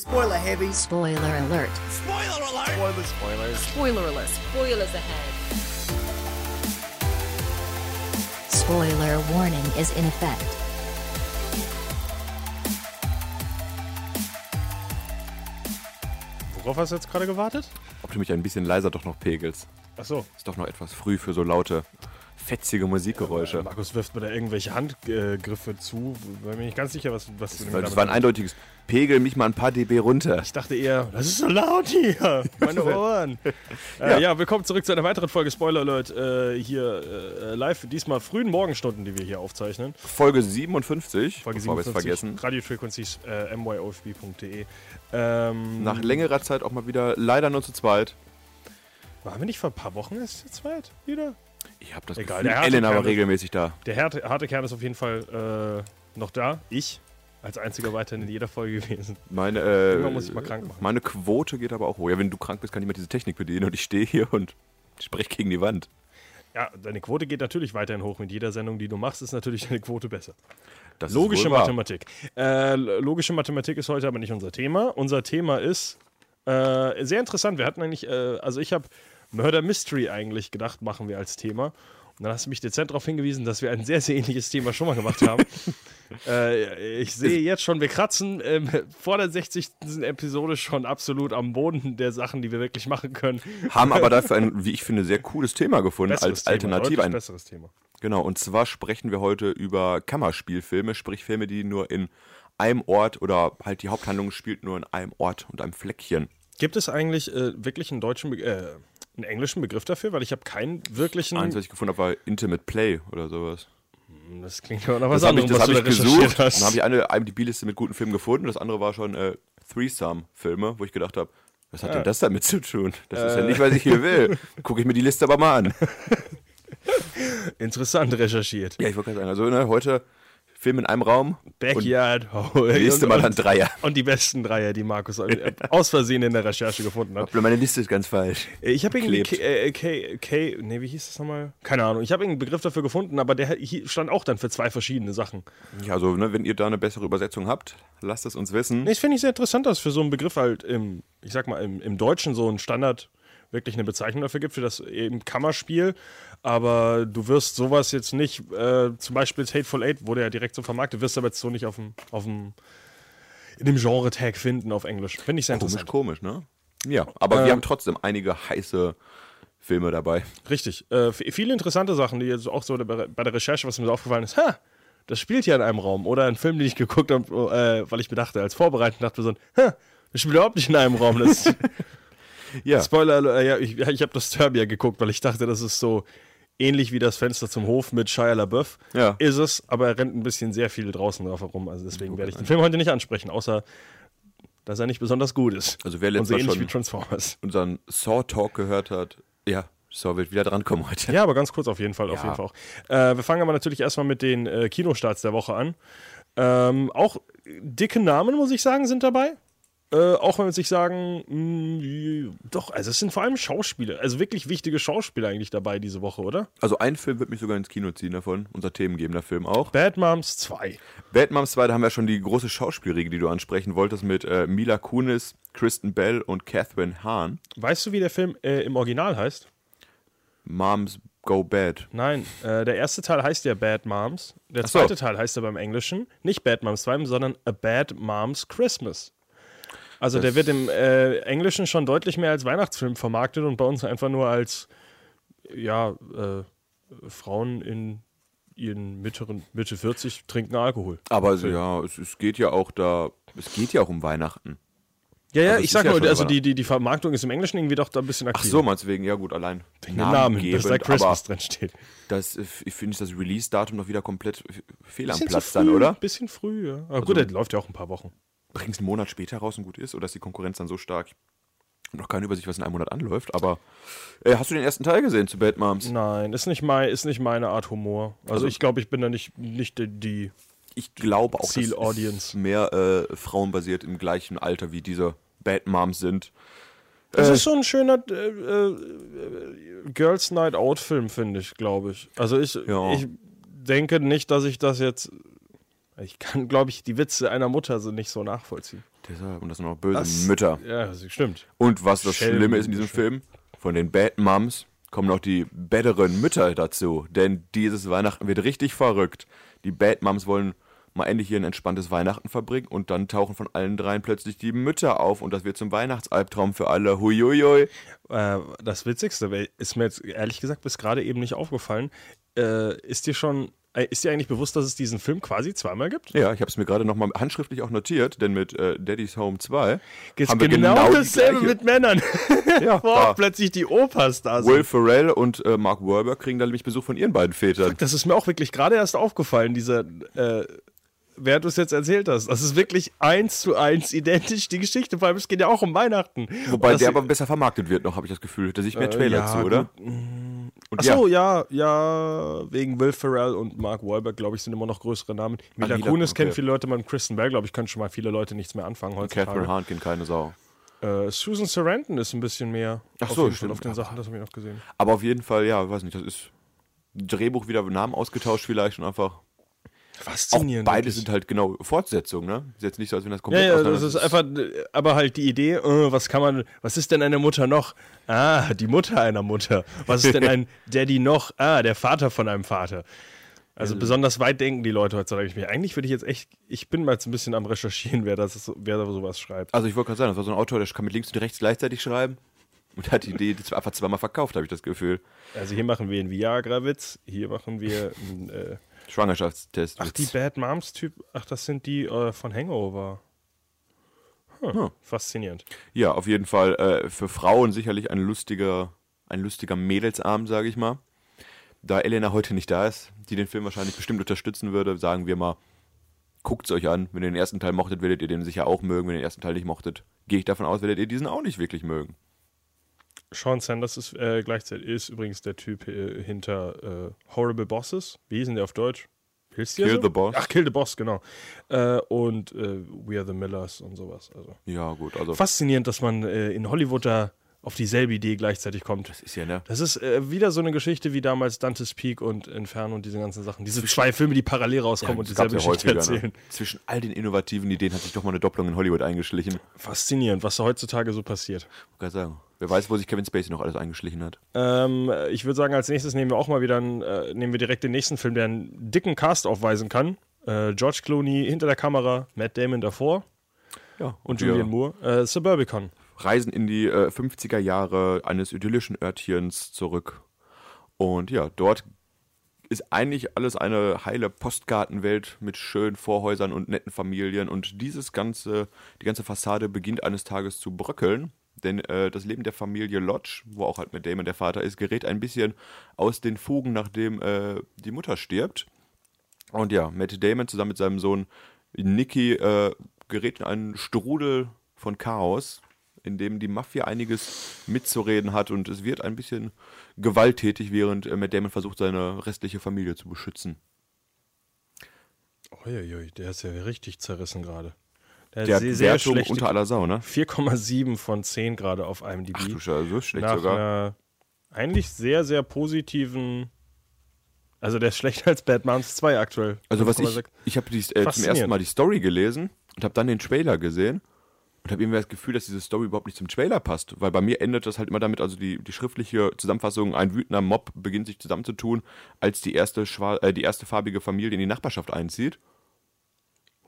Spoiler heavy. Spoiler alert. Spoiler alert. Spoiler, spoilers. Spoiler alert. Spoilers ahead. Spoiler warning is in effect. Worauf hast du jetzt gerade gewartet? Ob du mich ein bisschen leiser doch noch pegelst. Achso. Ist doch noch etwas früh für so laute, fetzige Musikgeräusche. Markus wirft mir da irgendwelche Handgriffe zu. Bin mir nicht ganz sicher, was, was du Das war ein eindeutiges. Pegel mich mal ein paar dB runter. Ich dachte eher, das ist so laut hier. Meine Ohren. ja. Äh, ja, willkommen zurück zu einer weiteren Folge Spoiler Alert. Äh, hier äh, live, diesmal frühen Morgenstunden, die wir hier aufzeichnen. Folge 57, Folge bevor wir es 57, vergessen. Radiofrequencies äh, myofb.de. Ähm, Nach längerer Zeit auch mal wieder leider nur zu zweit. waren wir nicht vor ein paar Wochen erst zu zweit wieder? Ich habe das Egal, Gefühl, Ellen aber regelmäßig da. Der harte, harte Kern ist auf jeden Fall äh, noch da. Ich als einziger weiterhin in jeder Folge gewesen. Meine, äh, Irgendwann muss ich mal krank machen. Meine Quote geht aber auch hoch. Ja, wenn du krank bist, kann ich mal diese Technik bedienen und ich stehe hier und spreche gegen die Wand. Ja, deine Quote geht natürlich weiterhin hoch. Mit jeder Sendung, die du machst, ist natürlich deine Quote besser. Das Logische. Mathematik. Äh, logische Mathematik ist heute aber nicht unser Thema. Unser Thema ist äh, sehr interessant. Wir hatten eigentlich, äh, also ich habe Murder Mystery eigentlich gedacht, machen wir als Thema. Und dann hast du mich dezent darauf hingewiesen, dass wir ein sehr, sehr ähnliches Thema schon mal gemacht haben. äh, ich sehe jetzt schon, wir kratzen ähm, vor der 60. Episode schon absolut am Boden der Sachen, die wir wirklich machen können. Haben aber dafür ein, wie ich finde, sehr cooles Thema gefunden Besseres als Alternative. Ein, besseres Thema. genau, und zwar sprechen wir heute über Kammerspielfilme, sprich Filme, die nur in einem Ort oder halt die Haupthandlung spielt nur in einem Ort und einem Fleckchen. Gibt es eigentlich äh, wirklich einen deutschen, Be äh, einen englischen Begriff dafür? Weil ich habe keinen wirklichen. Eins, was ich gefunden habe, war Intimate Play oder sowas. Das klingt aber nach was Das habe ich, das was hab du ich da gesucht. Dann hast. habe ich eine IMDb-Liste mit guten Filmen gefunden. Das andere war schon äh, Threesome-Filme, wo ich gedacht habe, was hat denn das damit zu tun? Das ist ja nicht, was ich hier will. Gucke ich mir die Liste aber mal an. Interessant recherchiert. Ja, ich wollte gerade sagen, also ne, heute Film in einem Raum. Backyard. Und nächste Mal dann Dreier. Und die besten Dreier, die Markus aus Versehen in der Recherche gefunden hat. Meine Liste ist ganz falsch. Ich habe irgendwie. K, äh, K, K, nee, wie hieß das nochmal? Keine Ahnung. Ich habe irgendeinen Begriff dafür gefunden, aber der stand auch dann für zwei verschiedene Sachen. Ja, also ne, wenn ihr da eine bessere Übersetzung habt, lasst es uns wissen. Nee, das finde ich sehr interessant, dass es für so einen Begriff halt im, ich sag mal, im, im Deutschen so ein Standard wirklich eine Bezeichnung dafür gibt, für das eben Kammerspiel. Aber du wirst sowas jetzt nicht, äh, zum Beispiel jetzt Hateful Eight wurde ja direkt so vermarktet, wirst aber jetzt so nicht auf dem, auf dem, in dem Genre-Tag finden auf Englisch. Finde ich sehr Komisch, interessant. komisch, ne? Ja, aber Ähm, wir haben trotzdem einige heiße Filme dabei. Richtig. Äh, viele interessante Sachen, die jetzt auch so bei der Recherche, was mir so aufgefallen ist, ha, das spielt ja in einem Raum. Oder ein Film, den ich geguckt habe, äh, weil ich mir dachte, als Vorbereitung dachte mir so, ha, das spielt überhaupt nicht in einem Raum. Das Ja, Spoiler, äh, ja, ich, ich habe das Turbia geguckt, weil ich dachte, das ist so ähnlich wie das Fenster zum Hof mit Shia LaBeouf. Ja. Ist es, aber er rennt ein bisschen sehr viel draußen drauf herum. Also deswegen werde ich den Film heute nicht ansprechen, außer dass er nicht besonders gut ist. Also wer letztes so schon- wie Transformers. unseren Saw-Talk gehört hat, ja, Saw wird wieder drankommen heute. Ja, aber ganz kurz auf jeden Fall, auf Ja. jeden Fall auch. Äh, wir fangen aber natürlich erstmal mit den äh, Kinostarts der Woche an. Ähm, auch dicke Namen, muss ich sagen, sind dabei. Äh, auch wenn wir sich sagen, mh, doch, also es sind vor allem Schauspieler, also wirklich wichtige Schauspieler eigentlich dabei diese Woche, oder? Also ein Film wird mich sogar ins Kino ziehen davon, unser themengebender Film auch. Bad Moms 2. Bad Moms 2, da haben wir schon die große Schauspielriege, die du ansprechen wolltest, mit äh, Mila Kunis, Kristen Bell und Catherine Hahn. Weißt du, wie der Film äh, im Original heißt? Moms Go Bad. Nein, äh, der erste Teil heißt ja Bad Moms. Der Ach so. zweite Teil heißt aber im Englischen nicht Bad Moms 2, sondern A Bad Moms Christmas. Also der wird im äh, Englischen schon deutlich mehr als Weihnachtsfilm vermarktet und bei uns einfach nur als ja, äh, Frauen in ihren mittleren, Mitte 40 trinken Alkohol. Aber also, ja, es, es geht ja auch da, es geht ja auch um Weihnachten. Ja, ja, Also ich sag ja nur, also die, die, die Vermarktung ist im Englischen irgendwie doch da ein bisschen Ach aktiver. so, meinetwegen, ja gut, allein den Namen, dass da Christmas drin steht. das, ich finde das Release-Datum noch wieder komplett fehl am Platz zu dann, früh, oder? Bisschen früh, ja. Aber gut, der läuft ja auch ein paar Wochen. Bringst einen Monat später raus und gut ist, oder ist die Konkurrenz dann so stark? Ich habe noch keine Übersicht, was in einem Monat anläuft, aber äh, hast du den ersten Teil gesehen zu Bad Moms? Nein, ist nicht, mein, ist nicht meine Art Humor. Also, Also- ich glaube, ich bin da nicht, nicht die, die. Ich glaube auch, Ziel dass es mehr äh, frauenbasiert im gleichen Alter wie diese Bad Moms sind. Das Äh. ist so ein schöner äh, äh, Girls Night Out Film, finde ich, glaube ich. Also ich, Ja. ich denke nicht, dass ich das jetzt. Ich kann, glaube ich, die Witze einer Mutter so nicht so nachvollziehen. Deshalb, und das sind auch böse Das- Mütter. Ja, das stimmt. Und was das Schelmen, Schlimme ist in diesem Film, von den Bad Moms kommen noch die betteren Mütter dazu. Denn dieses Weihnachten wird richtig verrückt. Die Bad Moms wollen mal endlich hier ein entspanntes Weihnachten verbringen und dann tauchen von allen dreien plötzlich die Mütter auf und das wird zum Weihnachtsalbtraum für alle. Huiuiui. Äh, das Witzigste ist mir jetzt ehrlich gesagt bis gerade eben nicht aufgefallen. Äh, ist dir schon, ist dir eigentlich bewusst, dass es diesen Film quasi zweimal gibt? Ja, ich habe es mir gerade nochmal handschriftlich auch notiert, denn mit äh, Daddy's Home 2 Ist haben wir genau, genau dasselbe mit Männern. ja, auch plötzlich die Opas da sind. Will Ferrell und äh, Mark Wahlberg kriegen da nämlich Besuch von ihren beiden Vätern. Das ist mir auch wirklich gerade erst aufgefallen, dieser, äh, während du es jetzt erzählt hast. Das ist wirklich eins zu eins identisch die Geschichte, vor allem es geht ja auch um Weihnachten. Wobei der aber besser vermarktet wird noch, habe ich das Gefühl. Da sehe ich mehr Äh, Trailer ja, zu, oder? gut. Und Achso, ja. ja, wegen Will Ferrell und Mark Wahlberg, glaube ich, sind immer noch größere Namen. Mila Kunis kennen okay. viele Leute, mit Kristen Bell, glaube ich, können schon mal viele Leute nichts mehr anfangen Catherine heutzutage. Hahn kennt keine Sau. Äh, Susan Sarandon ist ein bisschen mehr Ach auf so, Fall stimmt. auf den Sachen, das habe ich noch gesehen. Aber auf jeden Fall, ja, weiß nicht, das ist Drehbuch wieder Namen ausgetauscht vielleicht und einfach. Auch Faszinierend. beide wirklich. sind halt genau Fortsetzungen, ne? Ist jetzt nicht so, als wenn das Ja, komplett ja, das auseinander- ist einfach, äh, aber halt die Idee, äh, was kann man, was ist denn eine Mutter noch? Ah, die Mutter einer Mutter. Was ist denn ein Daddy noch? Ah, der Vater von einem Vater. Also besonders weit denken die Leute heutzutage nicht mehr. Eigentlich würde ich jetzt echt, ich bin mal jetzt ein bisschen am Recherchieren, wer das ist, wer da sowas schreibt. Also ich wollte gerade sagen, das war so ein Autor, der kann mit links und rechts gleichzeitig schreiben und hat die Idee das einfach zweimal verkauft, habe ich das Gefühl. Also hier machen wir einen Viagra-Witz, hier machen wir einen, äh, Schwangerschaftstest. ach, die Bad Moms-Typ, ach, das sind die äh, von Hangover. Hm, Hm. Faszinierend. Ja, auf jeden Fall äh, für Frauen sicherlich ein lustiger, ein lustiger Mädelsabend, sage ich mal. Da Elena heute nicht da ist, die den Film wahrscheinlich bestimmt unterstützen würde, sagen wir mal, guckt es euch an. Wenn ihr den ersten Teil mochtet, werdet ihr den sicher auch mögen. Wenn ihr den ersten Teil nicht mochtet, gehe ich davon aus, werdet ihr diesen auch nicht wirklich mögen. Sean Sanders ist äh, gleichzeitig ist übrigens der Typ äh, hinter äh, Horrible Bosses. Wie hieß denn der auf Deutsch? Hilfst Kill so? the Boss. Ach, Kill the Boss, genau. Äh, und äh, We Are the Millers und sowas. Also Ja, gut, also faszinierend, dass man äh, in Hollywood da auf dieselbe Idee gleichzeitig kommt. das ist ja, ne? Das ist äh, wieder so eine Geschichte wie damals Dante's Peak und Inferno und diese ganzen Sachen. Diese zwei Filme, die parallel rauskommen und das gab's dieselbe Geschichte erzählen. Ne? Zwischen all den innovativen Ideen hat sich doch mal eine Doppelung in Hollywood eingeschlichen. Faszinierend, was da heutzutage so passiert. Ich kann sagen, wer weiß, wo sich Kevin Spacey noch alles eingeschlichen hat. Ähm, ich würde sagen, als nächstes nehmen wir auch mal wieder einen, äh, nehmen wir direkt den nächsten Film, der einen dicken Cast aufweisen kann. Äh, George Clooney hinter der Kamera, Matt Damon davor Ja, und wir Julian Moore. Äh, Suburbicon. Reisen in die äh, 50er Jahre eines idyllischen Örtchens zurück. Und ja, dort ist eigentlich alles eine heile Postgartenwelt mit schönen Vorhäusern und netten Familien. Und dieses ganze, die ganze Fassade beginnt eines Tages zu bröckeln. Denn äh, das Leben der Familie Lodge, wo auch halt mit Damon der Vater ist, gerät ein bisschen aus den Fugen, nachdem äh, die Mutter stirbt. Und ja, Matt Damon zusammen mit seinem Sohn Nicky äh, gerät in einen Strudel von Chaos, in dem die Mafia einiges mitzureden hat und es wird ein bisschen gewalttätig, während äh, Matt Damon versucht, seine restliche Familie zu beschützen. Uiuiui, der ist ja richtig zerrissen gerade. Der, Der hat sehr, sehr Wertung unter aller Sau, ne? 4,7 von 10 gerade auf IMDb. Ach du Scheiße, so schlecht nach sogar. einer eigentlich sehr, sehr positiven. Also der ist schlechter als Bad Moms 2 aktuell. Also was ich, 5,6. ich habe äh, zum ersten Mal die Story gelesen und habe dann den Trailer gesehen und habe irgendwie das Gefühl, dass diese Story überhaupt nicht zum Trailer passt, weil bei mir endet das halt immer damit, also die, die schriftliche Zusammenfassung, ein wütender Mob beginnt sich zusammenzutun, als die erste, schwa äh, die erste farbige Familie in die Nachbarschaft einzieht.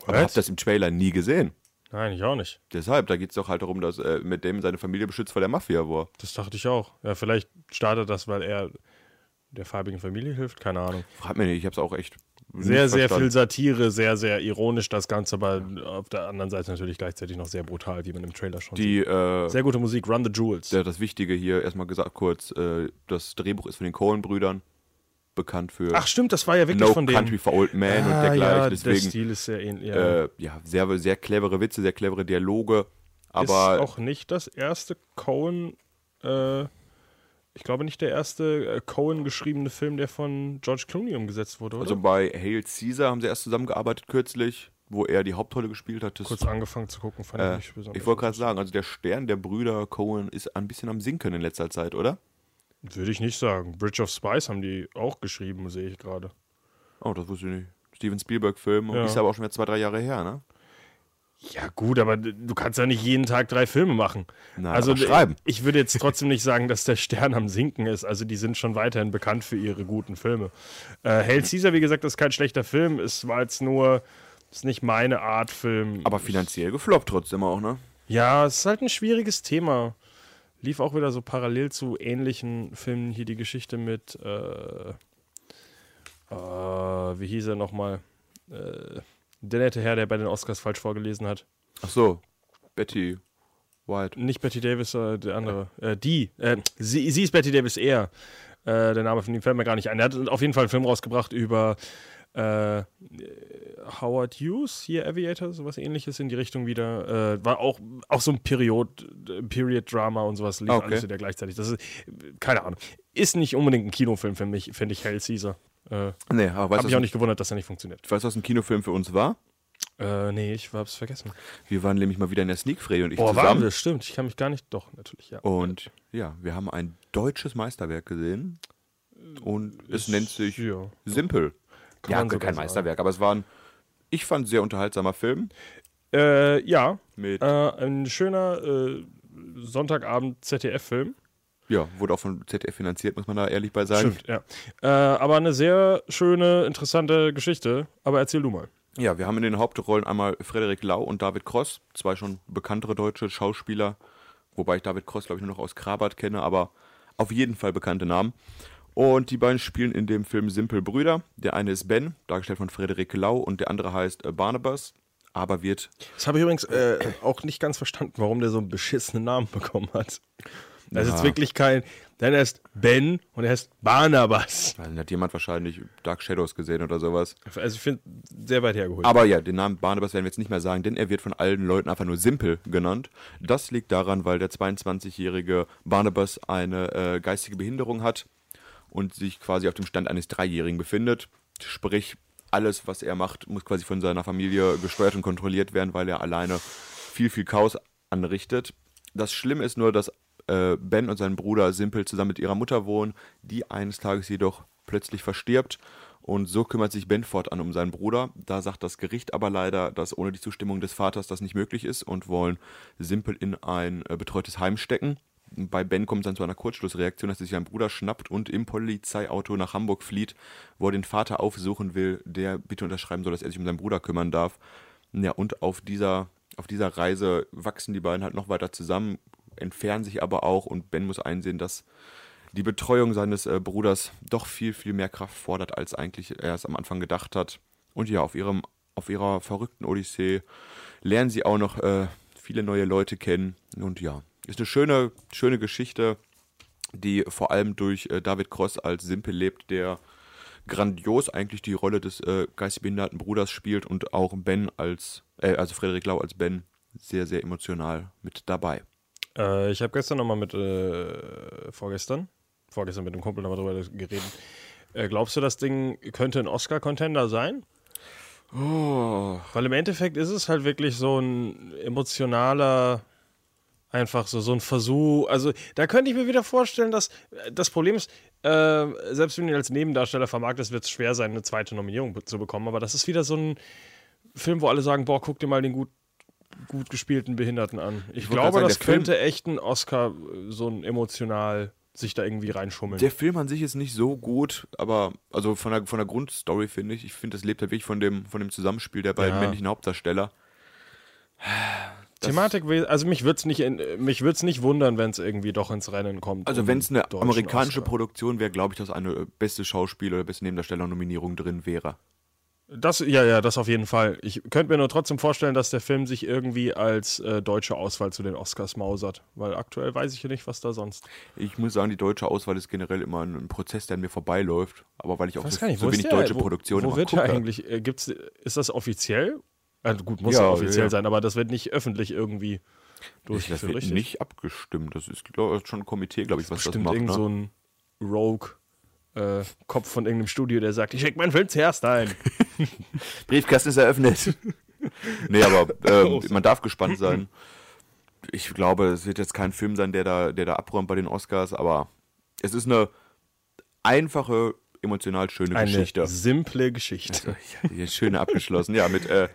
Aber What? habe das im Trailer nie gesehen. Nein, ich auch nicht. Deshalb, da geht es doch halt darum, dass äh, mit dem seine Familie beschützt vor der Mafia war. Das dachte ich auch. Ja, vielleicht startet das, weil er der farbigen Familie hilft, keine Ahnung. Frag mich nicht, ich habe es auch echt Sehr, sehr viel Satire, sehr, sehr ironisch das Ganze, aber auf der anderen Seite natürlich gleichzeitig noch sehr brutal, wie man im Trailer schon sieht. Die, äh, Sehr gute Musik, Run the Jewels. der, das Wichtige hier erstmal gesagt kurz, äh, das Drehbuch ist von den Coen-Brüdern bekannt für Ach stimmt, das war ja wirklich No von denen. Country for Old Man und Ah, dergleichen. ja, der Deswegen Stil ist sehr ähnlich. Ja. äh, ja, sehr, sehr clevere Witze, sehr clevere Dialoge. ist Aber auch nicht das erste Cohen, äh, ich glaube nicht der erste äh, Cohen geschriebene Film, der von George Clooney umgesetzt wurde, oder? also bei Hail Caesar haben sie erst zusammengearbeitet kürzlich, wo er die Hauptrolle gespielt hat. Kurz angefangen zu gucken, fand äh, ich nicht besonders. ich wollte gerade sagen, also der Stern der Brüder Cohen ist ein bisschen am Sinken in letzter Zeit, oder? Würde ich nicht sagen. Bridge of Spice haben die auch geschrieben, sehe ich gerade. Oh, das wusste ich nicht. Steven Spielberg-Film, Ja. ist aber auch schon wieder zwei, drei Jahre her, ne? Ja, gut, aber du kannst ja nicht jeden Tag drei Filme machen. Na, also aber schreiben. Ich, ich würde jetzt trotzdem nicht sagen, dass der Stern am Sinken ist. Also die sind schon weiterhin bekannt für ihre guten Filme. Äh, Hail Caesar, wie gesagt, ist kein schlechter Film. Es war jetzt nur, ist nicht meine Art Film. Aber finanziell gefloppt trotzdem auch, ne? Ja, es ist halt ein schwieriges Thema. Lief auch wieder so parallel zu ähnlichen Filmen. Hier die Geschichte mit, äh, äh, wie hieß er nochmal? Äh, der nette Herr, der bei den Oscars falsch vorgelesen hat. Ach so, Betty White. Nicht Betty Davis, äh, der andere. Äh, die. Äh, sie, sie ist Betty Davis eher. Äh, der Name von ihm fällt mir gar nicht ein. Er hat auf jeden Fall einen Film rausgebracht über äh, Howard Hughes, hier Aviator, sowas ähnliches in die Richtung wieder. Äh, war auch, auch so ein Period, Period Drama und sowas lief Okay. alles wieder gleichzeitig. Das ist, keine Ahnung. Ist nicht unbedingt ein Kinofilm für mich, finde ich, Hail Caesar. Äh, Nee, aber weißt hab du, mich auch nicht gewundert, dass er nicht funktioniert. weißt du, was ein Kinofilm für uns war? Äh, nee, ich hab's vergessen. Wir waren nämlich mal wieder in der Sneak, Freddy und ich Boah, waren zusammen. wir, stimmt. Ich kann mich gar nicht, doch, natürlich, ja. Und ja, wir haben ein deutsches Meisterwerk gesehen. Und es nennt sich ja. Simpel. Kann ja, man kein sagen. Meisterwerk, aber es war ein, ich fand, sehr unterhaltsamer Film. Äh, ja, Mit, Äh, ein schöner äh, Sonntagabend ZDF-Film. Ja, wurde auch von ZDF finanziert, muss man da ehrlich bei sagen. Stimmt, ja. Äh, aber eine sehr schöne, interessante Geschichte. Aber erzähl du mal. Ja, wir haben in den Hauptrollen einmal Frederik Lau und David Cross, zwei schon bekanntere deutsche Schauspieler, wobei ich David Cross, glaube ich, nur noch aus Krabat kenne, aber auf jeden Fall bekannte Namen. Und die beiden spielen in dem Film Simpel Brüder. Der eine ist Ben, dargestellt von Frederik Lau, und der andere heißt äh, Barnabas, aber wird Das habe ich übrigens äh, auch nicht ganz verstanden, warum der so einen beschissenen Namen bekommen hat. Das ist Ja. jetzt wirklich kein. Denn er ist Ben und er heißt Barnabas. Dann hat jemand wahrscheinlich Dark Shadows gesehen oder sowas. Also ich finde, sehr weit hergeholt. Aber ja, den Namen Barnabas werden wir jetzt nicht mehr sagen, denn er wird von allen Leuten einfach nur Simpel genannt. Das liegt daran, weil der 22-jährige Barnabas eine äh, geistige Behinderung hat und sich quasi auf dem Stand eines Dreijährigen befindet. Sprich, alles, was er macht, muss quasi von seiner Familie gesteuert und kontrolliert werden, weil er alleine viel, viel Chaos anrichtet. Das Schlimme ist nur, dass äh, Ben und sein Bruder Simpel zusammen mit ihrer Mutter wohnen, die eines Tages jedoch plötzlich verstirbt. Und so kümmert sich Ben fortan um seinen Bruder. Da sagt das Gericht aber leider, dass ohne die Zustimmung des Vaters das nicht möglich ist und wollen Simpel in ein äh, betreutes Heim stecken. Bei Ben kommt es dann zu einer Kurzschlussreaktion, dass er sich seinen Bruder schnappt und im Polizeiauto nach Hamburg flieht, wo er den Vater aufsuchen will, der bitte unterschreiben soll, dass er sich um seinen Bruder kümmern darf. Ja, und auf dieser, auf dieser Reise wachsen die beiden halt noch weiter zusammen, entfernen sich aber auch und Ben muss einsehen, dass die Betreuung seines äh, Bruders doch viel, viel mehr Kraft fordert, als eigentlich er es am Anfang gedacht hat. Und ja, auf, ihrem, auf ihrer verrückten Odyssee lernen sie auch noch äh, viele neue Leute kennen. Und ja, ist eine schöne, schöne Geschichte, die vor allem durch äh, David Cross als Simpel lebt, der grandios eigentlich die Rolle des äh, geistig behinderten Bruders spielt und auch Ben als, äh, also Frederik Lau als Ben sehr, sehr emotional mit dabei. Äh, ich habe gestern nochmal mit, äh, vorgestern, vorgestern mit einem Kumpel nochmal drüber geredet. Äh, glaubst du, das Ding könnte ein Oscar-Contender sein? Oh, Weil im Endeffekt ist es halt wirklich so ein emotionaler, einfach so, so ein Versuch. Also da könnte ich mir wieder vorstellen, dass das Problem ist, äh, selbst wenn du ihn als Nebendarsteller vermarktest, wird es schwer sein, eine zweite Nominierung zu bekommen. Aber das ist wieder so ein Film, wo alle sagen, boah, guck dir mal den gut, gut gespielten Behinderten an. Ich, wollte glaube, sagen, das der Film- könnte echt ein Oscar so ein emotional sich da irgendwie reinschummeln. Der Film an sich ist nicht so gut, aber also von der, von der Grundstory finde ich, ich finde, das lebt halt wirklich von dem, von dem Zusammenspiel der beiden Ja. männlichen Hauptdarsteller. Das- Thematik, also mich würde es nicht, in- mich würd's nicht wundern, wenn es irgendwie doch ins Rennen kommt. Also um wenn es eine amerikanische Oscar. Produktion wäre, glaube ich, dass eine äh, beste Schauspieler oder beste Nebendarsteller-Nominierung drin wäre. Das, ja, ja, das auf jeden Fall. Ich könnte mir nur trotzdem vorstellen, dass der Film sich irgendwie als äh, deutsche Auswahl zu den Oscars mausert. Weil aktuell weiß ich ja nicht, was da sonst. Ich muss sagen, die deutsche Auswahl ist generell immer ein, ein Prozess, der an mir vorbeiläuft. Aber weil ich auch Ich so, nicht, so wenig der? deutsche wo, Produktionen Wo wird gucke. eigentlich? Äh, gibt's, ist das offiziell? Also gut, muss Ja, ja, offiziell ja. sein, aber das wird nicht öffentlich irgendwie Ich, das durchgeführt, wird richtig? nicht abgestimmt. Das ist glaub, schon ein Komitee, glaube ich, was das macht. irgend Ne? so ein Rogue. Äh, Kopf von irgendeinem Studio, der sagt, ich schicke meinen Film zuerst ein. Briefkasten ist eröffnet. nee, aber ähm, man darf gespannt sein. Ich glaube, es wird jetzt kein Film sein, der da, der da abräumt bei den Oscars, aber es ist eine einfache, emotional schöne Eine Geschichte. simple Geschichte. Ja, hier schöne abgeschlossen. Ja, mit, äh,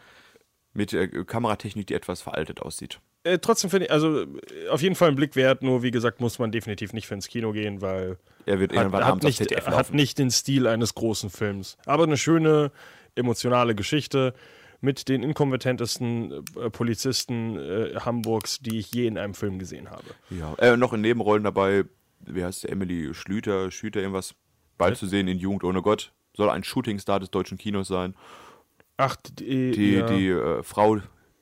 mit äh, Kameratechnik, die etwas veraltet aussieht. Äh, trotzdem finde ich, also äh, auf jeden Fall ein Blick wert, nur wie gesagt, muss man definitiv nicht für ins Kino gehen, weil Er wird hat, irgendwann hat, nicht, hat nicht den Stil eines großen Films. Aber eine schöne, emotionale Geschichte mit den inkompetentesten äh, Polizisten äh, Hamburgs, die ich je in einem Film gesehen habe. Ja. Äh, noch in Nebenrollen dabei, wie heißt der, Emily Schlüter, Schlüter irgendwas, bald zu sehen in Jugend ohne Gott. Soll ein Shootingstar des deutschen Kinos sein. Ach, die, Die, ja, die äh, Frau,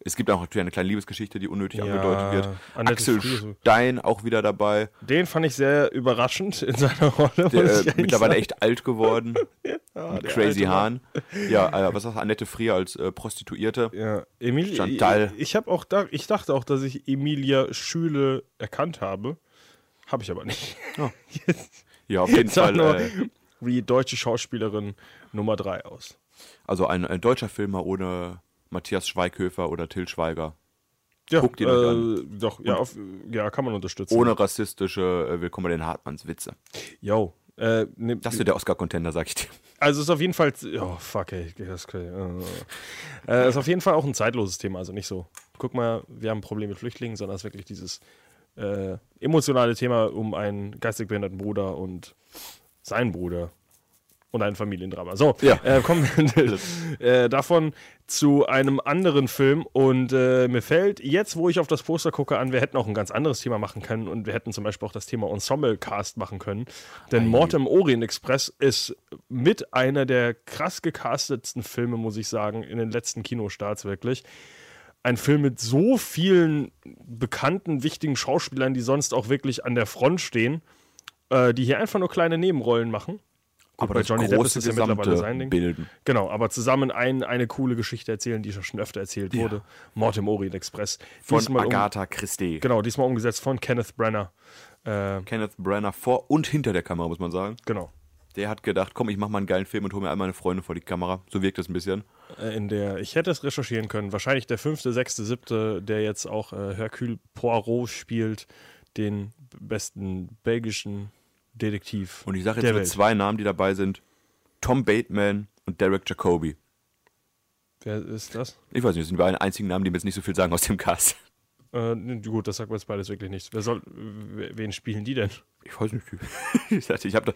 es gibt auch natürlich eine kleine Liebesgeschichte, die unnötig Ja, angedeutet wird. Annette Axel Friese. Stein auch wieder dabei. den fand ich sehr überraschend in seiner Rolle. Der, äh, mittlerweile sagen. echt alt geworden. Ja, Crazy. Hahn. Ja, äh, was sagst du, Annette Frier als äh, Prostituierte. Ja, Emilia. Chantal. Ich, ich habe auch da, ich dachte auch, dass ich Emilia Schüle erkannt habe. Habe ich aber nicht. Ja, auf jeden Fall. nur, Äh, wie deutsche Schauspielerin Nummer 3 aus. also ein, ein deutscher Filmer ohne Matthias Schweighöfer oder Till Schweiger. Ja, Guckt euch äh, Doch, ja, auf, ja, kann man unterstützen. Ohne rassistische äh, Willkommen bei den Hartmanns Witze. Yo. Äh, ne, Das wird der Oscar-Contender, sag ich dir. also ist auf jeden Fall. Oh, fuck, ey. Das, äh, äh, ist auf jeden Fall auch ein zeitloses Thema. Also nicht so, guck mal, wir haben ein Problem mit Flüchtlingen, sondern es ist wirklich dieses äh, emotionale Thema um einen geistig behinderten Bruder und seinen Bruder und ein Familiendrama. So, Ja. äh, kommen wir äh, davon zu einem anderen Film und äh, mir fällt jetzt, wo ich auf das Poster gucke, an, wir hätten auch ein ganz anderes Thema machen können und wir hätten zum Beispiel auch das Thema Ensemble-Cast machen können. Denn Mord im Orient Express ist mit einer der krass gecastetsten Filme, muss ich sagen, in den letzten Kinostarts wirklich. Ein Film mit so vielen bekannten, wichtigen Schauspielern, die sonst auch wirklich an der Front stehen, äh, die hier einfach nur kleine Nebenrollen machen. Gut, bei das Johnny Depp ist es ja mittlerweile sein Ding. bilden. Genau, aber zusammen ein, eine coole Geschichte erzählen, die schon öfter erzählt wurde. Mord im Orient Express. Von Diesmal um, Agatha Christie. Genau, diesmal umgesetzt von Kenneth Brenner. Äh, Kenneth Branagh vor und hinter der Kamera, muss man sagen. genau. Der hat gedacht, komm, ich mach mal einen geilen Film und hole mir all meine Freunde vor die Kamera. So wirkt das ein bisschen. Äh, In der, ich hätte es recherchieren können, wahrscheinlich der fünfte, sechste, siebte, der jetzt auch äh, Hercule Poirot spielt, den besten belgischen Detektiv. Und ich sage jetzt Welt. zwei Namen, die dabei sind. Tom Bateman und Derek Jacobi. Wer ist das? Ich weiß nicht, das sind die beiden einzigen Namen, die mir jetzt nicht so viel sagen aus dem Cast. Äh, gut, das sagt mir jetzt beides wirklich nichts. Wer soll, wen spielen die denn? Ich weiß nicht. ich dachte, ich, da,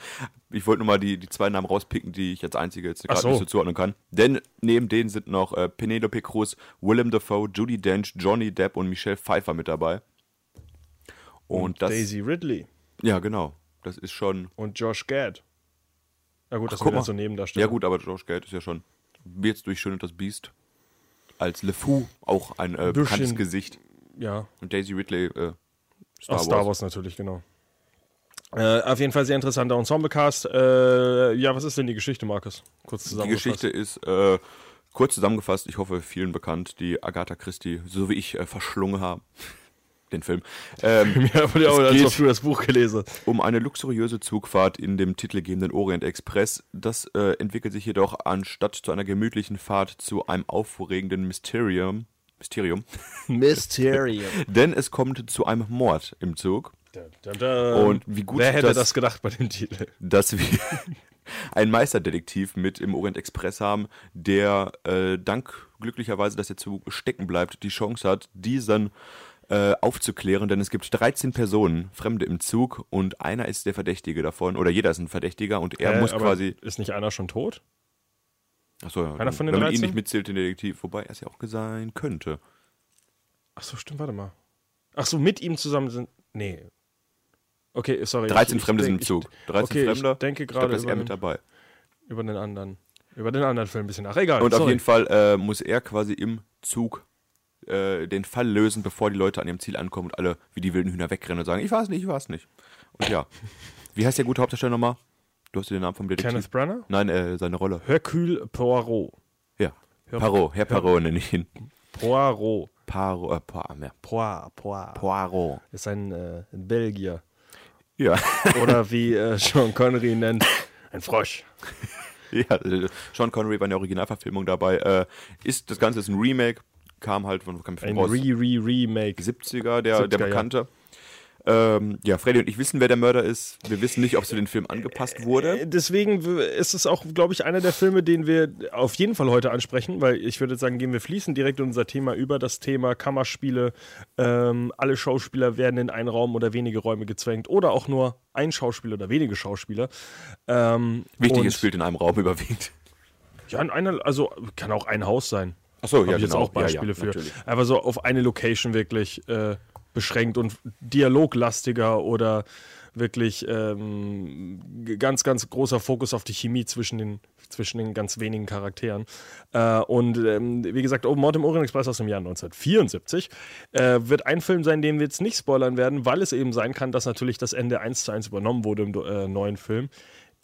ich wollte nur mal die, die zwei Namen rauspicken, die ich als einzige jetzt gerade so. nicht so zuordnen kann. Denn neben denen sind noch äh, Penelope Cruz, Willem Dafoe, Judy Dench, Johnny Depp und Michelle Pfeiffer mit dabei. Und, das. Daisy Ridley Ja, genau. Das ist schon. und Josh Gad. Na gut, das sind mal. jetzt so Nebendarsteller. Ja, gut, aber Josh Gad ist ja schon. Jetzt durch Schön und das Biest. Als LeFou auch ein äh, bekanntes Gesicht. Ja, Und Daisy Ridley, äh, Star, aus Star Wars natürlich, genau. Äh, auf jeden Fall sehr interessanter Ensemble-Cast. Äh, ja, was ist denn die Geschichte, Markus? Kurz Die zusammengefasst. Geschichte ist äh, kurz zusammengefasst, ich hoffe vielen bekannt, die Agatha Christie, so wie ich, äh, verschlungen haben. Den Film. Ähm, Ja, aber ja, Es als du das Buch gelesen um eine luxuriöse Zugfahrt in dem titelgebenden Orient Express. Das äh, entwickelt sich jedoch anstatt zu einer gemütlichen Fahrt zu einem aufregenden Mysterium. Mysterium. Mysterium. Denn es kommt zu einem Mord im Zug. Und wie gut Wer hätte das- das, gedacht bei dem Titel? dass wir einen Meisterdetektiv mit im Orient Express haben, der äh, dank glücklicherweise, dass er zu stecken bleibt, die Chance hat, diesen äh, aufzuklären, denn es gibt 13 Personen, Fremde im Zug und einer ist der Verdächtige davon, oder jeder ist ein Verdächtiger und er Äh, muss quasi, Ist nicht einer schon tot? achso, ja, einer von den wenn man ihn 13? nicht mitzählt, den Detektiv, wobei er es ja auch sein könnte. Ach so, stimmt, warte mal. Ach so, mit ihm zusammen sind. Nee. Okay, sorry. 13 ich- ich Fremde sind denk- im Zug. 13 okay, ich Fremde, denke ich gerade glaube, da ist über er mit den- dabei. Ich, über den anderen. Über den anderen Film ein bisschen nach. Egal. Und sorry. auf jeden Fall äh, muss er quasi im Zug äh, den Fall lösen, bevor die Leute an ihrem Ziel ankommen und alle wie die wilden Hühner wegrennen und sagen, ich weiß nicht, ich weiß nicht. Und ja. Wie heißt der gute Hauptdarsteller nochmal? Du hast den Namen vom Detektiv. Kenneth Branagh? Nein, äh, seine Rolle. Hercule Poirot. Ja. Parot, Herr Parot nenne ich ihn. Poirot. Paro, äh, Poir, ja. Poir, Poir. Poirot. Ist ein äh, Belgier. Ja. Oder wie äh, Sean Connery nennt, ein Frosch. ja, äh, Sean Connery war in der Originalverfilmung dabei. Äh, ist, das Ganze ist ein Remake, kam halt von, kam Ein raus. Re-Re-Remake. 70er, der, der 70er, ja. Bekannte. Ähm, ja, Freddy und ich wissen, wer der Mörder ist. Wir wissen nicht, ob es für den Film angepasst wurde. Äh, Deswegen ist es auch, glaube ich, einer der Filme, den wir auf jeden Fall heute ansprechen, weil ich würde sagen, gehen wir fließen direkt in unser Thema über, das Thema Kammerspiele. Ähm, alle Schauspieler werden in einen Raum oder wenige Räume gezwängt oder auch nur ein Schauspieler oder wenige Schauspieler. Ähm, Wichtig ist, spielt in einem Raum überwiegend. Ja, in einer, also kann auch ein Haus sein. Achso, Habe ich jetzt auch Beispiele für. Aber so auf eine Location wirklich äh, beschränkt und dialoglastiger oder wirklich ähm, ganz, ganz großer Fokus auf die Chemie zwischen den, zwischen den ganz wenigen Charakteren. Äh, und ähm, wie gesagt, oh, Mord im Orient Express aus dem Jahr 1974 äh, wird ein Film sein, den wir jetzt nicht spoilern werden, weil es eben sein kann, dass natürlich das Ende eins zu eins übernommen wurde im äh, neuen Film.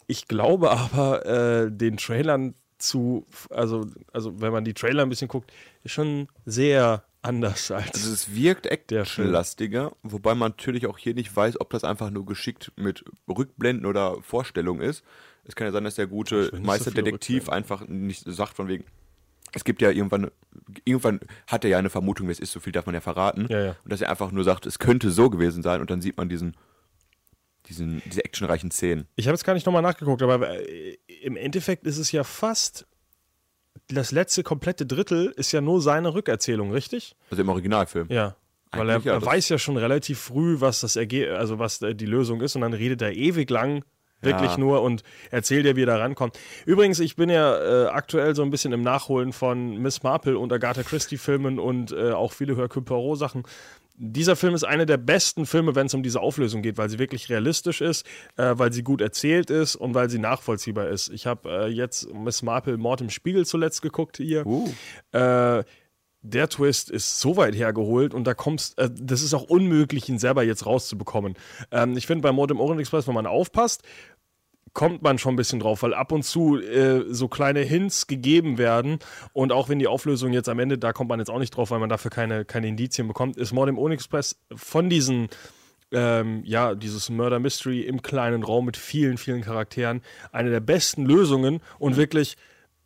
Ich glaube aber, äh, den Trailern zu, also, also wenn man die Trailer ein bisschen guckt, ist schon sehr anders als. Also es wirkt actionlastiger, wobei man natürlich auch hier nicht weiß, ob das einfach nur geschickt mit Rückblenden oder Vorstellung ist. Es kann ja sein, dass der gute so Meisterdetektiv viele einfach nicht sagt von wegen, es gibt ja irgendwann, irgendwann hat er ja eine Vermutung, wer es ist, so viel darf man ja verraten. Ja, ja. Und dass er einfach nur sagt, es könnte so gewesen sein und dann sieht man diesen, diesen, diese actionreichen Szenen. Ich habe jetzt gar nicht nochmal nachgeguckt, aber äh, im Endeffekt ist es ja fast. Das letzte komplette Drittel ist ja nur seine Rückerzählung, richtig? Also im Originalfilm. Ja. Weil er, ja, er weiß ja schon relativ früh, was das Erge also was äh, die Lösung ist, und dann redet er ewig lang wirklich Ja. nur und erzählt ja, wie er da rankommt. Übrigens, ich bin ja äh, aktuell so ein bisschen im Nachholen von Miss Marple und Agatha Christie Filmen und äh, auch viele Hercule Poirot Sachen. Dieser Film ist einer der besten Filme, wenn es um diese Auflösung geht, weil sie wirklich realistisch ist, äh, weil sie gut erzählt ist und weil sie nachvollziehbar ist. Ich habe äh, jetzt Miss Marple Mord im Spiegel zuletzt geguckt hier. Uh. Äh, der Twist ist so weit hergeholt und da kommst, äh, das ist auch unmöglich, ihn selber jetzt rauszubekommen. Ähm, ich finde, bei Mord im Orient Express, wenn man aufpasst, kommt man schon ein bisschen drauf, weil ab und zu äh, so kleine Hints gegeben werden und auch wenn die Auflösung jetzt am Ende, da kommt man jetzt auch nicht drauf, weil man dafür keine, keine Indizien bekommt, ist Mord im Orient Express von diesen ähm, ja, dieses Murder Mystery im kleinen Raum mit vielen, vielen Charakteren eine der besten Lösungen und wirklich,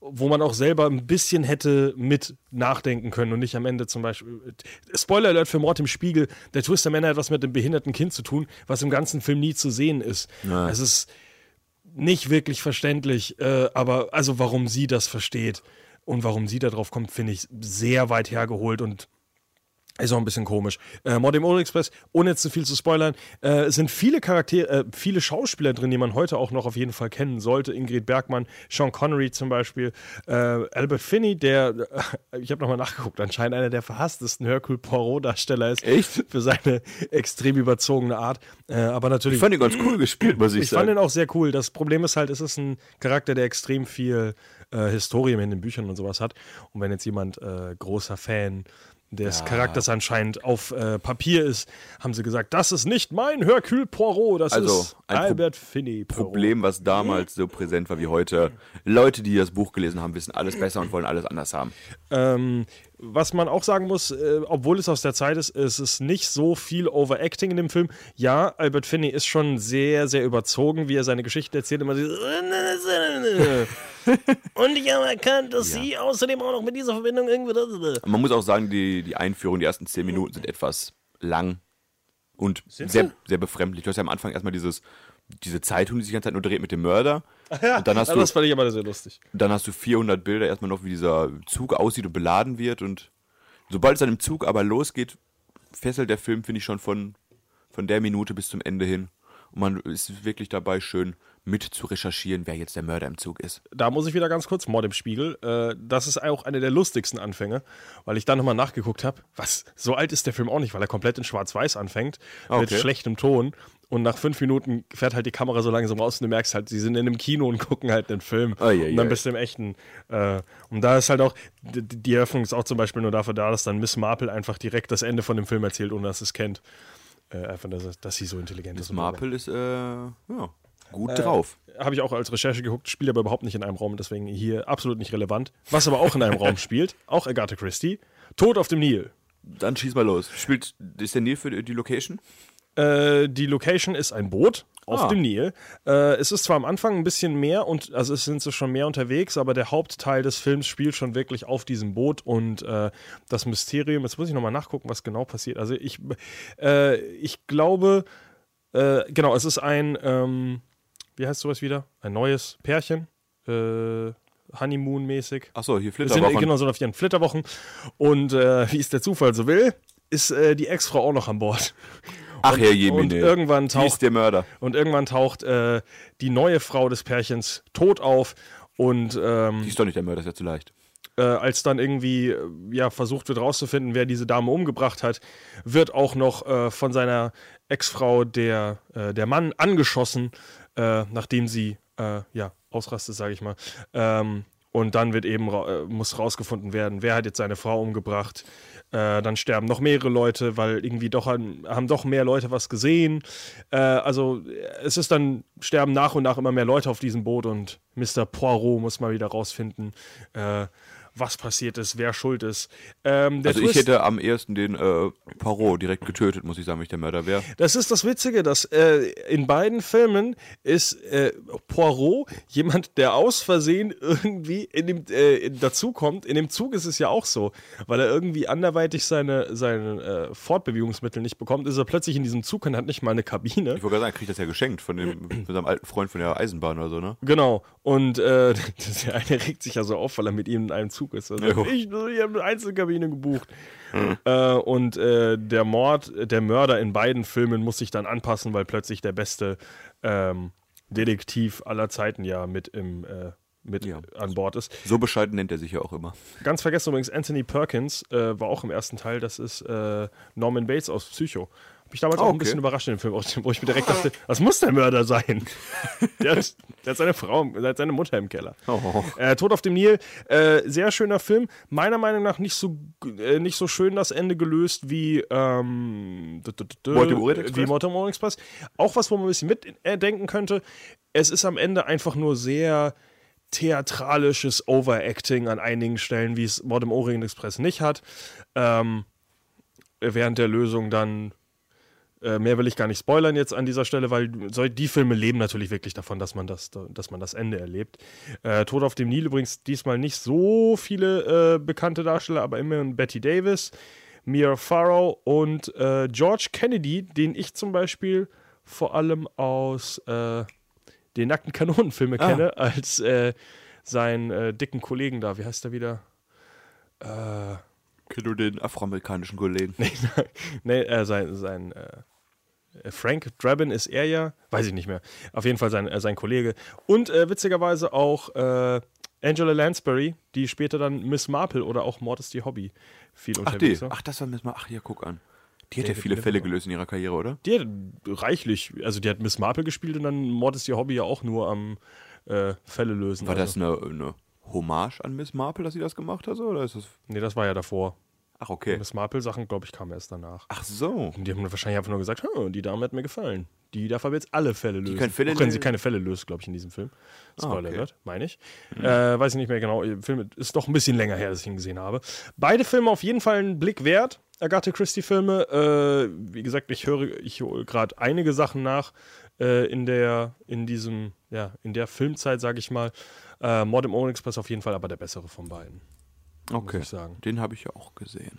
wo man auch selber ein bisschen hätte mit nachdenken können und nicht am Ende zum Beispiel. Spoiler Alert für Mord im Spiegel: Der Twist am Ende hat was mit dem behinderten Kind zu tun, was im ganzen Film nie zu sehen ist. Es ist nicht wirklich verständlich, äh, aber also warum sie das versteht und warum sie da drauf kommt, finde ich sehr weit hergeholt und ist auch ein bisschen komisch. Äh, im Orient Express, ohne jetzt zu viel zu spoilern, äh, sind viele Charaktere, äh, viele Schauspieler drin, die man heute auch noch auf jeden Fall kennen sollte. Ingrid Bergmann, Sean Connery zum Beispiel, äh, Albert Finney, der, äh, ich habe nochmal nachgeguckt, anscheinend einer der verhasstesten Hercule Poirot-Darsteller ist. Echt? Für seine extrem überzogene Art. Äh, aber natürlich. Ich fand ihn ganz cool gespielt, muss ich, Ich fand sagen. ihn auch sehr cool. Das Problem ist halt, es ist ein Charakter, der extrem viel äh, Historie in den Büchern und sowas hat. Und wenn jetzt jemand großer Fan des Charakters anscheinend auf äh, Papier ist, haben sie gesagt, das ist nicht mein Hercule Poirot, das Also, ist ein Pro- Albert Finney Poirot. Problem, was damals so präsent war wie heute. Leute, die das Buch gelesen haben, wissen alles besser und wollen alles anders haben. Ähm, was man auch sagen muss, äh, obwohl es aus der Zeit ist, ist es nicht so viel Overacting in dem Film. Ja, Albert Finney ist schon sehr, sehr überzogen, wie er seine Geschichte erzählt. Immer dieses Und ich habe erkannt, dass sie außerdem auch noch mit dieser Verbindung irgendwie. Man muss auch sagen, die, die Einführung, die ersten zehn Minuten sind etwas lang und sehr, sehr befremdlich. Du hast ja am Anfang erstmal dieses, diese Zeitung, die sich die ganze Zeit nur dreht mit dem Mörder. und dann hast, du, das fand ich aber sehr lustig. dann hast du 400 Bilder erstmal noch, wie dieser Zug aussieht und beladen wird. Und sobald es dann im Zug aber losgeht, fesselt der Film, finde ich, schon von, von der Minute bis zum Ende hin. Und man ist wirklich dabei, schön mit zu recherchieren, wer jetzt der Mörder im Zug ist. Da muss ich wieder ganz kurz, Mord im Spiegel. Äh, das ist auch eine der lustigsten Anfänge, weil ich dann nochmal nachgeguckt habe. Was, so alt ist der Film auch nicht, weil er komplett in Schwarz-Weiß anfängt, mit Okay. schlechtem Ton. Und nach fünf Minuten fährt halt die Kamera so langsam raus und du merkst halt, sie sind in einem Kino und gucken halt einen Film. Ei, ei, und dann bist du im echten. Äh, und da ist halt auch, die, die Eröffnung ist auch zum Beispiel nur dafür da, dass dann Miss Marple einfach direkt das Ende von dem Film erzählt, ohne dass es kennt. Äh, einfach, dass, dass sie so intelligent ist. Das und so. Marple ist äh, ja, gut drauf. Habe ich auch als Recherche geguckt, spielt aber überhaupt nicht in einem Raum, deswegen hier absolut nicht relevant. Was aber auch in einem Raum spielt, auch Agatha Christie, Tod auf dem Nil. Dann schieß mal los. Spielt, ist der Neil für die Location? Äh, die Location ist ein Boot auf Ah. dem Nil. Äh, es ist zwar am Anfang ein bisschen mehr und also es sind sie schon mehr unterwegs, aber der Hauptteil des Films spielt schon wirklich auf diesem Boot und äh, das Mysterium, jetzt muss ich nochmal nachgucken, was genau passiert. Also ich, äh, ich glaube, äh, genau, es ist ein, ähm, wie heißt sowas wieder? Ein neues Pärchen. Äh, Honeymoon-mäßig. Achso, hier Sind, Flitterwochen. genau, so auf ihren Flitterwochen. Und äh, wie es der Zufall so will, ist äh, die Ex-Frau auch noch an Bord. Ach, Herr Und Jemine. irgendwann Die ist taucht, der Mörder. und irgendwann taucht äh, die neue Frau des Pärchens tot auf. Und ähm, Die ist doch nicht der Mörder, ist ja zu leicht. äh, als dann irgendwie äh, ja, versucht wird rauszufinden, wer diese Dame umgebracht hat, wird auch noch äh, von seiner Ex-Frau der, äh, der Mann angeschossen, äh, nachdem sie äh, ja, ausrastet, sage ich mal. Ähm, und dann wird eben ra äh, muss rausgefunden werden, wer hat jetzt seine Frau umgebracht. Äh, dann sterben noch mehrere Leute, weil irgendwie doch an, haben doch mehr Leute was gesehen. Äh, also äh, es ist dann sterben nach und nach immer mehr Leute auf diesem Boot und Mr. Poirot muss mal wieder rausfinden, äh, was passiert ist, wer schuld ist. Ähm, Also ich Twist- hätte am ehesten den äh, Parot direkt getötet, muss ich sagen, wenn ich der Mörder wäre. Das ist das Witzige, dass äh, in beiden Filmen ist äh, Poirot jemand, der aus Versehen irgendwie in dem, äh, in- dazukommt. In dem Zug ist es ja auch so, weil er irgendwie anderweitig seine, seine äh, Fortbewegungsmittel nicht bekommt, ist er plötzlich in diesem Zug und hat nicht mal eine Kabine. Ich wollte gerade sagen, kriegt das ja geschenkt von dem von seinem alten Freund von der Eisenbahn oder so, ne? Genau. Und äh, der eine regt sich ja so auf, weil er mit ihm in einem Zug ist. Also, Jo. ich, ich habe eine Einzelkabine gebucht. Äh, und äh, der Mord, der Mörder in beiden Filmen muss sich dann anpassen, weil plötzlich der beste ähm, Detektiv aller Zeiten ja mit im äh, mit Ja. an Bord ist. So bescheiden nennt er sich ja auch immer. Ganz vergessen übrigens, Anthony Perkins äh, war auch im ersten Teil. Das ist äh, Norman Bates aus Psycho. Mich damals Ah, auch ein okay. bisschen überrascht in dem Film, wo ich mir direkt dachte, was muss der Mörder sein? der, hat, der hat seine Frau, der hat seine Mutter im Keller. Oh. Äh, Tod auf dem Nil, äh, sehr schöner Film. Meiner Meinung nach nicht so, äh, nicht so schön das Ende gelöst wie, ähm, wie Orient Express. Auch was, wo man ein bisschen mitdenken könnte. Es ist am Ende einfach nur sehr theatralisches Overacting an einigen Stellen, wie es Mord im Orient Express nicht hat. Ähm, während der Lösung dann äh, mehr will ich gar nicht spoilern jetzt an dieser Stelle, weil die Filme leben natürlich wirklich davon, dass man das, dass man das Ende erlebt. Äh, Tod auf dem Nil übrigens diesmal nicht so viele äh, bekannte Darsteller, aber immerhin Betty Davis, Mia Farrow und äh, George Kennedy, den ich zum Beispiel vor allem aus äh, den nackten Kanonenfilme Ah. kenne, als seinen dicken Kollegen da. Wie heißt der wieder? Äh, Kennst du den afroamerikanischen Kollegen? nee, äh, sein, sein äh, Frank Drabin ist er ja, weiß ich nicht mehr. Auf jeden Fall sein, äh, sein Kollege. Und äh, witzigerweise auch äh, Angela Lansbury, die später dann Miss Marple oder auch Mord ist die Hobby viel Ach, die. unterwegs war. Ach, das war Miss Mar Ach, hier, guck an. Die hat ja viele Fälle gelöst in ihrer Karriere, oder? Die hat reichlich, also die hat Miss Marple gespielt und dann Mord ist ihr Hobby ja auch nur am äh, Fälle lösen. War das also. eine, eine Hommage an Miss Marple, dass sie das gemacht hat? Oder ist das. Nee, das war ja davor. Ach, okay. Miss Marple-Sachen, glaube ich, kamen erst danach. Ach so. Und die haben wahrscheinlich einfach nur gesagt, "Hm, die Dame hat mir gefallen. Die darf aber jetzt alle Fälle lösen. kann Fälle Auch wenn sie keine Fälle löst, glaube ich, in diesem Film. Spoiler okay. alert, meine ich. Äh, weiß ich nicht mehr genau. Film ist doch ein bisschen länger her, dass ich ihn gesehen habe. Beide Filme auf jeden Fall einen Blick wert. Agatha Christie-Filme. Äh, wie gesagt, ich höre, ich hole gerade einige Sachen nach äh, in der, in diesem, ja, in der Filmzeit, sage ich mal. Äh, Mord im Orient Express auf jeden Fall aber der bessere von beiden. Okay. Den habe ich ja auch gesehen.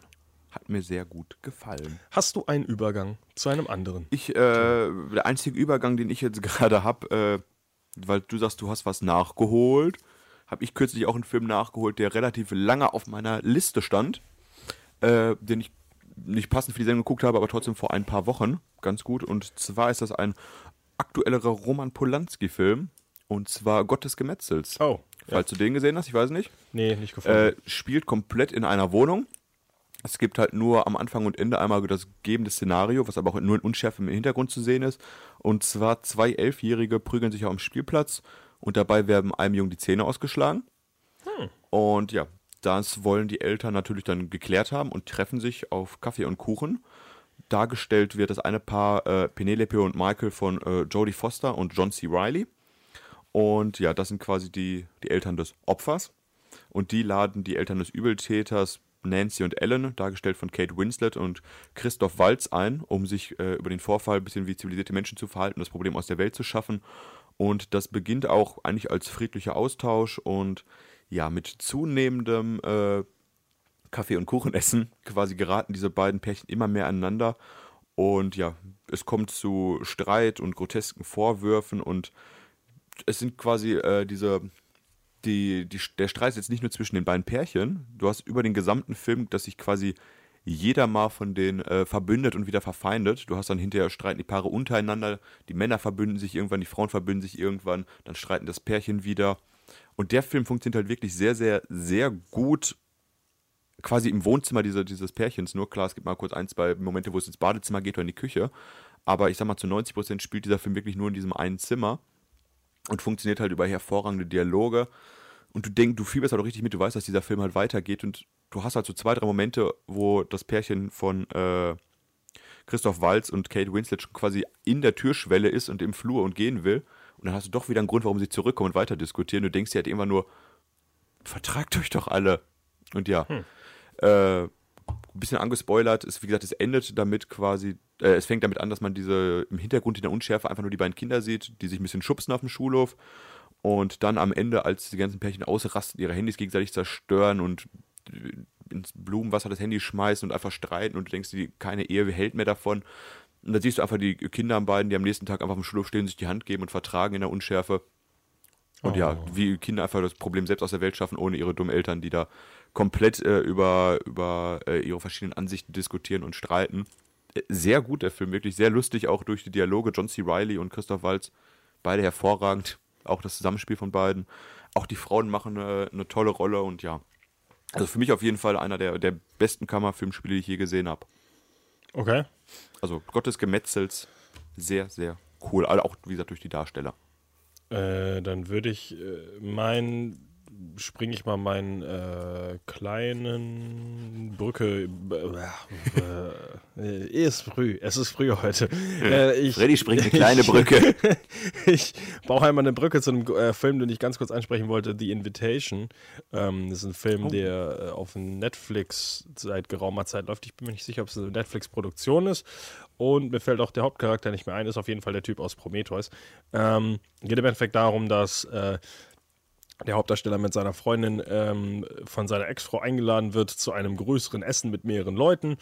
Hat mir sehr gut gefallen. Hast du einen Übergang zu einem anderen? Ich, äh, der einzige Übergang, den ich jetzt gerade habe, äh, weil du sagst, du hast was nachgeholt, habe ich kürzlich auch einen Film nachgeholt, der relativ lange auf meiner Liste stand, äh, den ich nicht passend für die Sendung geguckt habe, aber trotzdem vor ein paar Wochen ganz gut. Und zwar ist das ein aktuellerer Roman Polanski-Film, und zwar Gott des Gemetzels. Oh, ja. Falls du den gesehen hast, ich weiß nicht. Nee, nicht gefunden. Äh, spielt komplett in einer Wohnung. Es gibt halt nur am Anfang und Ende einmal das gebende Szenario, was aber auch nur in Unschärfe im Hintergrund zu sehen ist. Und zwar zwei Elfjährige prügeln sich auf dem Spielplatz und dabei werden einem Jungen die Zähne ausgeschlagen. Und ja, das wollen die Eltern natürlich dann geklärt haben und treffen sich auf Kaffee und Kuchen. Dargestellt wird das eine Paar äh, Penelope und Michael von äh, Jodie Foster und John C. Reilly. Und ja, das sind quasi die, die Eltern des Opfers. Und die laden die Eltern des Übeltäters Nancy und Ellen, dargestellt von Kate Winslet und Christoph Waltz ein, um sich äh, über den Vorfall ein bisschen wie zivilisierte Menschen zu verhalten, das Problem aus der Welt zu schaffen. Und das beginnt auch eigentlich als friedlicher Austausch und ja, mit zunehmendem äh, Kaffee- und Kuchenessen quasi geraten diese beiden Pärchen immer mehr aneinander. Und ja, es kommt zu Streit und grotesken Vorwürfen und es sind quasi äh, diese die, die, der Streit ist jetzt nicht nur zwischen den beiden Pärchen. Du hast über den gesamten Film, dass sich quasi jeder mal von denen äh, verbündet und wieder verfeindet. Du hast dann hinterher streiten die Paare untereinander, die Männer verbünden sich irgendwann, die Frauen verbünden sich irgendwann, dann streiten das Pärchen wieder. Und der Film funktioniert halt wirklich sehr, sehr, sehr gut quasi im Wohnzimmer dieser, dieses Pärchens. Nur klar, es gibt mal kurz ein, zwei Momente, wo es ins Badezimmer geht oder in die Küche. Aber ich sag mal, zu 90 Prozent spielt dieser Film wirklich nur in diesem einen Zimmer und funktioniert halt über hervorragende Dialoge. Und du denkst, du fieberst halt auch richtig mit, du weißt, dass dieser Film halt weitergeht und du hast halt so zwei, drei Momente, wo das Pärchen von äh, Christoph Waltz und Kate Winslet schon quasi in der Türschwelle ist und im Flur und gehen will. Und dann hast du doch wieder einen Grund, warum sie zurückkommen und weiter diskutieren. Du denkst dir halt immer nur, vertragt euch doch alle. Und ja, hm. äh, ein bisschen angespoilert. ist, wie gesagt, es endet damit quasi, äh, es fängt damit an, dass man diese im Hintergrund in der Unschärfe einfach nur die beiden Kinder sieht, die sich ein bisschen schubsen auf dem Schulhof. Und dann am Ende, als die ganzen Pärchen ausrasten, ihre Handys gegenseitig zerstören und ins Blumenwasser das Handy schmeißen und einfach streiten und du denkst, die, keine Ehe hält mehr davon. Und dann siehst du einfach die Kinder an beiden, die am nächsten Tag einfach auf dem Schulhof stehen, sich die Hand geben und vertragen in der Unschärfe. Und oh. ja, wie Kinder einfach das Problem selbst aus der Welt schaffen, ohne ihre dummen Eltern, die da komplett äh, über, über äh, ihre verschiedenen Ansichten diskutieren und streiten. Sehr gut der Film, wirklich sehr lustig, auch durch die Dialoge. John C. Riley und Christoph Waltz, beide hervorragend. Auch das Zusammenspiel von beiden. Auch die Frauen machen eine, eine tolle Rolle und ja. Also für mich auf jeden Fall einer der, der besten Kammerfilmspiele, die ich je gesehen habe. Okay. Also Gottes Gemetzels, sehr, sehr cool. Also auch, wie gesagt, durch die Darsteller. Äh, dann würde ich äh, meinen springe ich mal meinen äh, kleinen Brücke. Äh, äh, ist früh, es ist früh heute. Äh, ich, Freddy springt eine kleine Brücke. ich baue einmal eine Brücke zu einem äh, Film, den ich ganz kurz ansprechen wollte: The Invitation. Ähm, das ist ein Film, oh. der äh, auf Netflix seit geraumer Zeit läuft. Ich bin mir nicht sicher, ob es eine Netflix-Produktion ist. Und mir fällt auch der Hauptcharakter nicht mehr ein, ist auf jeden Fall der Typ aus Prometheus. Ähm, geht im Endeffekt darum, dass äh, der Hauptdarsteller mit seiner Freundin ähm, von seiner Ex-Frau eingeladen wird zu einem größeren Essen mit mehreren Leuten.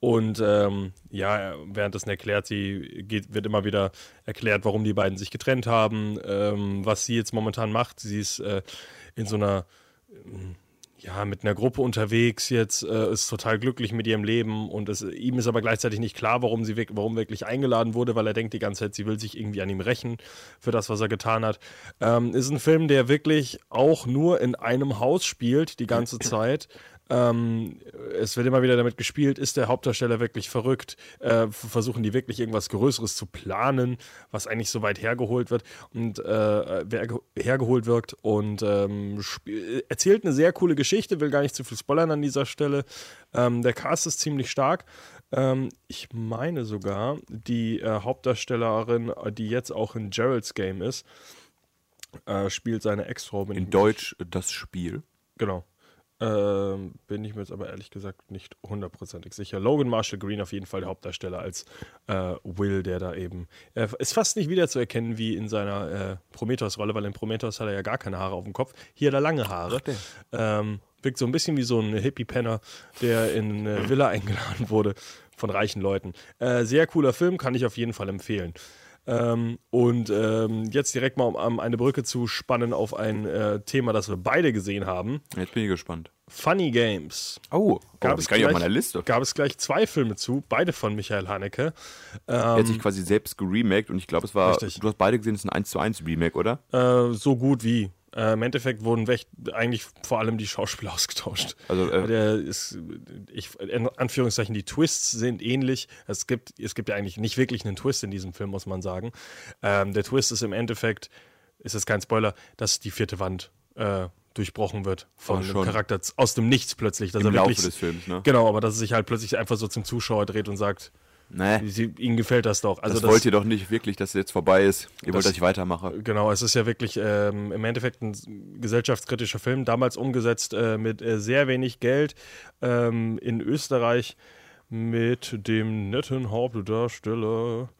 Und ähm, ja, währenddessen erklärt sie, geht, wird immer wieder erklärt, warum die beiden sich getrennt haben, ähm, was sie jetzt momentan macht. Sie ist äh, in so einer ja, mit einer Gruppe unterwegs jetzt, äh, ist total glücklich mit ihrem Leben und es, ihm ist aber gleichzeitig nicht klar, warum sie warum wirklich eingeladen wurde, weil er denkt die ganze Zeit, sie will sich irgendwie an ihm rächen für das, was er getan hat. Ähm, ist ein Film, der wirklich auch nur in einem Haus spielt die ganze Zeit. Ähm, es wird immer wieder damit gespielt, ist der Hauptdarsteller wirklich verrückt? Äh, versuchen die wirklich irgendwas Größeres zu planen, was eigentlich so weit hergeholt wird und äh, hergeholt wirkt und ähm, erzählt eine sehr coole Geschichte, will gar nicht zu viel spoilern an dieser Stelle. Ähm, der Cast ist ziemlich stark. Ähm, ich meine sogar, die äh, Hauptdarstellerin, die jetzt auch in Gerald's Game ist, äh, spielt seine Ex-Frau. In Deutsch das Spiel. Genau. Ähm, bin ich mir jetzt aber ehrlich gesagt nicht hundertprozentig sicher. Logan Marshall Green auf jeden Fall der Hauptdarsteller als äh, Will, der da eben äh, ist fast nicht wiederzuerkennen wie in seiner äh, Prometheus-Rolle, weil in Prometheus hat er ja gar keine Haare auf dem Kopf. Hier hat er lange Haare. Ähm, wirkt so ein bisschen wie so ein Hippie-Penner, der in eine Villa eingeladen wurde von reichen Leuten. Äh, sehr cooler Film, kann ich auf jeden Fall empfehlen. Ähm, und ähm, jetzt direkt mal, um eine Brücke zu spannen auf ein äh, Thema, das wir beide gesehen haben. Jetzt bin ich gespannt. Funny Games. Oh, gab oh, es gleich, auf meiner Liste. Gab es gleich zwei Filme zu, beide von Michael Haneke. Ähm, er hat sich quasi selbst geremaked und ich glaube, es war, richtig. du hast beide gesehen, es ist ein 1 zu 1 Remake, oder? Äh, so gut wie. Äh, Im Endeffekt wurden eigentlich vor allem die Schauspieler ausgetauscht. Also, äh, der ist, ich, in Anführungszeichen, die Twists sind ähnlich. Es gibt, es gibt ja eigentlich nicht wirklich einen Twist in diesem Film, muss man sagen. Ähm, der Twist ist im Endeffekt, ist es kein Spoiler, dass die vierte Wand äh, durchbrochen wird von einem Charakter aus dem Nichts plötzlich. Dass Im er wirklich, Laufe des Films, ne? Genau, aber dass er sich halt plötzlich einfach so zum Zuschauer dreht und sagt, Nee. Sie, ihnen gefällt das doch. Also das, wollt ihr doch nicht wirklich, dass es jetzt vorbei ist. Ihr wollt, dass ich weitermache. Genau, es ist ja wirklich ähm, im Endeffekt ein gesellschaftskritischer Film, damals umgesetzt äh, mit äh, sehr wenig Geld ähm, in Österreich mit dem netten Hauptdarsteller.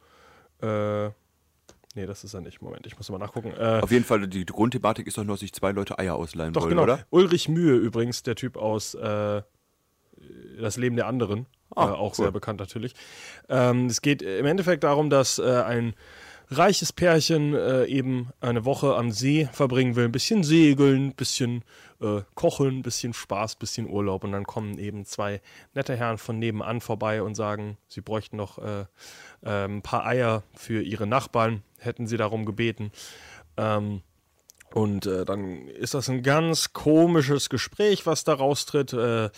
Äh, nee, das ist er nicht. Moment, ich muss mal nachgucken. Äh, Auf jeden Fall, die Grundthematik ist doch nur, dass sich zwei Leute Eier ausleihen doch, wollen, genau. oder? Ulrich Mühe übrigens, der Typ aus äh, Das Leben der anderen. Ah, äh, auch cool. sehr bekannt natürlich. Ähm, es geht im Endeffekt darum, dass äh, ein reiches Pärchen äh, eben eine Woche am See verbringen will, ein bisschen segeln, ein bisschen äh, kochen, ein bisschen Spaß, ein bisschen Urlaub und dann kommen eben zwei nette Herren von nebenan vorbei und sagen, sie bräuchten noch äh, äh, ein paar Eier für ihre Nachbarn, hätten sie darum gebeten. Ähm, und äh, dann ist das ein ganz komisches Gespräch, was da raustritt, äh,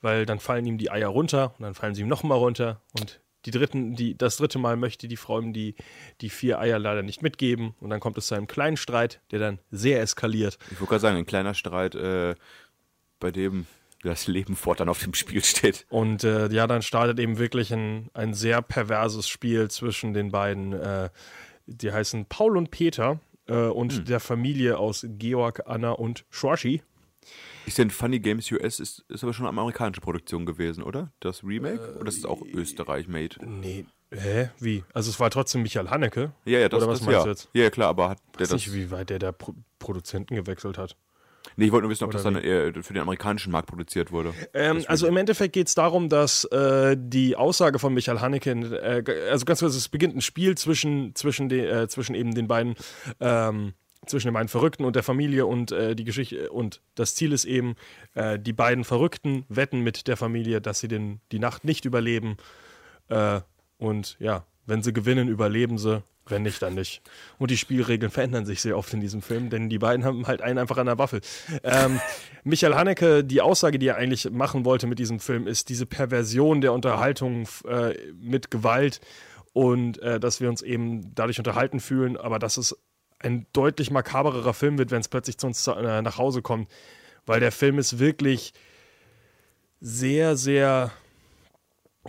weil dann fallen ihm die Eier runter und dann fallen sie ihm nochmal runter und die dritten, die, das dritte Mal möchte die Frau ihm die, die vier Eier leider nicht mitgeben und dann kommt es zu einem kleinen Streit, der dann sehr eskaliert. Ich wollte gerade sagen, ein kleiner Streit, äh, bei dem das Leben fortan auf dem Spiel steht. Und äh, ja, dann startet eben wirklich ein, ein sehr perverses Spiel zwischen den beiden. Äh, die heißen Paul und Peter äh, und der Familie aus Georg, Anna und Schwarschi. Ist denn Funny Games US, ist, ist aber schon eine amerikanische Produktion gewesen, oder? Das Remake? Oder ist es auch Österreich-made? Nee. Hä? Wie? Also es war trotzdem Michael Haneke. Ja, ja, das, Oder was das meinst ja. du jetzt? Ja, ja, klar, aber hat der Ich weiß das. nicht, wie weit der da Pro Produzenten gewechselt hat. Nee, ich wollte nur wissen, ob Oder das dann eher für den amerikanischen Markt produziert wurde. Ähm, also im Endeffekt geht es darum, dass äh, die Aussage von Michael Haneke, äh, also ganz kurz, es beginnt ein Spiel zwischen, zwischen, den, äh, zwischen eben den beiden, ähm, zwischen den beiden Verrückten und der Familie und äh, die Geschichte und das Ziel ist eben, äh, die beiden Verrückten wetten mit der Familie, dass sie den, die Nacht nicht überleben äh, und ja, wenn sie gewinnen, überleben sie. Wenn nicht, dann nicht. Und die Spielregeln verändern sich sehr oft in diesem Film, denn die beiden haben halt einen einfach an der Waffel. Ähm, Michael Haneke, die Aussage, die er eigentlich machen wollte mit diesem Film, ist diese Perversion der Unterhaltung äh, mit Gewalt und äh, dass wir uns eben dadurch unterhalten fühlen, aber dass es ein deutlich makabererer Film wird, wenn es plötzlich zu uns äh, nach Hause kommt, weil der Film ist wirklich sehr, sehr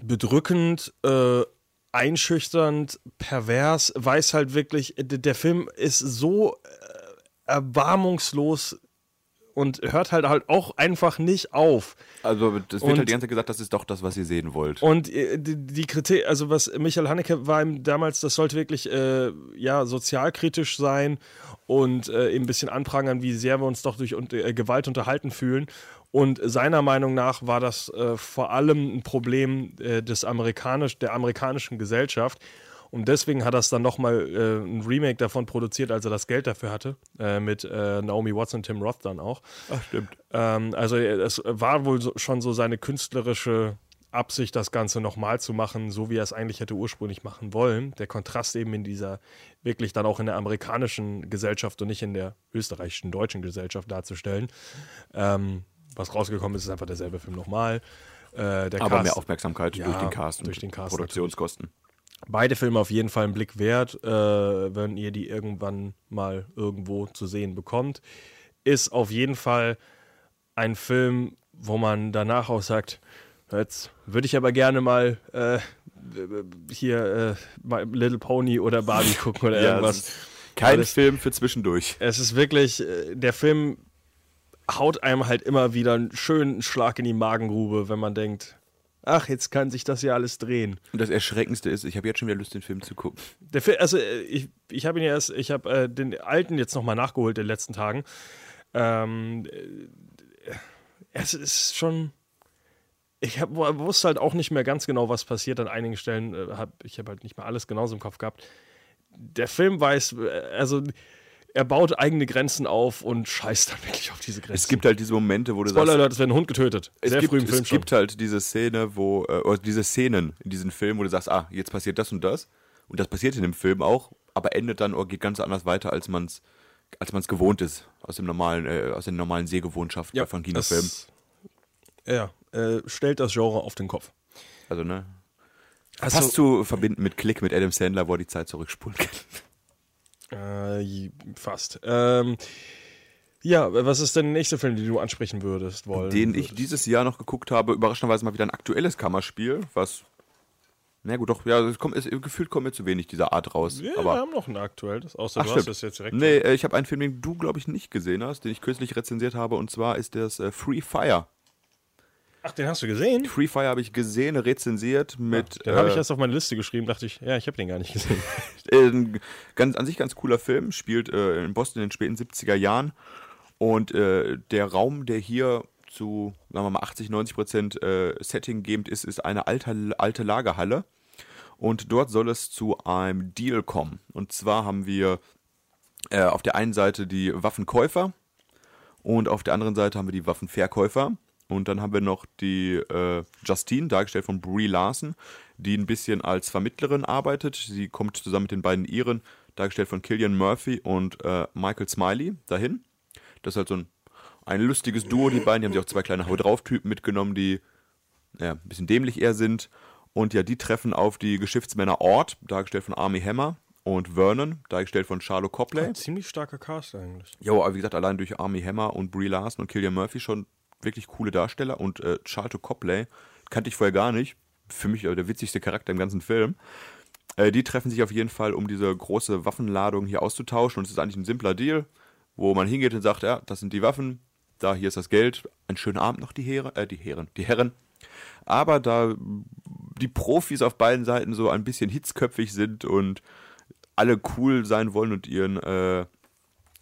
bedrückend, äh, einschüchternd, pervers, weiß halt wirklich, der Film ist so äh, erbarmungslos und hört halt halt auch einfach nicht auf. Also, das wird Und- halt die ganze Zeit gesagt, das ist doch das, was ihr sehen wollt. Und äh, die, die Kritik, also was Michael Haneke war ihm damals, das sollte wirklich äh, ja sozialkritisch sein und äh, eben ein bisschen anprangern, wie sehr wir uns doch durch und, äh, Gewalt unterhalten fühlen. Und seiner Meinung nach war das äh, vor allem ein Problem äh, des amerikanisch, der amerikanischen Gesellschaft. Und deswegen hat er es dann nochmal äh, ein Remake davon produziert, als er das Geld dafür hatte, äh, mit äh, Naomi Watts und Tim Roth dann auch. Ach, stimmt. Ähm, also äh, es war wohl so, schon so seine künstlerische Absicht, das Ganze nochmal zu machen, so wie er es eigentlich hätte ursprünglich machen wollen. Der Kontrast eben in dieser, wirklich dann auch in der amerikanischen Gesellschaft und nicht in der österreichischen, deutschen Gesellschaft darzustellen. Ähm, was rausgekommen ist, ist einfach derselbe Film nochmal. Äh, der Aber Cast- mehr Aufmerksamkeit Ja, durch den Cast durch den Cast Produktionskosten. Beide Filme auf jeden Fall einen Blick wert, äh, wenn ihr die irgendwann mal irgendwo zu sehen bekommt. Ist auf jeden Fall ein Film, wo man danach auch sagt, jetzt würde ich aber gerne mal äh, hier äh, Little Pony oder Barbie gucken oder Ja, irgendwas. Kein Film für zwischendurch. Es ist wirklich, äh, der Film haut einem halt immer wieder einen schönen Schlag in die Magengrube, wenn man denkt, ach, jetzt kann sich das ja alles drehen. Und das Erschreckendste ist, ich habe jetzt schon wieder Lust, den Film zu gucken. Der Film, also äh, ich, ich habe ihn ja erst, ich habe äh, den alten jetzt nochmal nachgeholt in den letzten Tagen. Ähm, äh, es ist schon. Ich hab, wusste halt auch nicht mehr ganz genau, was passiert. An einigen Stellen äh, hab ich habe halt nicht mehr alles genauso im Kopf gehabt. Der Film weiß, also er baut eigene Grenzen auf und scheißt dann wirklich auf diese Grenzen. Es gibt halt diese Momente, wo du Spoiler sagst, Alert, es wird ein Hund getötet. es Sehr gibt, früh im Film es schon. gibt halt diese Szene, wo, äh, diese Szenen in diesem Film, wo du sagst, ah, jetzt passiert das und das. Und das passiert in dem Film auch, aber endet dann oder geht ganz anders weiter, als man es als man's gewohnt ist, aus dem normalen, äh, aus den normalen Sehgewohnschaften von Kinofilmen. es- Ja, äh, stellt das Genre auf den Kopf. Also, ne? Hast Fast zu verbinden mit Klick mit Adam Sandler, wo er die Zeit zurückspulen kann. Äh, fast. Ähm, ja, was ist denn der nächste Film, den du ansprechen würdest wollen? Den ich würdest? dieses Jahr noch geguckt habe, überraschenderweise mal wieder ein aktuelles Kammerspiel, was Na gut, doch, ja, es kommt, es, gefühlt kommt mir zu wenig dieser Art raus. Ja, aber wir haben noch ein aktuelles, außer Ach, du hast stimmt. das jetzt direkt. Nee, äh, ich habe einen Film, den du, glaube ich, nicht gesehen hast, den ich kürzlich rezensiert habe, und zwar ist das äh, Free Fire. Ach, den hast du gesehen? Free Fire habe ich gesehen, rezensiert mit. Den habe ich äh, erst auf meine Liste geschrieben, dachte ich, ja, ich habe den gar nicht gesehen. äh, ganz, an sich ganz cooler Film, spielt äh, in Boston in den späten 70er Jahren. Und äh, der Raum, der hier zu, sagen wir mal, 80, 90 Prozent äh, Setting gebend ist, ist eine alte, alte Lagerhalle. Und dort soll es zu einem Deal kommen. Und zwar haben wir äh, auf der einen Seite die Waffenkäufer und auf der anderen Seite haben wir die Waffenverkäufer. Und dann haben wir noch die äh, Justine, dargestellt von Brie Larson, die ein bisschen als Vermittlerin arbeitet. Sie kommt zusammen mit den beiden Iren, dargestellt von Killian Murphy und äh, Michael Smiley, dahin. Das ist halt so ein, ein lustiges Duo, die beiden. Die haben sich auch zwei kleine Hau drauf-Typen mitgenommen, die ja, ein bisschen dämlich eher sind. Und ja, die treffen auf die Geschäftsmänner Ort, dargestellt von Army Hammer, und Vernon, dargestellt von Charlotte Copley. Ein ziemlich starker Cast eigentlich. Jo, aber wie gesagt, allein durch Army Hammer und Brie Larson und Killian Murphy schon wirklich coole Darsteller. Und äh, Charlotte Copley kannte ich vorher gar nicht. Für mich äh, der witzigste Charakter im ganzen Film. Äh, die treffen sich auf jeden Fall, um diese große Waffenladung hier auszutauschen. Und es ist eigentlich ein simpler Deal, wo man hingeht und sagt, ja, das sind die Waffen, da hier ist das Geld. Einen schönen Abend noch, die Herren, äh, die Herren, die Herren. Aber da die Profis auf beiden Seiten so ein bisschen hitzköpfig sind und alle cool sein wollen und ihren äh,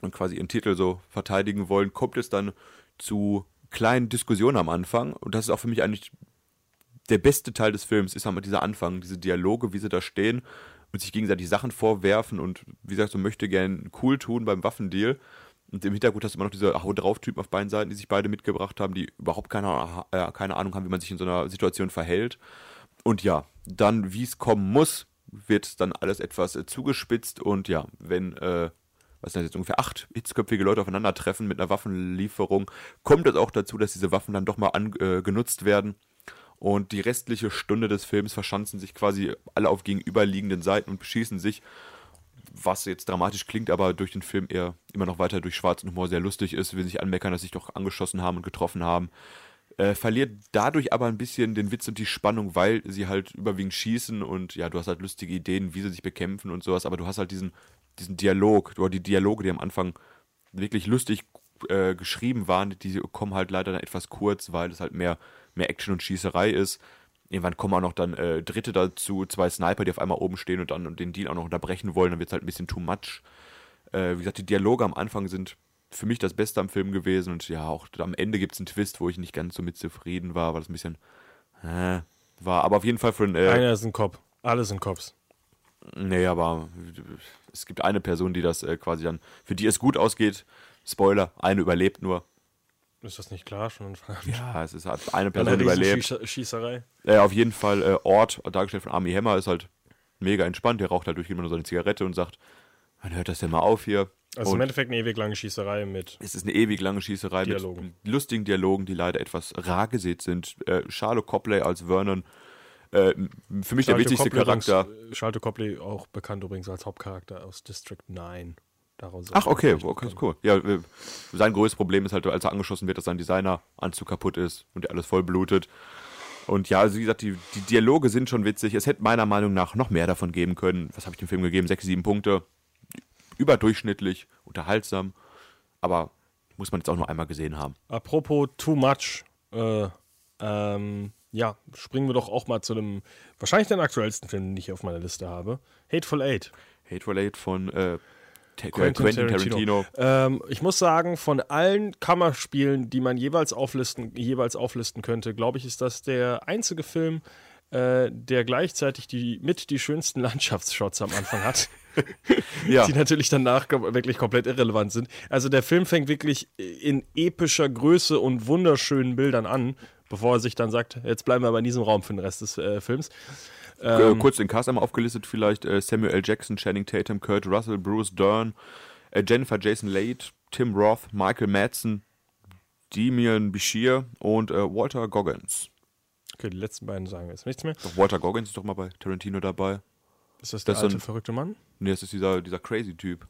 und quasi ihren Titel so verteidigen wollen, kommt es dann zu kleinen Diskussionen am Anfang. Und das ist auch für mich eigentlich der beste Teil des Films, ist einmal dieser Anfang, diese Dialoge, wie sie da stehen und sich gegenseitig Sachen vorwerfen und wie gesagt, so möchte gern cool tun beim Waffendeal. Und im Hintergrund hast du immer noch diese Hau drauf-Typen auf beiden Seiten, die sich beide mitgebracht haben, die überhaupt keine, äh, keine Ahnung haben, wie man sich in so einer Situation verhält. Und ja, dann, wie es kommen muss, wird dann alles etwas äh, zugespitzt und ja, wenn, äh, was sind das jetzt ungefähr acht hitzköpfige Leute aufeinandertreffen mit einer Waffenlieferung, kommt es auch dazu, dass diese Waffen dann doch mal an, äh, genutzt werden. Und die restliche Stunde des Films verschanzen sich quasi alle auf gegenüberliegenden Seiten und beschießen sich, was jetzt dramatisch klingt, aber durch den Film eher immer noch weiter durch schwarzen Humor sehr lustig ist, will sich anmeckern, dass sich doch angeschossen haben und getroffen haben. Äh, verliert dadurch aber ein bisschen den Witz und die Spannung, weil sie halt überwiegend schießen und ja, du hast halt lustige Ideen, wie sie sich bekämpfen und sowas, aber du hast halt diesen, diesen Dialog, oder die Dialoge, die am Anfang wirklich lustig äh, geschrieben waren, die kommen halt leider dann etwas kurz, weil es halt mehr, mehr Action und Schießerei ist. Irgendwann kommen auch noch dann äh, Dritte dazu, zwei Sniper, die auf einmal oben stehen und dann den Deal auch noch unterbrechen wollen, dann wird es halt ein bisschen too much. Äh, wie gesagt, die Dialoge am Anfang sind für mich das Beste am Film gewesen und ja, auch am Ende gibt es einen Twist, wo ich nicht ganz so mit zufrieden war, weil das ein bisschen war. Aber auf jeden Fall von. Äh, Einer ist ein Cop. Alle sind Cops. Nee, aber es gibt eine Person, die das äh, quasi dann, für die es gut ausgeht. Spoiler, eine überlebt nur. Ist das nicht klar schon? Ja, es ist halt eine einer Person überlebt. Schießer Schießerei. Äh, auf jeden Fall, äh, Ort, dargestellt von Army Hammer, ist halt mega entspannt. Der raucht halt durch immer nur so eine Zigarette und sagt, wann hört das denn mal auf hier? Also und im Endeffekt eine ewig lange Schießerei mit. es ist eine ewig lange Schießerei Dialogen. mit lustigen Dialogen, die leider etwas rar gesät sind. Äh, Charlotte Copley als Vernon, äh, für mich der Charlotte wichtigste Copley Charakter. Übrigens, Charlotte Copley auch bekannt übrigens als Hauptcharakter aus District 9. Daraus Ach, okay, okay, cool. Ja, äh, sein größtes Problem ist halt, als er angeschossen wird, dass sein Designeranzug kaputt ist und er alles voll blutet. Und ja, also wie gesagt, die, die Dialoge sind schon witzig. Es hätte meiner Meinung nach noch mehr davon geben können. Was habe ich dem Film gegeben? Sechs, sieben Punkte. Überdurchschnittlich, unterhaltsam. Aber muss man jetzt auch nur einmal gesehen haben. Apropos too much, äh, ähm, ja, springen wir doch auch mal zu dem wahrscheinlich den aktuellsten Film, den ich hier auf meiner Liste habe. Hateful Eight. Hateful Eight von äh, Ta- Quentin Quentin, Tarantino. Ähm, ich muss sagen, von allen Kammerspielen, die man jeweils auflisten, jeweils auflisten könnte, glaube ich, ist das der einzige Film, äh, der gleichzeitig die, mit die schönsten Landschaftsshots am Anfang hat. Ja. die natürlich danach wirklich komplett irrelevant sind. Also der Film fängt wirklich in epischer Größe und wunderschönen Bildern an, bevor er sich dann sagt, jetzt bleiben wir aber in diesem Raum für den Rest des äh, Films. Äh, kurz den Cast einmal aufgelistet vielleicht. Äh, Samuel L. Jackson, Channing Tatum, Kurt Russell, Bruce Dern, äh, Jennifer Jason Leigh, Tim Roth, Michael Madsen, Demian Bashir und äh, Walter Goggins. Okay, die letzten beiden sagen wir jetzt nichts mehr. Doch Walter Goggins ist doch mal bei Tarantino dabei. Ist das der Das alte sind- verrückte Mann? Nee, das ist dieser, dieser crazy Typ.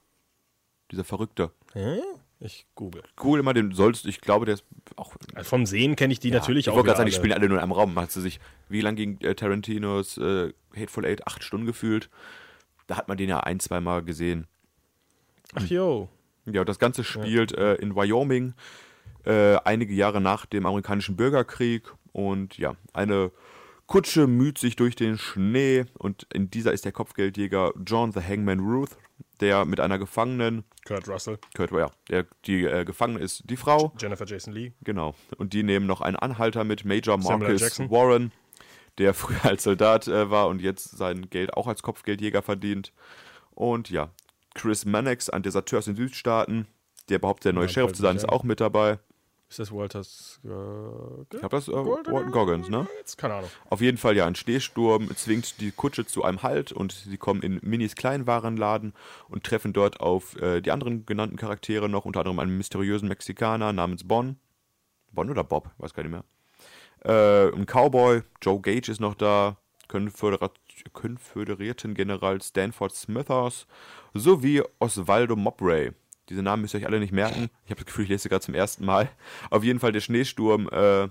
Dieser Verrückte. Hä? Ich google. Google immer, den sollst du, ich glaube, der ist auch. Also vom Sehen kenne ich die natürlich ich auch. wollte gerade sagen, die spielen alle nur in einem Raum. Hat sie sich, wie lang ging äh, Tarantinos äh, Hateful Eight? Acht Stunden gefühlt. Da hat man den ja ein, zweimal gesehen. Ach jo. Ja, und das Ganze spielt äh, in Wyoming, äh, einige Jahre nach dem amerikanischen Bürgerkrieg. Und ja, eine Kutsche müht sich durch den Schnee und in dieser ist der Kopfgeldjäger John the Hangman Ruth, der mit einer Gefangenen, Kurt Russell, Kurt, ja, der, die äh, Gefangene ist die Frau, Jennifer Jason Lee. genau. Und die nehmen noch einen Anhalter mit, Major Marcus. Warren, der früher als Soldat äh, war und jetzt sein Geld auch als Kopfgeldjäger verdient. Und ja, Chris Mannix, ein Deserteur aus den Südstaaten, der behauptet, der neue Ja, Sheriff zu sein, ist auch mit dabei. Ist das Walters äh, Ich glaube, das äh, Walton Goggins, ne? Jetzt, keine Ahnung. Auf jeden Fall ja, ein Schneesturm zwingt die Kutsche zu einem Halt und sie kommen in Minis Kleinwarenladen und treffen dort auf äh, die anderen genannten Charaktere noch, unter anderem einen mysteriösen Mexikaner namens Bon. Bon oder Bob, weiß gar nicht mehr. Äh, ein Cowboy, Joe Gage ist noch da, konföderierten General Stanford Smithers sowie Osvaldo Mobray. Diese Namen müsst ihr euch alle nicht merken. Ich habe das Gefühl, ich lese sie gerade zum ersten Mal. Auf jeden Fall der Schneesturm äh,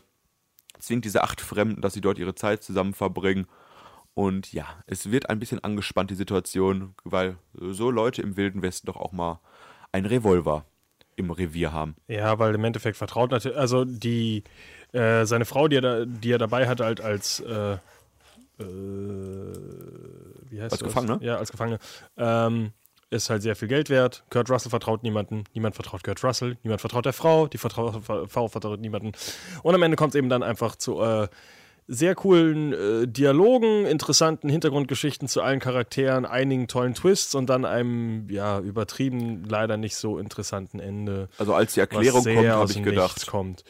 zwingt diese acht Fremden, dass sie dort ihre Zeit zusammen verbringen. Und ja, es wird ein bisschen angespannt, die Situation, weil so Leute im Wilden Westen doch auch mal ein Revolver im Revier haben. Ja, weil im Endeffekt vertraut natürlich, also die, äh, seine Frau, die er, da, die er dabei hatte, halt als, äh, äh, wie heißt Als das? Gefangene? Ja, als Gefangene, ähm, ist halt sehr viel Geld wert. Kurt Russell vertraut niemanden, niemand vertraut Kurt Russell, niemand vertraut der Frau, die Vertrau Frau vertraut niemanden. Und am Ende kommt es eben dann einfach zu äh, sehr coolen äh, Dialogen, interessanten Hintergrundgeschichten zu allen Charakteren, einigen tollen Twists und dann einem, ja, übertrieben, leider nicht so interessanten Ende. Also als die Erklärung kommt, habe ich gedacht. Kommt.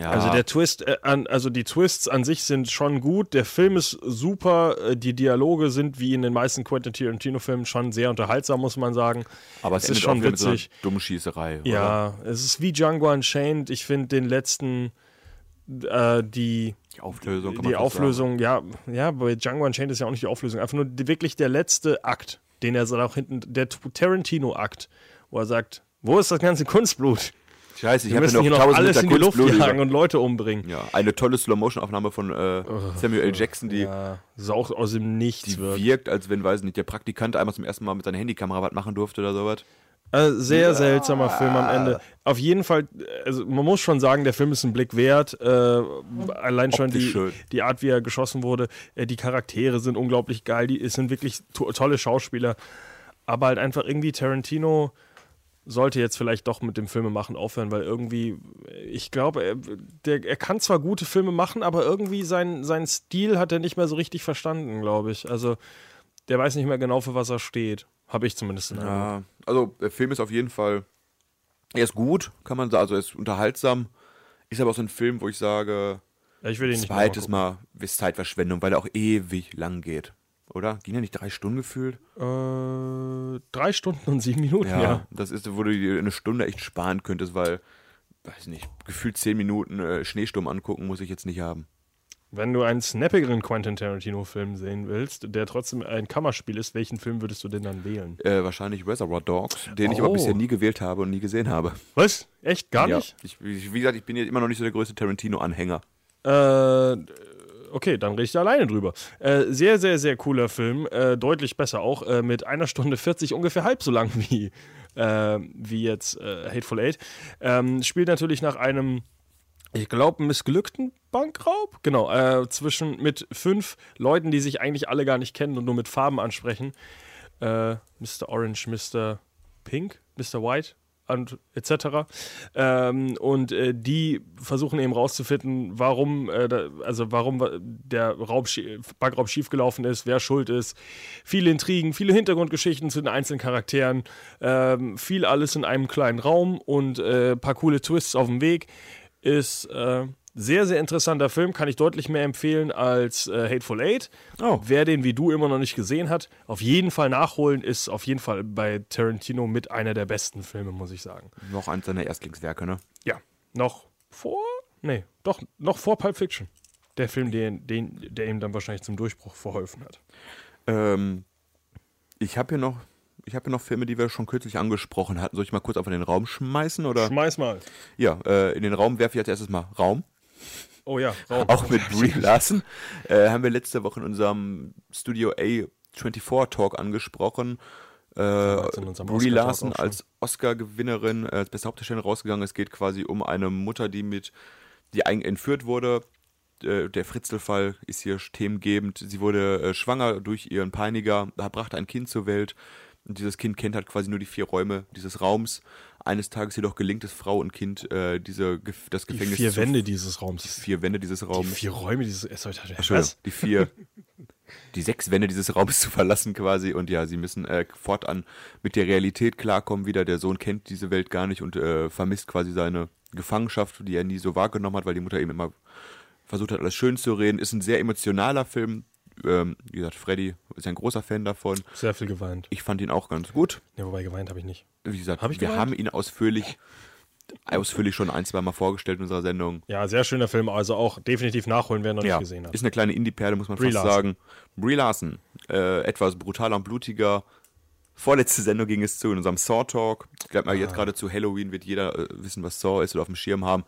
Ja, Also der Twist, äh, an, also die Twists an sich sind schon gut. Der Film ist super. äh, Die Dialoge sind wie in den meisten Quentin Tarantino-Filmen schon sehr unterhaltsam, muss man sagen. aber es, es ist schon mit so einer witzig. dummen Schießerei. Oder? Ja, es ist wie Django Unchained. Ich finde den letzten, äh, die, Die Auflösung. die Auflösung, ja, ja, bei Django Unchained ist ja auch nicht die Auflösung. Einfach nur die, wirklich der letzte Akt, den er auch hinten, der Tarantino-Akt, wo er sagt, wo ist das ganze Kunstblut? Scheiße, ich habe noch hier noch alles Liter in die Luft Kunstblut jagen über. und Leute umbringen. Ja, eine tolle Slow-Motion-Aufnahme von äh, Samuel L. Jackson, die, Ja, so auch aus dem Nichts die wirkt. wirkt, als wenn, weiß nicht, der Praktikant einmal zum ersten Mal mit seiner Handykamera was machen durfte oder sowas. Äh, sehr seltsamer Film am Ende. Auf jeden Fall, also man muss schon sagen, der Film ist ein Blick wert. Äh, allein schon die, die Art, wie er geschossen wurde. Äh, die Charaktere sind unglaublich geil. Die es sind wirklich to tolle Schauspieler. Aber halt einfach irgendwie Tarantino sollte jetzt vielleicht doch mit dem Filmemachen aufhören, weil irgendwie, ich glaube, er, der, er kann zwar gute Filme machen, aber irgendwie sein, sein Stil hat er nicht mehr so richtig verstanden, glaube ich. Also der weiß nicht mehr genau, für was er steht. Habe ich zumindest. Ja, also der Film ist auf jeden Fall, er ist gut, kann man sagen, also er ist unterhaltsam, ist aber auch so ein Film, wo ich sage, Ja, ich will den nicht zweites Mal ist Zeitverschwendung, weil er auch ewig lang geht. Oder? Ging ja nicht drei Stunden gefühlt? Äh, drei Stunden und sieben Minuten, ja. Das ist, wo du dir eine Stunde echt sparen könntest, weil, weiß nicht, gefühlt zehn Minuten äh, Schneesturm angucken muss ich jetzt nicht haben. Wenn du einen snappigeren Quentin Tarantino-Film sehen willst, der trotzdem ein Kammerspiel ist, welchen Film würdest du denn dann wählen? Äh, wahrscheinlich Reservoir Dogs, den ich aber Oh. bisher nie gewählt habe und nie gesehen habe. Was? Echt? Gar ja. nicht? Ich, ich, wie gesagt, ich bin jetzt immer noch nicht so der größte Tarantino-Anhänger. Äh, okay, dann rede ich da alleine drüber. Äh, sehr, sehr, sehr cooler Film. Äh, deutlich besser auch. Äh, mit einer Stunde 40, ungefähr halb so lang wie, äh, wie jetzt äh, Hateful Eight. Ähm, spielt natürlich nach einem, ich glaube, missglückten Bankraub. Genau, äh, zwischen mit fünf Leuten, die sich eigentlich alle gar nicht kennen und nur mit Farben ansprechen. Äh, Mr. Orange, Mr. Pink, Mr. White und etc. Ähm, und äh, die versuchen eben rauszufinden, warum, äh, da, also warum wa- der Raub, Bankraub schiefgelaufen ist, wer schuld ist. Viele Intrigen, viele Hintergrundgeschichten zu den einzelnen Charakteren, ähm, viel alles in einem kleinen Raum und äh, paar coole Twists auf dem Weg. Ist äh, sehr, sehr interessanter Film, kann ich deutlich mehr empfehlen als äh, Hateful Eight. Oh. Wer den wie du immer noch nicht gesehen hat, auf jeden Fall nachholen, ist auf jeden Fall bei Tarantino mit einer der besten Filme, muss ich sagen. Noch eins seiner Erstlingswerke, ne? Ja, noch vor, nee, doch, noch vor Pulp Fiction. Der Film, den, den, der ihm dann wahrscheinlich zum Durchbruch verholfen hat. Ähm, ich habe hier noch Ich habe noch Filme, die wir schon kürzlich angesprochen hatten. Soll ich mal kurz auf in den Raum schmeißen? Oder? Schmeiß mal. Ja, äh, in den Raum werfe ich als erstes mal Raum. Oh ja, Raum. Auch mit Brie Larson. Äh, haben wir letzte Woche in unserem Studio A24 Talk angesprochen. Äh, Brie Larson als Oscar-Gewinnerin, äh, als beste Hauptdarstellerin rausgegangen. Es geht quasi um eine Mutter, die mit, die eigentlich entführt wurde. Äh, der Fritzelfall ist hier themengebend. Sie wurde äh, schwanger durch ihren Peiniger, brachte ein Kind zur Welt. Und dieses Kind kennt halt quasi nur die vier Räume dieses Raums. Eines Tages jedoch gelingt es Frau und Kind, äh, diese, das die Gefängnis vier zu Wände dieses Raums. vier Wände dieses Die Raums. vier Räume dieses. Entschuldigung, was? die vier, die sechs Wände dieses Raums zu verlassen quasi und ja, sie müssen äh, fortan mit der Realität klarkommen wieder. Der Sohn kennt diese Welt gar nicht und äh, vermisst quasi seine Gefangenschaft, die er nie so wahrgenommen hat, weil die Mutter eben immer versucht hat, alles schön zu reden. Ist ein sehr emotionaler Film. Ähm, wie gesagt, Freddy ist ein großer Fan davon. Sehr viel geweint. Ich fand ihn auch ganz gut. Ja, wobei geweint habe ich nicht. Wie gesagt, Hab wir gemeint? haben ihn ausführlich, ausführlich schon ein, zwei Mal vorgestellt in unserer Sendung. Ja, sehr schöner Film. Also auch definitiv nachholen, wer noch nicht gesehen hat. Ist eine kleine Indie-Perle, muss man Brie fast Larson. sagen. Brie Larson, äh, etwas brutaler und blutiger. Vorletzte Sendung ging es zu in unserem Saw Talk. Ich glaube mal, Ah. jetzt gerade zu Halloween wird jeder äh, wissen, was Saw ist oder auf dem Schirm haben.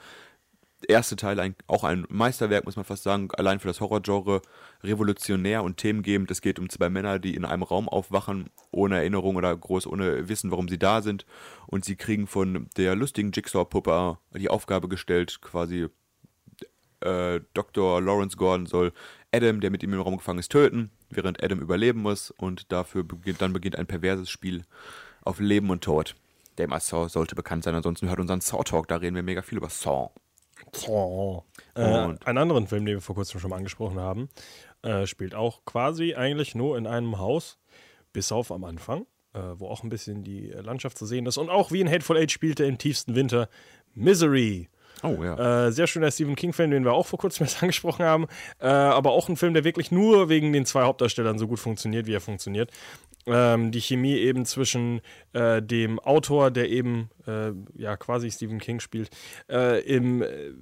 Erste Teil ein, auch ein Meisterwerk, muss man fast sagen, allein für das Horrorgenre revolutionär und themengebend. Es geht um zwei Männer, die in einem Raum aufwachen, ohne Erinnerung oder groß ohne Wissen, warum sie da sind. Und sie kriegen von der lustigen Jigsaw-Puppe die Aufgabe gestellt, quasi äh, Dr. Lawrence Gordon soll Adam, der mit ihm im Raum gefangen ist, töten, während Adam überleben muss und dafür beginnt, dann beginnt ein perverses Spiel auf Leben und Tod. Der Saw sollte bekannt sein, ansonsten hört unseren Saw Talk, da reden wir mega viel über Saw. Oh. Äh, Und- einen anderen Film, den wir vor kurzem schon mal angesprochen haben, äh, spielt auch quasi eigentlich nur in einem Haus, bis auf am Anfang, äh, wo auch ein bisschen die Landschaft zu sehen ist. Und auch wie in Hateful Eight spielte im tiefsten Winter Misery. Oh ja. Äh, sehr schöner Stephen King-Film, den wir auch vor kurzem erst angesprochen haben. Äh, aber auch ein Film, der wirklich nur wegen den zwei Hauptdarstellern so gut funktioniert, wie er funktioniert. Ähm, die Chemie eben zwischen äh, dem Autor, der eben äh, ja quasi Stephen King spielt, äh, im, äh,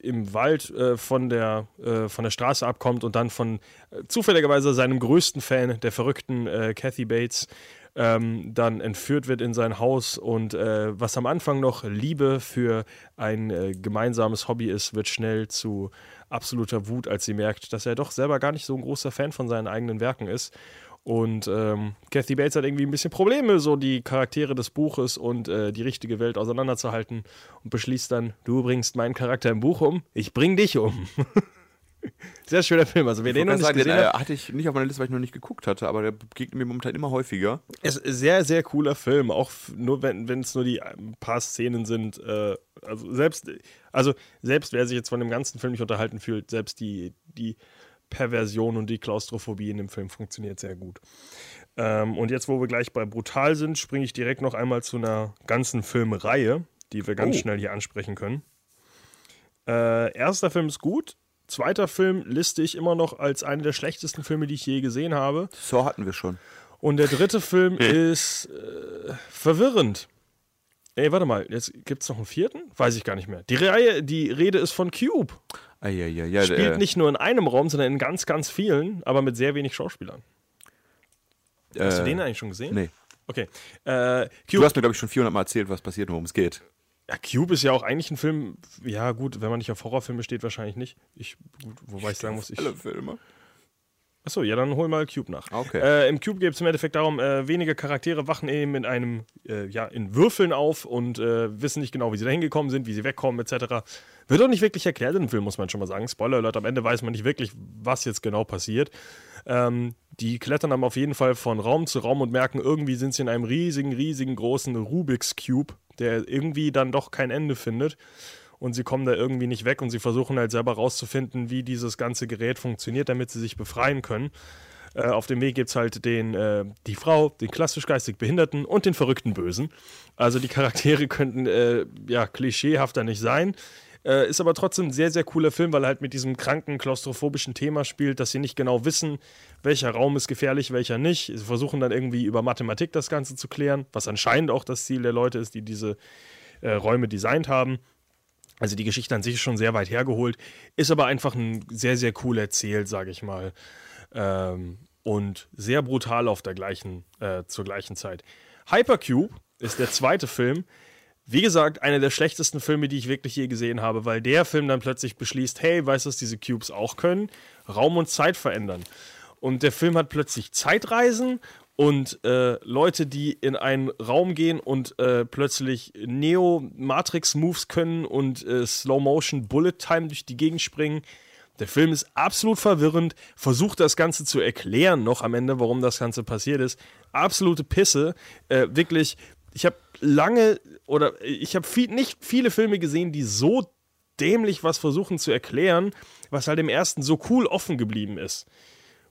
im Wald von, der, von der Straße abkommt und dann von zufälligerweise seinem größten Fan, der verrückten Kathy Bates, ähm, dann entführt wird in sein Haus und äh, was am Anfang noch Liebe für ein äh, gemeinsames Hobby ist, wird schnell zu absoluter Wut, als sie merkt, dass er doch selber gar nicht so ein großer Fan von seinen eigenen Werken ist. Und ähm, Kathy Bates hat irgendwie ein bisschen Probleme, so die Charaktere des Buches und äh, die richtige Welt auseinanderzuhalten und beschließt dann, du bringst meinen Charakter im Buch um, ich bring dich um. Sehr schöner Film, also wer Ich den noch nicht sagen, gesehen den, äh, hatte ich nicht auf meiner Liste, weil ich noch nicht geguckt hatte, aber der begegnet mir momentan immer häufiger. Es ist ein sehr, sehr cooler Film, auch nur wenn wenn es nur die ein paar Szenen sind. Äh, also selbst, also selbst wer sich jetzt von dem ganzen Film nicht unterhalten fühlt, selbst die, die Perversion und die Klaustrophobie in dem Film funktioniert sehr gut. Ähm, und jetzt, wo wir gleich bei brutal sind, springe ich direkt noch einmal zu einer ganzen Filmreihe, die wir ganz Oh. schnell hier ansprechen können. Äh, erster Film ist gut. Zweiter Film liste ich immer noch als einen der schlechtesten Filme, die ich je gesehen habe. Saw hatten wir schon. Und der dritte Film ist äh, verwirrend. Ey, warte mal, jetzt gibt es noch einen vierten? Weiß ich gar nicht mehr. Die Reihe, die Rede ist von Cube. Ah, ja, ja, ja. Spielt äh, nicht nur in einem Raum, sondern in ganz, ganz vielen, aber mit sehr wenig Schauspielern. Hast du den eigentlich schon gesehen? Nee. Okay. Äh, Du Cube, hast mir, glaube ich, schon 400 Mal erzählt, was passiert und worum es geht. Ja, Cube ist ja auch eigentlich ein Film, ja gut, wenn man nicht auf Horrorfilme steht, wahrscheinlich nicht. Ich, gut, wobei ich sagen muss, ich, Alle Filme. Achso, ja, dann hol mal Cube nach. Okay. Äh, Im Cube geht es im Endeffekt darum, äh, wenige Charaktere wachen eben in einem, äh, ja, in Würfeln auf und äh, wissen nicht genau, wie sie da hingekommen sind, wie sie wegkommen, etc. Wird auch nicht wirklich erklärt in dem Film, muss man schon mal sagen. Spoiler Alert, am Ende weiß man nicht wirklich, was jetzt genau passiert. Ähm, die klettern dann auf jeden Fall von Raum zu Raum und merken, irgendwie sind sie in einem riesigen, riesigen, großen Rubik's Cube, der irgendwie dann doch kein Ende findet und sie kommen da irgendwie nicht weg und sie versuchen halt selber rauszufinden, wie dieses ganze Gerät funktioniert, damit sie sich befreien können. Äh, auf dem Weg gibt es halt den, äh, die Frau, den klassisch geistig Behinderten und den verrückten Bösen. Also die Charaktere könnten äh, ja klischeehafter nicht sein. Äh, ist aber trotzdem ein sehr, sehr cooler Film, weil er halt mit diesem kranken, klaustrophobischen Thema spielt, dass sie nicht genau wissen, welcher Raum ist gefährlich, welcher nicht. Sie versuchen dann irgendwie über Mathematik das Ganze zu klären, was anscheinend auch das Ziel der Leute ist, die diese äh, Räume designt haben. Also die Geschichte an sich ist schon sehr weit hergeholt, ist aber einfach ein sehr, sehr cool erzählt, sage ich mal. Ähm, und sehr brutal auf der gleichen, äh, zur gleichen Zeit. Hypercube ist der zweite Film. Wie gesagt, einer der schlechtesten Filme, die ich wirklich je gesehen habe, weil der Film dann plötzlich beschließt, hey, weißt du, was diese Cubes auch können? Raum und Zeit verändern. Und der Film hat plötzlich Zeitreisen und äh, Leute, die in einen Raum gehen und äh, plötzlich Neo-Matrix-Moves können und äh, Slow-Motion-Bullet-Time durch die Gegend springen. Der Film ist absolut verwirrend, versucht das Ganze zu erklären noch am Ende, warum das Ganze passiert ist. Absolute Pisse. Äh, wirklich, ich habe lange oder ich habe viel, nicht viele Filme gesehen, die so dämlich was versuchen zu erklären, was halt im ersten so cool offen geblieben ist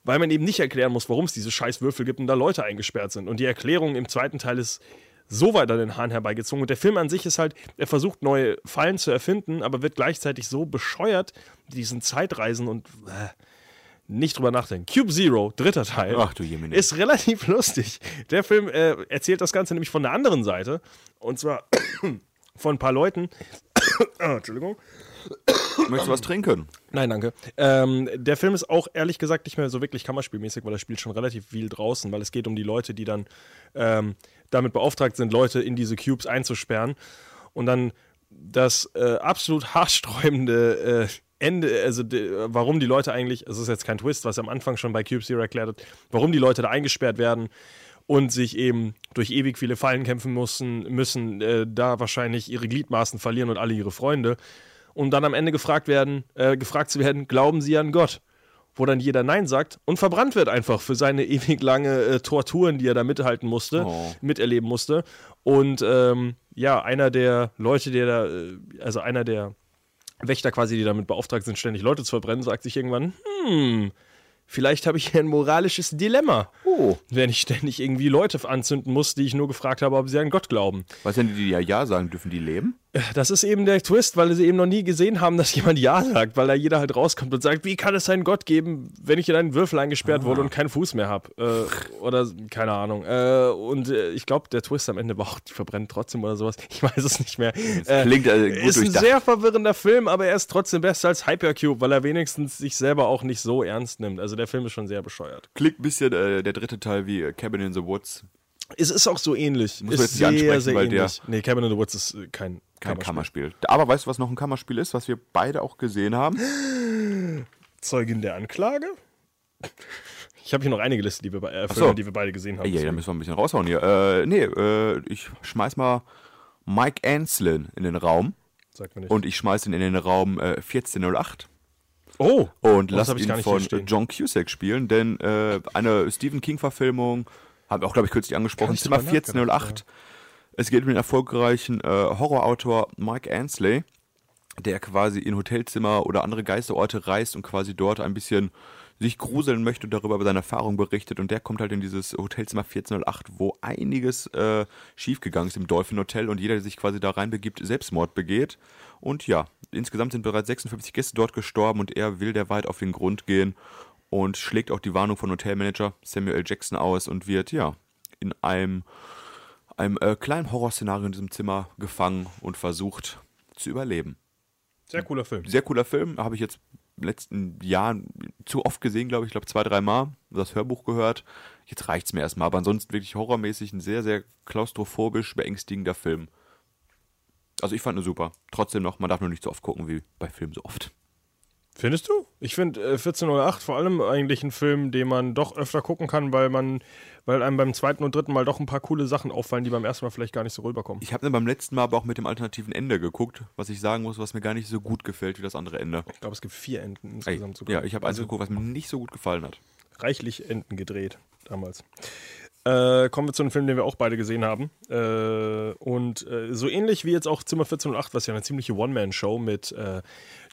weil man eben nicht erklären muss, warum es diese scheiß Würfel gibt und da Leute eingesperrt sind. Und die Erklärung im zweiten Teil ist so weit an den Hahn herbeigezogen. Und der Film an sich ist halt, er versucht neue Fallen zu erfinden, aber wird gleichzeitig so bescheuert, diesen Zeitreisen und äh, nicht drüber nachdenken. Cube Zero, dritter Teil, Ach du ist relativ lustig. Der Film äh, erzählt das Ganze nämlich von der anderen Seite. Und zwar von ein paar Leuten. Ah, Entschuldigung. Möchtest du was trinken? Nein, danke. Ähm, der Film ist auch ehrlich gesagt nicht mehr so wirklich kammerspielmäßig, weil er spielt schon relativ viel draußen, weil es geht um die Leute, die dann ähm, damit beauftragt sind, Leute in diese Cubes einzusperren. Und dann das äh, absolut haarsträubende äh, Ende, also warum die Leute eigentlich, es ist jetzt kein Twist, was er am Anfang schon bei Cube Zero erklärt hat, warum die Leute da eingesperrt werden und sich eben durch ewig viele Fallen kämpfen müssen, müssen äh, da wahrscheinlich ihre Gliedmaßen verlieren und alle ihre Freunde und dann am Ende gefragt werden, äh, gefragt zu werden, glauben Sie an Gott? Wo dann jeder Nein sagt und verbrannt wird einfach für seine ewig lange äh, Torturen, die er da mithalten musste, Oh. miterleben musste. Und ähm, ja, einer der Leute, der da, äh, also einer der Wächter quasi, die damit beauftragt sind, ständig Leute zu verbrennen, sagt sich irgendwann, hm, vielleicht habe ich hier ein moralisches Dilemma, Oh. wenn ich ständig irgendwie Leute anzünden muss, die ich nur gefragt habe, ob sie an Gott glauben. Was die, die ja Ja sagen, dürfen die leben? Das ist eben der Twist, weil sie eben noch nie gesehen haben, dass jemand Ja sagt, weil da jeder halt rauskommt und sagt, wie kann es einen Gott geben, wenn ich in einen Würfel eingesperrt wurde und keinen Fuß mehr habe? Äh, oder keine Ahnung. Äh, und äh, ich glaube, der Twist am Ende war auch, die verbrennen trotzdem oder sowas. Ich weiß es nicht mehr. Äh, klingt, äh, gut ist ein sehr verwirrender Film, aber er ist trotzdem besser als Hypercube, weil er wenigstens sich selber auch nicht so ernst nimmt. Also der Film ist schon sehr bescheuert. Klingt ein bisschen äh, der dritte Teil wie Cabin in the Woods. Es ist auch so ähnlich. Muss ist jetzt sehr, sehr weil der- ähnlich. Nee, Cabin in the Woods ist äh, kein, Kein Kammerspiel. Kammerspiel. Aber weißt du, was noch ein Kammerspiel ist, was wir beide auch gesehen haben? Zeugin der Anklage? Ich habe hier noch einige Liste, die wir, äh, so. Filme, die wir beide gesehen haben. Ja, da müssen wir ein bisschen raushauen hier. Äh, nee, äh, ich schmeiß mal Mike Anslin in den Raum Sagt mir nicht. und ich schmeiß ihn in den Raum äh, 1408 oh, und lass ihn von. John Cusack spielen, denn äh, eine Stephen King-Verfilmung, haben wir auch, glaube ich, kürzlich angesprochen, Zimmer drüber nachgedacht, 1408. Es geht um den erfolgreichen äh, Horrorautor Mike Ansley, der quasi in Hotelzimmer oder andere Geisterorte reist und quasi dort ein bisschen sich gruseln möchte und darüber über seine Erfahrungen berichtet. Und der kommt halt in dieses Hotelzimmer 1408, wo einiges äh, schiefgegangen ist im Dolphin Hotel und jeder, der sich quasi da reinbegibt, Selbstmord begeht. Und ja, insgesamt sind bereits 56 Gäste dort gestorben und er will der weit auf den Grund gehen und schlägt auch die Warnung von Hotelmanager Samuel L. Jackson aus und wird ja in einem, einem äh, kleinen Horrorszenario in diesem Zimmer gefangen und versucht zu überleben. sehr cooler Film. Sehr cooler Film, habe ich jetzt in den letzten Jahren zu oft gesehen, glaube ich, ich glaube zwei, drei Mal, das Hörbuch gehört. Jetzt reicht's mir erstmal, aber ansonsten wirklich horrormäßig ein sehr, sehr klaustrophobisch beängstigender Film. Also ich fand ihn super. Trotzdem noch, man darf nur nicht so oft gucken wie bei Filmen so oft. Findest du? Ich finde äh, 1408 vor allem eigentlich ein Film, den man doch öfter gucken kann, weil man, weil einem beim zweiten und dritten Mal doch ein paar coole Sachen auffallen, die beim ersten Mal vielleicht gar nicht so rüberkommen. Ich habe dann beim letzten Mal aber auch mit dem alternativen Ende geguckt, was ich sagen muss, was mir gar nicht so gut gefällt wie das andere Ende. Ich glaube, es gibt vier Enden Ey, insgesamt sogar. ja, ich habe eins also geguckt, was mir nicht so gut gefallen hat. reichlich Enden gedreht damals. Äh, kommen wir zu einem Film, den wir auch beide gesehen haben. Äh, und äh, so ähnlich wie jetzt auch Zimmer 1408, was ja eine ziemliche One-Man-Show mit äh,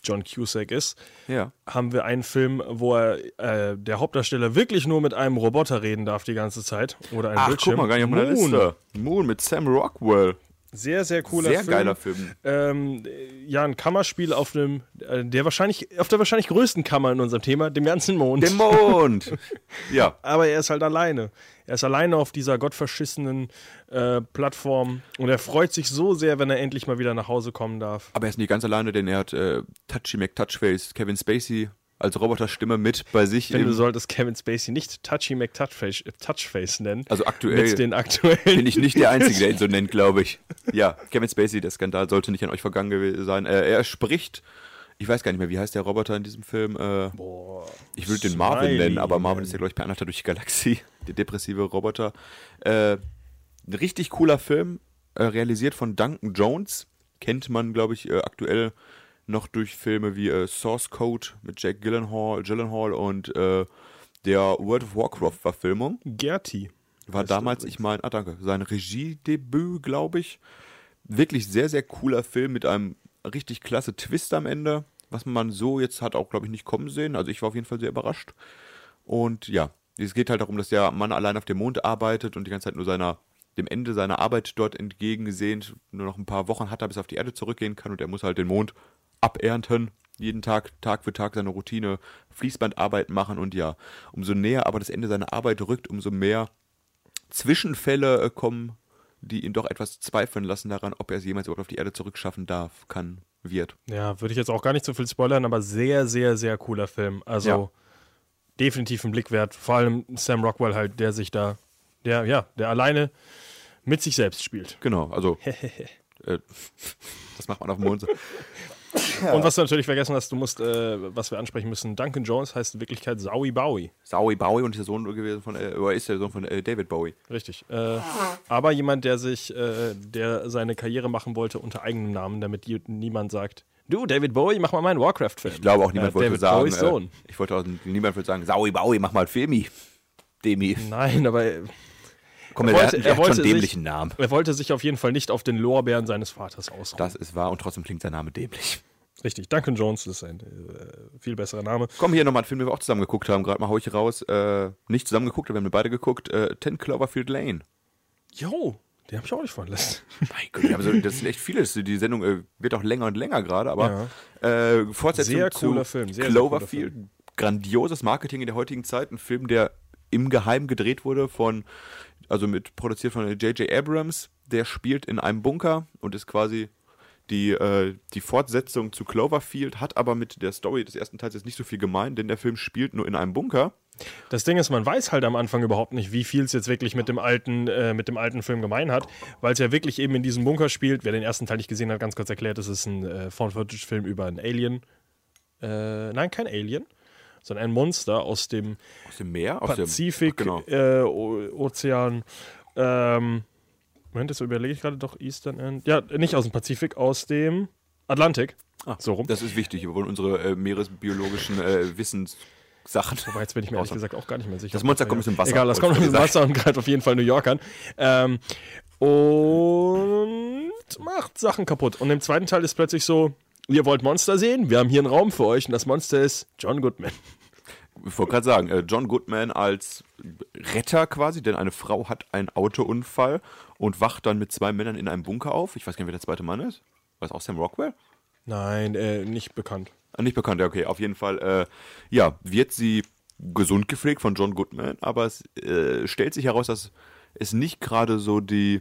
John Cusack ist, Ja. haben wir einen Film, wo er, äh, der Hauptdarsteller wirklich nur mit einem Roboter reden darf die ganze Zeit. Oder einem Ach, Bildschirm. guck mal, gar nicht auf meiner Moon. Liste. Moon mit Sam Rockwell. Sehr, sehr cooler Sehr Film. geiler Film. Ähm, ja, ein Kammerspiel auf einem, äh, der wahrscheinlich, auf der wahrscheinlich größten Kammer in unserem Thema, dem ganzen Mond. Der Mond. ja. aber er ist halt alleine. Er ist alleine auf dieser gottverschissenen äh, Plattform und er freut sich so sehr, wenn er endlich mal wieder nach Hause kommen darf. Aber er ist nicht ganz alleine, denn er hat äh, Touchy McTouchface, Kevin Spacey als Roboterstimme mit bei sich. Im- du solltest Kevin Spacey nicht Touchy McTouchface Touchface nennen. also aktuell mit den aktuellen. bin ich nicht der Einzige, der ihn so nennt, glaube ich. Ja, Kevin Spacey, der Skandal sollte nicht an euch vergangen gewesen sein. Äh, er spricht, ich weiß gar nicht mehr, wie heißt der Roboter in diesem Film? Äh, Boah, ich würde den Marvin nennen, aber Marvin ist ja, glaube ich, per Anhalter durch die Galaxie, der depressive Roboter. Äh, ein richtig cooler Film, äh, realisiert von Duncan Jones. Kennt man, glaube ich, äh, aktuell noch durch Filme wie äh, Source Code mit Jake Gyllenhaal, Gyllenhaal und äh, der World of Warcraft-Verfilmung. Gerti. War damals, ich meine, ah danke, sein Regiedebüt, glaube ich. Wirklich sehr, sehr cooler Film mit einem richtig klasse Twist am Ende, was man so jetzt hat auch, glaube ich, nicht kommen sehen. Also ich war auf jeden Fall sehr überrascht. Und ja, es geht halt darum, dass der Mann allein auf dem Mond arbeitet und die ganze Zeit nur seiner, dem Ende seiner Arbeit dort entgegensehend nur noch ein paar Wochen hat, er bis er auf die Erde zurückgehen kann und er muss halt den Mond abernten. Jeden Tag, Tag für Tag seine Routine, Fließbandarbeit machen und ja, umso näher aber das Ende seiner Arbeit rückt, umso mehr Zwischenfälle äh, kommen, die ihn doch etwas zweifeln lassen daran, ob er es jemals überhaupt auf die Erde zurückschaffen darf, kann, wird. Ja, würde ich jetzt auch gar nicht so viel spoilern, aber sehr, sehr, sehr cooler Film. Also Ja. definitiv ein Blick wert. Vor allem Sam Rockwell halt, der sich da, der, ja, der alleine mit sich selbst spielt. Genau, also äh, das macht man auf dem Mond so. Und was du natürlich vergessen hast, du musst, äh, was wir ansprechen müssen, Duncan Jones heißt in Wirklichkeit Zowie Bowie. Saui Bowie und ist der Sohn gewesen von, äh, oder ist der Sohn von äh, David Bowie. Richtig. Äh, aber jemand, der sich, äh, der seine Karriere machen wollte unter eigenem Namen, damit niemand sagt, du, David Bowie, mach mal meinen Warcraft-Film. Ich glaube auch niemand wollte David sagen, Bowies Sohn. äh, ich wollte auch, niemand würde sagen, Saui Bowie, mach mal Filmi. Demi. Nein, aber Komm, Er wollte- hat, er hat schon wollte einen sich- dämlichen Namen. er wollte sich auf jeden Fall nicht auf den Lorbeeren seines Vaters ausruhen. Das ist wahr und trotzdem klingt sein Name dämlich. Richtig, Duncan Jones ist ein äh, viel besserer Name. Komm, hier nochmal ein Film, den wir auch zusammen geguckt haben. Gerade mal hau ich raus. Äh, nicht zusammen geguckt, aber wir haben beide geguckt. Äh, 10 Cloverfield Lane. Jo, den habe ich auch nicht verlassen. Mein Gott, wir haben so, das sind echt viele. Die Sendung äh, wird auch länger und länger gerade, aber äh, Fortsetzung Sehr zu cooler Film, sehr, sehr Cloverfield. cooler Grandioses Marketing in der heutigen Zeit. Ein Film, der im Geheim gedreht wurde von, also mit produziert von J.J. Abrams. Der spielt in einem Bunker und ist quasi die, äh, die Fortsetzung zu Cloverfield, hat aber mit der Story des ersten Teils jetzt nicht so viel gemein, denn der Film spielt nur in einem Bunker. Das Ding ist, man weiß halt am Anfang überhaupt nicht, wie viel es jetzt wirklich mit dem alten, äh, mit dem alten Film gemein hat, weil es ja wirklich eben in diesem Bunker spielt. Wer den ersten Teil nicht gesehen hat, ganz kurz erklärt, es ist ein äh, Found-Footage-Film über ein Alien. Äh, nein, kein Alien, sondern ein Monster aus dem Aus dem Meer? Aus Pazifik, Dem, ach, genau. äh, Ozean. Ähm, Moment, das überlege ich gerade doch Eastern End. Ja, nicht aus dem Pazifik, aus dem Atlantik. Ah, so rum. Das ist wichtig. Wir wollen unsere äh, meeresbiologischen äh, Wissenssachen. Wobei, jetzt bin ich mir ehrlich gesagt auch gar nicht mehr sicher. Das Monster kommt aus dem Wasser, Egal, das kommt aus dem Wasser und greift auf jeden Fall New York an. Ähm, und macht Sachen kaputt. Und im zweiten Teil ist plötzlich so, ihr wollt Monster sehen? Wir haben hier einen Raum für euch und das Monster ist John Goodman. Ich wollte gerade sagen, äh, John Goodman als Retter quasi, denn eine Frau hat einen Autounfall und wacht dann mit zwei Männern in einem Bunker auf. Ich weiß gar nicht, wer der zweite Mann ist. War es auch Sam Rockwell? Nein, äh, nicht bekannt. Ah, nicht bekannt, ja, okay. Auf jeden Fall, äh, ja, wird sie gesund gepflegt von John Goodman, aber es äh, stellt sich heraus, dass es nicht gerade so die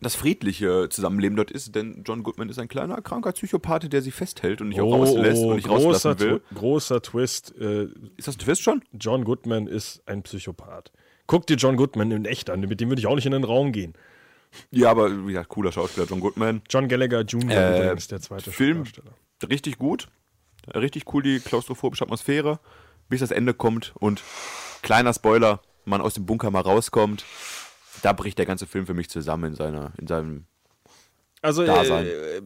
das friedliche Zusammenleben dort ist, denn John Goodman ist ein kleiner, kranker Psychopath, der sie festhält und nicht auch rauslässt und nicht Oh, großer, rauslassen will. Twi- großer Twist. Äh, Ist das ein Twist schon? John Goodman ist ein Psychopath. Guck dir John Goodman in echt an, mit dem würde ich auch nicht in den Raum gehen. Ja, aber wie gesagt, cooler Schauspieler, John Goodman. John Gallagher Jr. Äh, übrigens der zweite Film richtig gut. Richtig cool, die klaustrophobische Atmosphäre, bis das Ende kommt und kleiner Spoiler, man aus dem Bunker mal rauskommt, da bricht der ganze Film für mich zusammen in seiner, in seinem Also äh,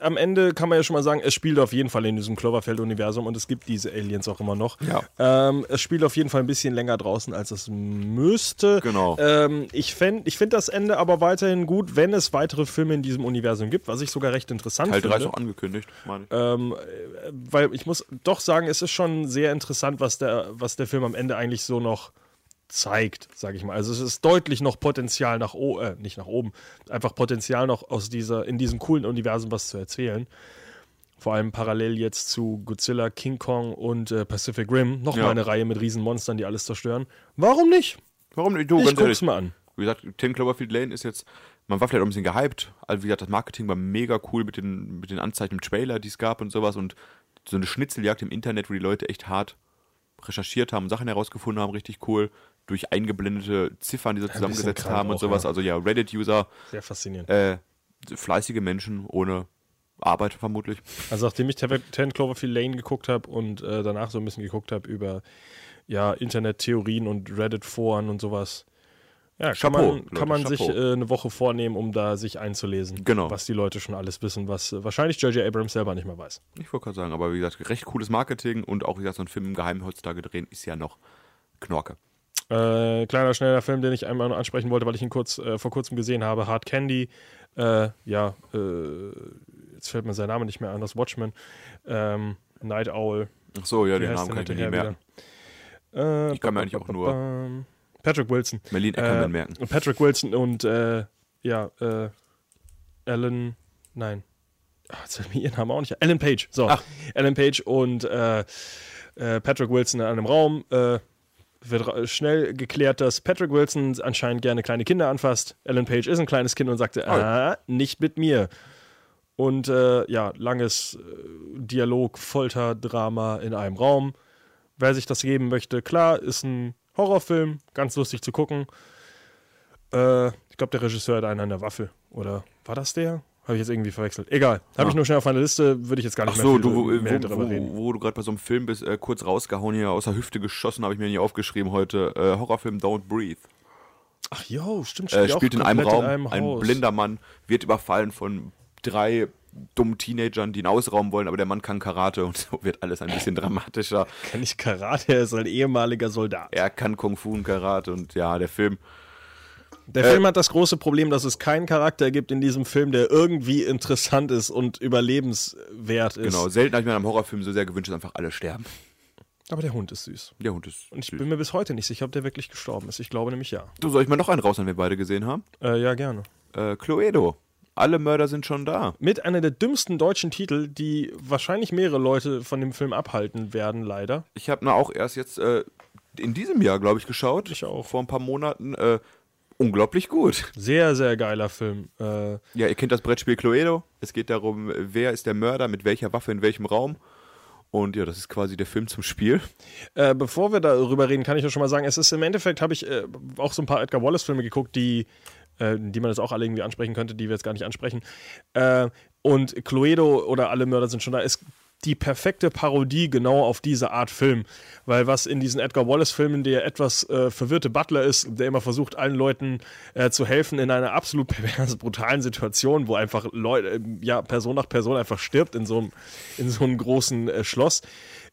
am Ende kann man ja schon mal sagen, es spielt auf jeden Fall in diesem Cloverfield-Universum und es gibt diese Aliens auch immer noch. Ja. Ähm, es spielt auf jeden Fall ein bisschen länger draußen, als es müsste. Genau. Ähm, ich fänd- ich finde das Ende aber weiterhin gut, wenn es weitere Filme in diesem Universum gibt, was ich sogar recht interessant Teil 3 finde. ist auch angekündigt, meine ich. Ähm, äh, weil ich muss doch sagen, es ist schon sehr interessant, was der, was der Film am Ende eigentlich so noch zeigt, sage ich mal. Also es ist deutlich noch Potenzial nach oben, äh, nicht nach oben, einfach Potenzial noch aus dieser, in diesem coolen Universum was zu erzählen. Vor allem parallel jetzt zu Godzilla, King Kong und äh, Pacific Rim. Nochmal Ja. eine Reihe mit Riesenmonstern, die alles zerstören. Warum nicht? Warum nicht? Du, Ich guck's ehrlich. mal an. Wie gesagt, 10 Cloverfield Lane ist jetzt, man war vielleicht auch ein bisschen gehypt. Also wie gesagt, das Marketing war mega cool mit den, mit den Anzeichen im Trailer, die es gab und sowas. Und so eine Schnitzeljagd im Internet, wo die Leute echt hart recherchiert haben, Sachen herausgefunden haben, richtig cool. Durch eingeblendete Ziffern, die sie zusammengesetzt haben und auch, sowas. ja. Also ja, Reddit-User, Sehr faszinierend. äh, fleißige Menschen ohne Arbeit vermutlich. Also nachdem ich Ten Cloverfield Lane geguckt habe und äh, danach so ein bisschen geguckt habe über ja, Internet-Theorien und Reddit-Foren und sowas. Ja, kann Chapeau, man, Leute, kann man sich äh, eine Woche vornehmen, um da sich einzulesen. Genau. Was die Leute schon alles wissen, was äh, wahrscheinlich J.J. Abrams selber nicht mehr weiß. Ich wollte gerade sagen, aber wie gesagt, recht cooles Marketing und auch, wie gesagt, so ein Film im Geheimen heutzutage drehen ist ja noch Knorke. Äh, kleiner, schneller Film, den ich einmal noch ansprechen wollte, weil ich ihn kurz, äh, vor kurzem gesehen habe. Hard Candy. Äh, ja, äh, jetzt fällt mir sein Name nicht mehr an, das Watchmen. Ähm, Night Owl. Ach so, ja, Wie den Namen kann ich mir Herr merken. Äh, Ich kann mir eigentlich auch nur Patrick Wilson. Merlin Ackerman Äh, merken. Patrick Wilson und ja, äh, Alan, nein. Ach, jetzt fällt mir ihren Namen auch nicht. Alan Page. So, Ach. Alan Page und Patrick Wilson in einem Raum. Wird schnell geklärt, dass Patrick Wilson anscheinend gerne kleine Kinder anfasst. Alan Page ist ein kleines Kind und sagte, ah, nicht mit mir. Und äh, ja, langes äh, Dialog, Folter, Drama in einem Raum. Wer sich das geben möchte, klar, ist ein Horrorfilm, ganz lustig zu gucken. Äh, ich glaube, der Regisseur hat einen an der Waffel. Oder war das der? Habe ich jetzt irgendwie verwechselt. Egal. Habe Ah. ich nur schnell auf meiner Liste, würde ich jetzt gar nicht Ach mehr so, viel du, wo, mehr wo, drüber reden. wo, wo du gerade bei so einem Film bist, äh, kurz rausgehauen hier, aus der Hüfte geschossen, habe ich mir nicht aufgeschrieben heute. Äh, Horrorfilm Don't Breathe. Ach jo, stimmt. Äh, spielt in einem Raum, in einem ein blinder Mann wird überfallen von drei dummen Teenagern, die ihn ausrauben wollen, aber der Mann kann Karate und so wird alles ein bisschen dramatischer. Kann nicht Karate, er ist ein ehemaliger Soldat. Er kann Kung Fu und Karate und ja, der Film Der Äh, Film hat das große Problem, dass es keinen Charakter gibt in diesem Film, der irgendwie interessant ist und überlebenswert ist. Genau, selten habe ich mir in einem Horrorfilm so sehr gewünscht, dass einfach alle sterben. Aber der Hund ist süß. Der Hund ist. Und ich süß. bin mir bis heute nicht sicher, ob der wirklich gestorben ist. Ich glaube nämlich ja. Du, soll ich mal noch einen raus, den wir beide gesehen haben? Äh, ja, gerne. Äh, Cluedo. Alle Mörder sind schon da. Mit einer der dümmsten deutschen Titel, die wahrscheinlich mehrere Leute von dem Film abhalten werden, leider. Ich habe auch erst jetzt äh, in diesem Jahr, glaube ich, geschaut. Ich auch. Vor ein paar Monaten. Äh, unglaublich gut. Sehr, sehr geiler Film. Äh, Ja, ihr kennt das Brettspiel Cluedo. Es geht darum, wer ist der Mörder, mit welcher Waffe, in welchem Raum. Und ja, das ist quasi der Film zum Spiel. Äh, bevor wir darüber reden, kann ich ja schon mal sagen, es ist im Endeffekt, habe ich äh, auch so ein paar Edgar Wallace-Filme geguckt, die, äh, die man jetzt auch alle irgendwie ansprechen könnte, die wir jetzt gar nicht ansprechen. Äh, und Cluedo oder Alle Mörder sind schon da, ist die perfekte Parodie genau auf diese Art Film. Weil was in diesen Edgar Wallace-Filmen der etwas äh, verwirrte Butler ist, der immer versucht, allen Leuten äh, zu helfen in einer absolut pervers brutalen Situation, wo einfach Leute, äh, ja, Person nach Person einfach stirbt in so einem, in so einem großen äh, Schloss,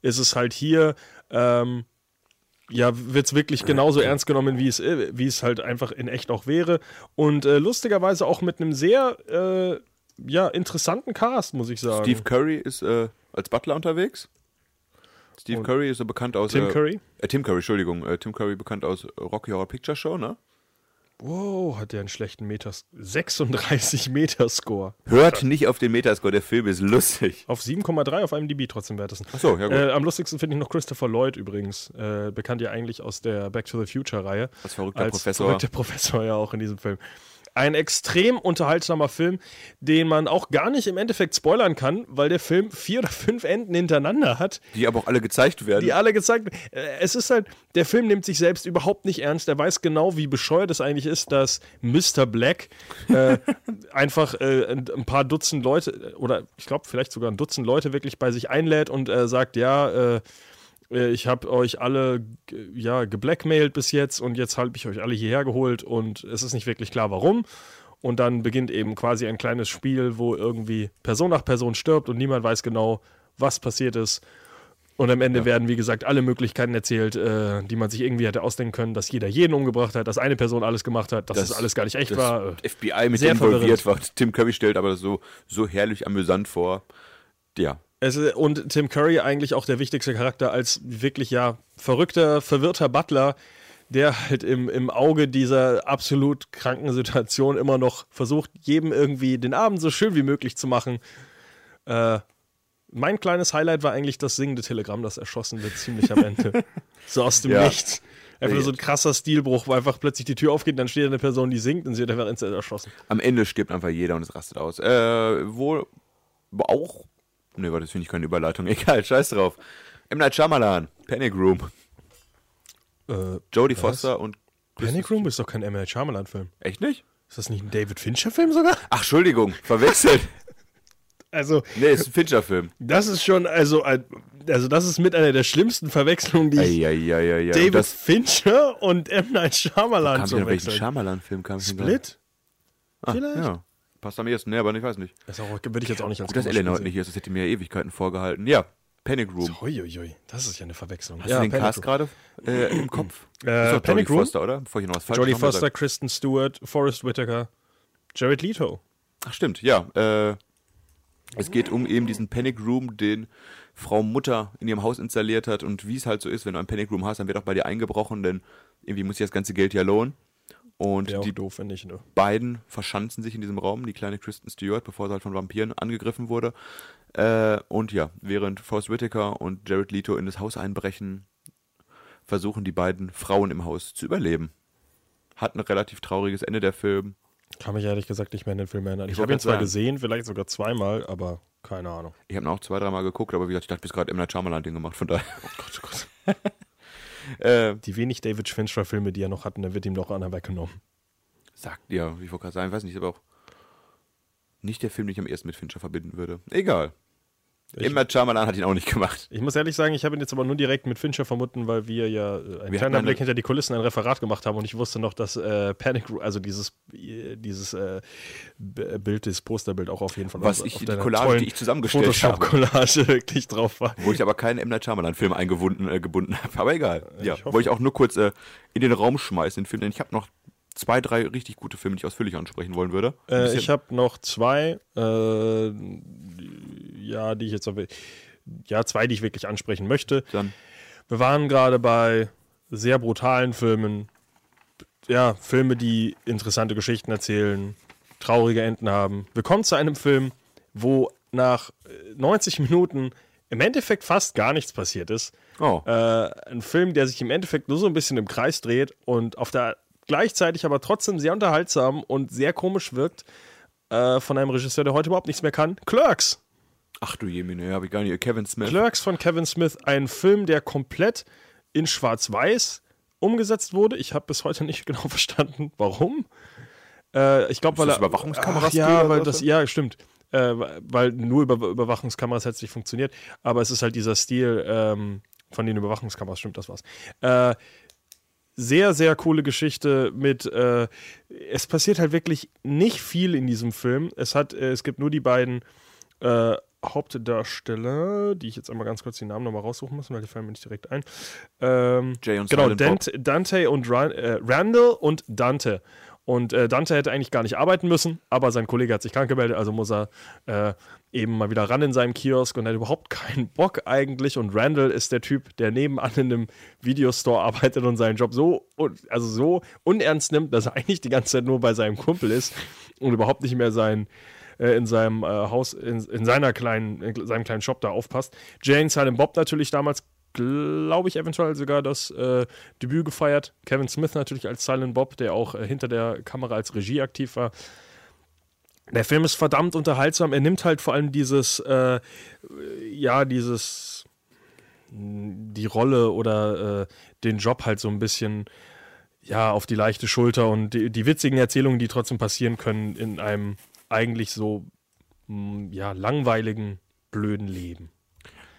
ist es halt hier, ähm, ja, wird es wirklich genauso ernst genommen, wie es, äh, wie es halt einfach in echt auch wäre. Und äh, lustigerweise auch mit einem sehr äh, ja, interessanten Cast, muss ich sagen. Steve Curry ist äh, als Butler unterwegs. Steve Und Curry ist so bekannt aus. Tim äh, Curry? Äh, Tim Curry, Entschuldigung. Äh, Tim Curry bekannt aus Rocky Horror Picture Show, ne? Wow, hat der einen schlechten Meters 36 Meter-Score. Hört nicht auf den Metascore, der Film ist lustig. Auf 7,3 auf IMDb trotzdem wertesten. Achso, ja gut. Äh, am lustigsten finde ich noch Christopher Lloyd übrigens. Äh, bekannt ja eigentlich aus der Back to the Future-Reihe. Als verrückter als Professor. verrückter Professor ja auch in diesem Film. Ein extrem unterhaltsamer Film, den man auch gar nicht im Endeffekt spoilern kann, weil der Film vier oder fünf Enden hintereinander hat, Die aber auch alle gezeigt werden. die alle gezeigt werden. Äh, Es ist halt, der Film nimmt sich selbst überhaupt nicht ernst. Er weiß genau, wie bescheuert es eigentlich ist, dass Mr. Black äh, einfach äh, ein, paar Dutzend Leute äh, oder ich glaube vielleicht sogar ein Dutzend Leute wirklich bei sich einlädt und äh, sagt, ja, äh, ich habe euch alle g- ja, geblackmailt bis jetzt und jetzt habe ich euch alle hierher geholt und es ist nicht wirklich klar, warum. Und dann beginnt eben quasi ein kleines Spiel, wo irgendwie Person nach Person stirbt und niemand weiß genau, was passiert ist. Und am Ende werden, wie gesagt, alle Möglichkeiten erzählt, äh, die man sich irgendwie hätte ausdenken können, dass jeder jeden umgebracht hat, dass eine Person alles gemacht hat, dass das, alles gar nicht echt das war. Äh, FBI mit sehr involviert war. Tim Curry stellt aber so, so herrlich amüsant vor. Ja. Es, und Tim Curry eigentlich auch der wichtigste Charakter als wirklich ja verrückter, verwirrter Butler, der halt im, im Auge dieser absolut kranken Situation immer noch versucht, jedem irgendwie den Abend so schön wie möglich zu machen. Äh, mein kleines Highlight war eigentlich das singende Telegramm, das erschossen wird, ziemlich am Ende. so aus dem Ja. Nichts. Einfach so ein krasser Stilbruch, wo einfach plötzlich die Tür aufgeht, dann steht eine Person, die singt und sie wird einfach instant erschossen. Am Ende stirbt einfach jeder und es rastet aus. Äh, wo auch Nee, warte, das finde ich keine Überleitung. Egal, scheiß drauf. M. Night Shyamalan, Panic Room. Äh, Jodie? Foster und... Panic Room ist doch kein M. Night Shyamalan-Film. Echt nicht? Ist das nicht ein David Fincher-Film sogar? Ach, Entschuldigung, verwechselt. Also, nee, ist ein Fincher-Film. das ist schon, also, also das ist mit einer der schlimmsten Verwechslungen, die ich Eieieiei. David das Fincher und M. Night Shyamalan kam zu welchen. Shyamalan-Film kam Split? da? Vielleicht? Ah, ja. Passt am ehesten, ne, aber ich weiß nicht. Das auch, würde ich jetzt auch nicht als Gut, dass Elena heute nicht hier ist, das hätte mir ja Ewigkeiten vorgehalten. Ja, Panic Room. Uiuiui, das ist ja eine Verwechslung. Hast ja, du den Panic Cast gerade äh, im Kopf? Äh, Panic Jodie Room? Foster, oder? Bevor ich noch was falsch Jodie Foster. Kristen Stewart, Forrest Whitaker, Jared Leto. Ach, stimmt, ja. Äh, es geht um eben diesen Panic Room, den Frau Mutter in ihrem Haus installiert hat. Und wie es halt so ist, wenn du einen Panic Room hast, dann wird auch bei dir eingebrochen, denn irgendwie muss sich das ganze Geld ja lohnen. Und die doof, nicht, ne? beiden verschanzen sich in diesem Raum, die kleine Kristen Stewart, bevor sie halt von Vampiren angegriffen wurde. Äh, und ja, während Forrest Whitaker und Jared Leto in das Haus einbrechen, versuchen die beiden Frauen im Haus zu überleben. Hat ein relativ trauriges Ende der Film. Kann mich ehrlich gesagt nicht mehr an den Film erinnern. Ich, Ich habe ihn zwar sagen. gesehen, vielleicht sogar zweimal, aber keine Ahnung. Ich habe ihn auch zwei, dreimal geguckt, aber wie gesagt, ich dachte, bis gerade M. Night Shyamalan den gemacht, von daher. Gott, oh Gott. Äh, Die wenig David Fincher-Filme, die er noch hatten, da wird ihm doch einer weggenommen. sagt, ja, ich wollte gerade sagen, ich weiß nicht, aber auch nicht der Film, den ich am ersten mit Fincher verbinden würde. Egal. Night Shyamalan hat ihn auch nicht gemacht. Ich muss ehrlich sagen, ich habe ihn jetzt aber nur direkt mit Fincher verbunden, weil wir ja äh, ein Wir eine- Blick hinter die Kulissen ein Referat gemacht haben und ich wusste noch, dass äh, Panic Room, also dieses, äh, dieses äh, Bild, dieses Posterbild auch auf jeden Fall Was auf- ich- auf die Collage, die ich zusammengestellt habe. Photoshop-Collage wirklich drauf war. Wo ich aber keinen M. Night Shyamalan-Film eingebunden äh, gebunden habe. Aber egal. Ja, Ich wollte ich auch nur kurz äh, in den Raum schmeißen, den Film, denn ich habe noch zwei, drei richtig gute Filme, die ich ausführlich ansprechen wollen würde. Äh, ich habe noch zwei, äh, ja, die ich jetzt, auf- ja, zwei, die ich wirklich ansprechen möchte. dann Wir waren gerade bei sehr brutalen Filmen. Ja, Filme, die interessante Geschichten erzählen, traurige Enden haben. Wir kommen zu einem Film, wo nach äh, 90 Minuten im Endeffekt fast gar nichts passiert ist. Oh. Äh, ein Film, der sich im Endeffekt nur so ein bisschen im Kreis dreht und auf der gleichzeitig aber trotzdem sehr unterhaltsam und sehr komisch wirkt. Äh, von einem Regisseur, der heute überhaupt nichts mehr kann. Clerks. Ach du Jemine, habe ich gar nicht. Kevin Smith. Clerks von Kevin Smith, ein Film, der komplett in Schwarz-Weiß umgesetzt wurde. Ich habe bis heute nicht genau verstanden, warum. Äh, ich glaube, weil das er Überwachungskameras Ach, ja, weil das ja stimmt, äh, weil nur über Überwachungskameras hätte es nicht funktioniert. Aber es ist halt dieser Stil ähm, von den Überwachungskameras, stimmt, das war's. Äh, sehr, sehr coole Geschichte mit, äh, es passiert halt wirklich nicht viel in diesem Film. Es hat, äh, es gibt nur die beiden äh, Hauptdarsteller, die ich jetzt einmal ganz kurz die Namen nochmal raussuchen muss, weil die fallen mir nicht direkt ein. Ähm, Jay und genau. Dante, Dante und Ran, äh, Randall und Dante. Und äh, Dante hätte eigentlich gar nicht arbeiten müssen, aber sein Kollege hat sich krank gemeldet, also muss er äh, eben mal wieder ran in seinem Kiosk und hat überhaupt keinen Bock eigentlich. Und Randall ist der Typ, der nebenan in einem Videostore arbeitet und seinen Job so, also so unernst nimmt, dass er eigentlich die ganze Zeit nur bei seinem Kumpel ist und überhaupt nicht mehr sein, äh, in seinem äh, Haus, in, in seiner kleinen, in seinem kleinen Shop da aufpasst. Jane Silent Bob natürlich damals, glaube ich, eventuell sogar das äh, Debüt gefeiert. Kevin Smith natürlich als Silent Bob, der auch äh, hinter der Kamera als Regie aktiv war. Der Film ist verdammt unterhaltsam. Er nimmt halt vor allem dieses, äh, ja, dieses, die Rolle oder äh, den Job halt so ein bisschen, ja, auf die leichte Schulter und die, die witzigen Erzählungen, die trotzdem passieren können in einem eigentlich so, mh, ja, langweiligen, blöden Leben.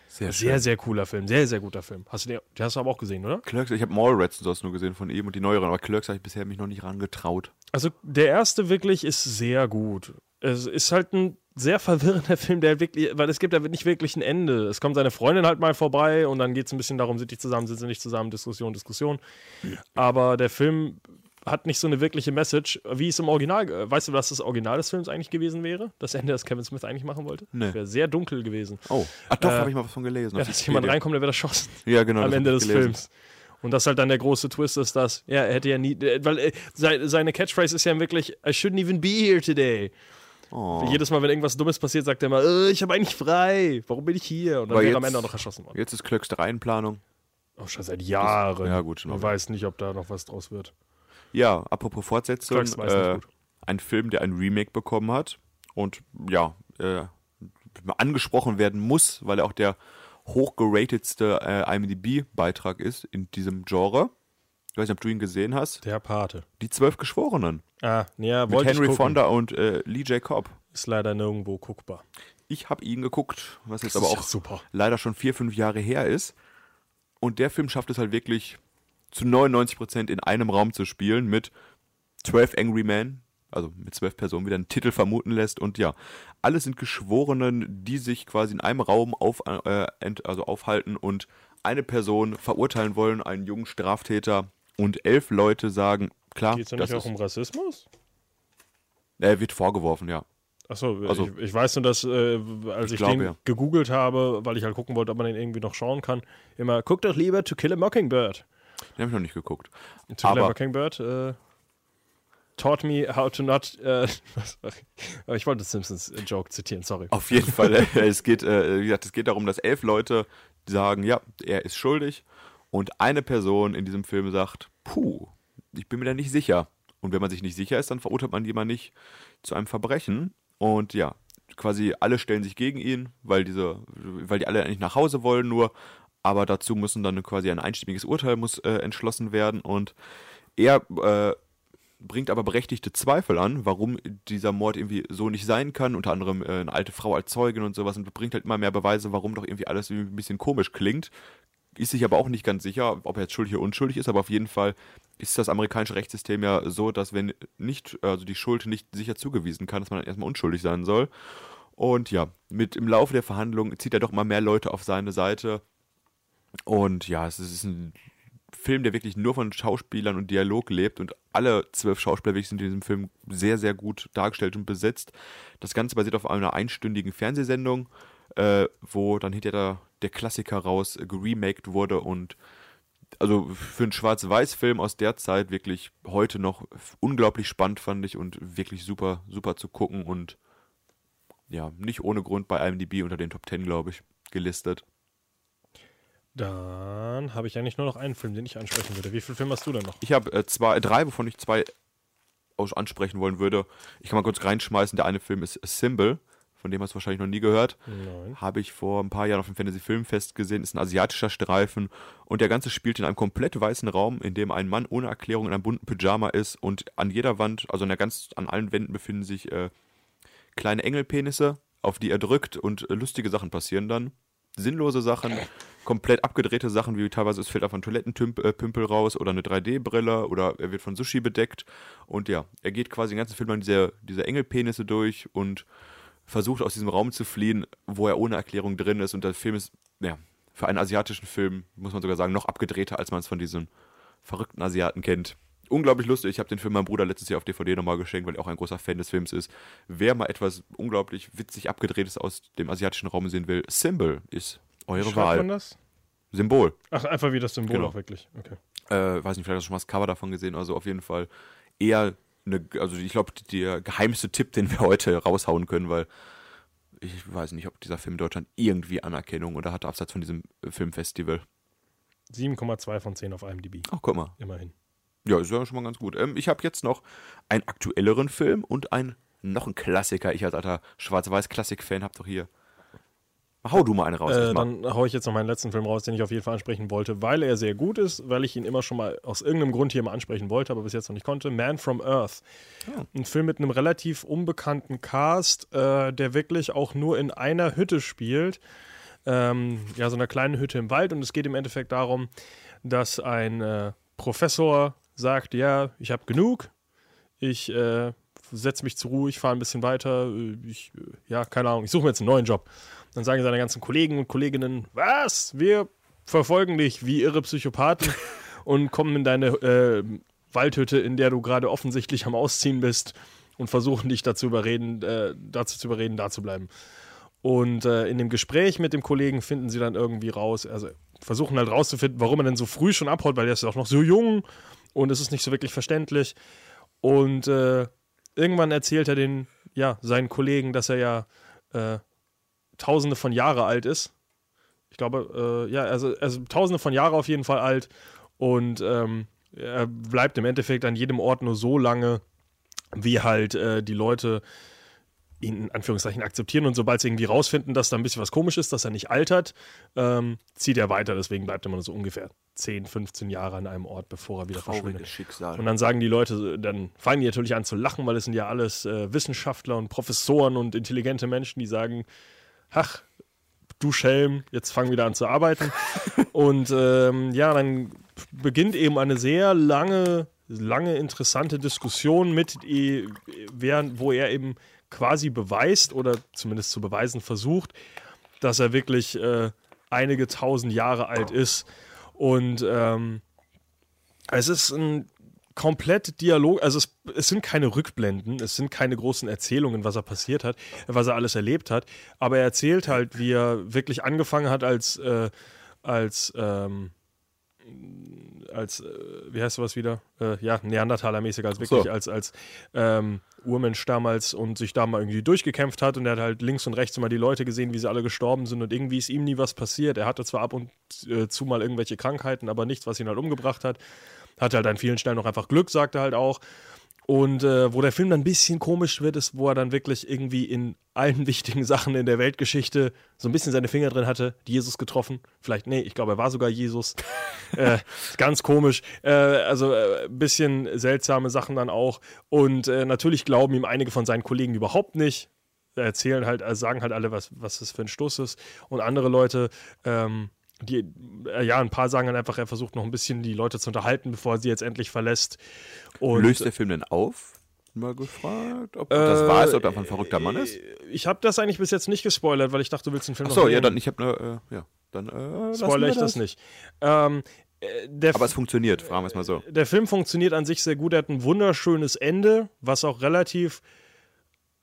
Sehr Sehr, sehr cooler Film. Sehr, sehr guter Film. Hast du den, den hast du aber auch gesehen, oder? Clerks, ich habe Mallrats und sowas nur gesehen von ihm und die neueren, aber Clerks habe ich bisher mich noch nicht rangetraut. Also der erste wirklich ist sehr gut. Es ist halt ein sehr verwirrender Film, der wirklich, weil es gibt ja nicht wirklich ein Ende. Es kommt seine Freundin halt mal vorbei und dann geht es ein bisschen darum, sind die zusammen, sind sie nicht zusammen, Diskussion, Diskussion. Aber der Film hat nicht so eine wirkliche Message, wie es im Original, äh, weißt du, was das Original des Films eigentlich gewesen wäre? Das Ende, das Kevin Smith eigentlich machen wollte? Nee. Wäre sehr dunkel gewesen. Oh, ach doch, Äh, habe ich mal was von gelesen. Ja, dass jemand reinkommt, der wird erschossen Ja, genau. am Ende des gelesen. Films. Und das halt dann der große Twist ist, dass, ja, er hätte ja nie, weil äh, sei- seine Catchphrase ist ja wirklich, I shouldn't even be here today. Oh. Jedes Mal, wenn irgendwas Dummes passiert, sagt er immer, äh, ich habe eigentlich frei, warum bin ich hier? Und dann wäre er am Ende auch noch erschossen worden. Jetzt ist Clerks 3 in Planung. Auch schon seit Jahren. ja, gut, Man weiß nicht, ob da noch was draus wird. Ja, apropos Fortsetzung. Äh, ein Film, der ein Remake bekommen hat. Und ja, äh, angesprochen werden muss, weil er auch der hochgeratetste äh, IMDb-Beitrag ist in diesem Genre. Ich weiß nicht, ob du ihn gesehen hast. Der Pate. Die zwölf Geschworenen. Ah, ja, Mit wollte Henry ich gucken. Fonda und äh, Lee J. Cobb. Ist leider nirgendwo guckbar. Ich habe ihn geguckt, was jetzt Das aber auch super. leider schon vier, fünf Jahre her ist. Und der Film schafft es halt wirklich zu 99 Prozent in einem Raum zu spielen mit 12 Angry Men, also mit zwölf Personen, wie der einen Titel vermuten lässt. Und ja, alle sind Geschworenen, die sich quasi in einem Raum auf, äh, ent, also aufhalten und eine Person verurteilen wollen, einen jungen Straftäter. Und elf Leute sagen, klar, Geht es nicht auch um Rassismus? er wird vorgeworfen, ja. Achso, Also- ich, ich weiß nur, dass äh, als Ich ich, glaube, den ja. gegoogelt habe, weil ich halt gucken wollte, ob man den irgendwie noch schauen kann, immer, guck doch lieber To Kill a Mockingbird. Den habe ich noch nicht geguckt. To Aber- Mockingbird äh, taught me how to not. Äh, ich wollte Simpsons äh, Joke zitieren, sorry. Auf jeden Fall. äh, es geht, äh, wie gesagt, es geht darum, dass elf Leute sagen, ja, er ist schuldig. Und eine Person in diesem Film sagt, puh, ich bin mir da nicht sicher. Und wenn man sich nicht sicher ist, dann verurteilt man jemanden nicht zu einem Verbrechen. Und ja, quasi alle stellen sich gegen ihn, weil diese, weil die alle eigentlich nach Hause wollen nur. Aber dazu müssen dann quasi ein einstimmiges Urteil muss äh, entschlossen werden. Und er äh, bringt aber berechtigte Zweifel an, warum dieser Mord irgendwie so nicht sein kann. Unter anderem äh, eine alte Frau als Zeugin und sowas und bringt halt immer mehr Beweise, warum doch irgendwie alles irgendwie ein bisschen komisch klingt. Ist sich aber auch nicht ganz sicher, ob er jetzt schuldig oder unschuldig ist, aber auf jeden Fall ist das amerikanische Rechtssystem ja so, dass wenn nicht, also die Schuld nicht sicher zugewiesen kann, dass man dann erstmal unschuldig sein soll. Und ja, mit im Laufe der Verhandlungen zieht er doch mal mehr Leute auf seine Seite. Und ja, es ist ein Film, der wirklich nur von Schauspielern und Dialog lebt und alle zwölf Schauspieler wirklich sind in diesem Film sehr, sehr gut dargestellt und besetzt. Das Ganze basiert auf einer einstündigen Fernsehsendung, äh, wo dann hinterher der Klassiker raus äh, geremaked wurde und also für einen Schwarz-Weiß-Film aus der Zeit wirklich heute noch unglaublich spannend fand ich und wirklich super, super zu gucken und ja, nicht ohne Grund bei IMDb unter den Top 10, glaube ich, gelistet. Dann habe ich eigentlich nur noch einen Film, den ich ansprechen würde. Wie viele Filme hast du denn noch? Ich habe äh, zwei, drei, wovon ich zwei ansprechen wollen würde. Ich kann mal kurz reinschmeißen. Der eine Film ist A Symbol, von dem hast du wahrscheinlich noch nie gehört. Nein. Habe ich vor ein paar Jahren auf dem Fantasy Filmfest gesehen. Ist ein asiatischer Streifen und der ganze spielt in einem komplett weißen Raum, in dem ein Mann ohne Erklärung in einem bunten Pyjama ist und an jeder Wand, also an der ganz, an allen Wänden befinden sich äh, kleine Engelpenisse, auf die er drückt und äh, lustige Sachen passieren dann. Sinnlose Sachen, komplett abgedrehte Sachen, wie teilweise es fällt auf einen Toilettenpümpel raus oder eine 3D-Brille oder er wird von Sushi bedeckt. Und ja, er geht quasi den ganzen Film an diese, diese Engelpenisse durch und versucht aus diesem Raum zu fliehen, wo er ohne Erklärung drin ist. Und der Film ist, ja, für einen asiatischen Film, muss man sogar sagen, noch abgedrehter, als man es von diesen verrückten Asiaten kennt. Unglaublich lustig. Ich habe den Film meinem Bruder letztes Jahr auf DVD nochmal geschenkt, weil er auch ein großer Fan des Films ist. Wer mal etwas unglaublich witzig abgedrehtes aus dem asiatischen Raum sehen will, Symbol ist eure Schreibt man Wahl. das? Symbol. Ach, einfach wie das Symbol Genau. auch wirklich. Okay. Äh, weiß nicht, vielleicht hast du schon mal das Cover davon gesehen. Also auf jeden Fall eher eine, also ich glaube, der geheimste Tipp, den wir heute raushauen können, weil ich weiß nicht, ob dieser Film in Deutschland irgendwie Anerkennung oder hat abseits von diesem Filmfestival. 7,2 von 10 auf IMDb. Ach, guck mal. Immerhin. Ja, ist ja schon mal ganz gut. Ähm, ich habe jetzt noch einen aktuelleren Film und ein noch ein Klassiker. Ich als alter Schwarz-Weiß-Klassik-Fan habe doch hier. Hau du mal einen raus. Äh, dann haue ich jetzt noch meinen letzten Film raus, den ich auf jeden Fall ansprechen wollte, weil er sehr gut ist, weil ich ihn immer schon mal aus irgendeinem Grund hier mal ansprechen wollte, aber bis jetzt noch nicht konnte. Man from Earth. Ein Film mit einem relativ unbekannten Cast, äh, der wirklich auch nur in einer Hütte spielt. Ähm, ja, so einer kleinen Hütte im Wald. Und es geht im Endeffekt darum, dass ein äh, Professor sagt, ja, ich habe genug, ich äh, setze mich zur Ruhe, ich fahre ein bisschen weiter, äh, ich, äh, ja, keine Ahnung, ich suche mir jetzt einen neuen Job. Dann sagen seine ganzen Kollegen und Kolleginnen, was? Wir verfolgen dich wie irre Psychopathen und kommen in deine äh, Waldhütte, in der du gerade offensichtlich am Ausziehen bist und versuchen dich dazu überreden, äh, dazu zu überreden, da zu bleiben. Und äh, in dem Gespräch mit dem Kollegen finden sie dann irgendwie raus, also versuchen halt rauszufinden, warum er denn so früh schon abhaut, weil er ist ja auch noch so jung und es ist nicht so wirklich verständlich. Und äh, irgendwann erzählt er den, ja, seinen Kollegen, dass er ja äh, tausende von Jahre alt ist. Ich glaube, äh, ja, also, also tausende von Jahre auf jeden Fall alt. Und ähm, er bleibt im Endeffekt an jedem Ort nur so lange, wie halt äh, die Leute ihn in Anführungszeichen akzeptieren und sobald sie irgendwie rausfinden, dass da ein bisschen was komisch ist, dass er nicht altert, ähm, zieht er weiter. Deswegen bleibt er immer so ungefähr 10, 15 Jahre an einem Ort, bevor er wieder Trauriges verschwindet. Schicksal. Und dann sagen die Leute, dann fangen die natürlich an zu lachen, weil es sind ja alles äh, Wissenschaftler und Professoren und intelligente Menschen, die sagen, ach, du Schelm, jetzt fang wieder an zu arbeiten. und ähm, ja, dann beginnt eben eine sehr lange, lange interessante Diskussion mit, während, wo er eben quasi beweist oder zumindest zu beweisen versucht, dass er wirklich äh, einige tausend Jahre alt ist. Und ähm, es ist ein komplett Dialog, also es, es sind keine Rückblenden, es sind keine großen Erzählungen, was er passiert hat, was er alles erlebt hat, aber er erzählt halt, wie er wirklich angefangen hat als, äh, als, ähm, als, äh, wie heißt sowas wieder? Äh, ja, Neandertaler-mäßig, als wirklich so. als, als ähm, Urmensch damals und sich da mal irgendwie durchgekämpft hat und er hat halt links und rechts immer die Leute gesehen, wie sie alle gestorben sind und irgendwie ist ihm nie was passiert. Er hatte zwar ab und äh, zu mal irgendwelche Krankheiten, aber nichts, was ihn halt umgebracht hat. Hatte halt an vielen Stellen noch einfach Glück, sagt er halt auch. Und äh, wo der Film dann ein bisschen komisch wird, ist, wo er dann wirklich irgendwie in allen wichtigen Sachen in der Weltgeschichte so ein bisschen seine Finger drin hatte, die Jesus getroffen. Vielleicht, nee, ich glaube, er war sogar Jesus. äh, ganz komisch. Äh, also ein äh, bisschen seltsame Sachen dann auch. Und äh, natürlich glauben ihm einige von seinen Kollegen überhaupt nicht. Erzählen halt, also sagen halt alle, was, was das für ein Stoß ist. Und andere Leute, ähm, die, äh, ja, ein paar sagen dann einfach, er versucht noch ein bisschen die Leute zu unterhalten, bevor er sie jetzt endlich verlässt. Und, Löst der Film denn auf? Mal gefragt, ob das war es, ob er einfach ein verrückter Mann ist? Ich habe das eigentlich bis jetzt nicht gespoilert, weil ich dachte, du willst den Film Achso, noch ja, dann, ich habe äh, ja, dann, äh, wir ich das nicht. Ähm, äh, Aber es funktioniert, fragen wir es mal so. der Film funktioniert an sich sehr gut. Er hat ein wunderschönes Ende, was auch relativ.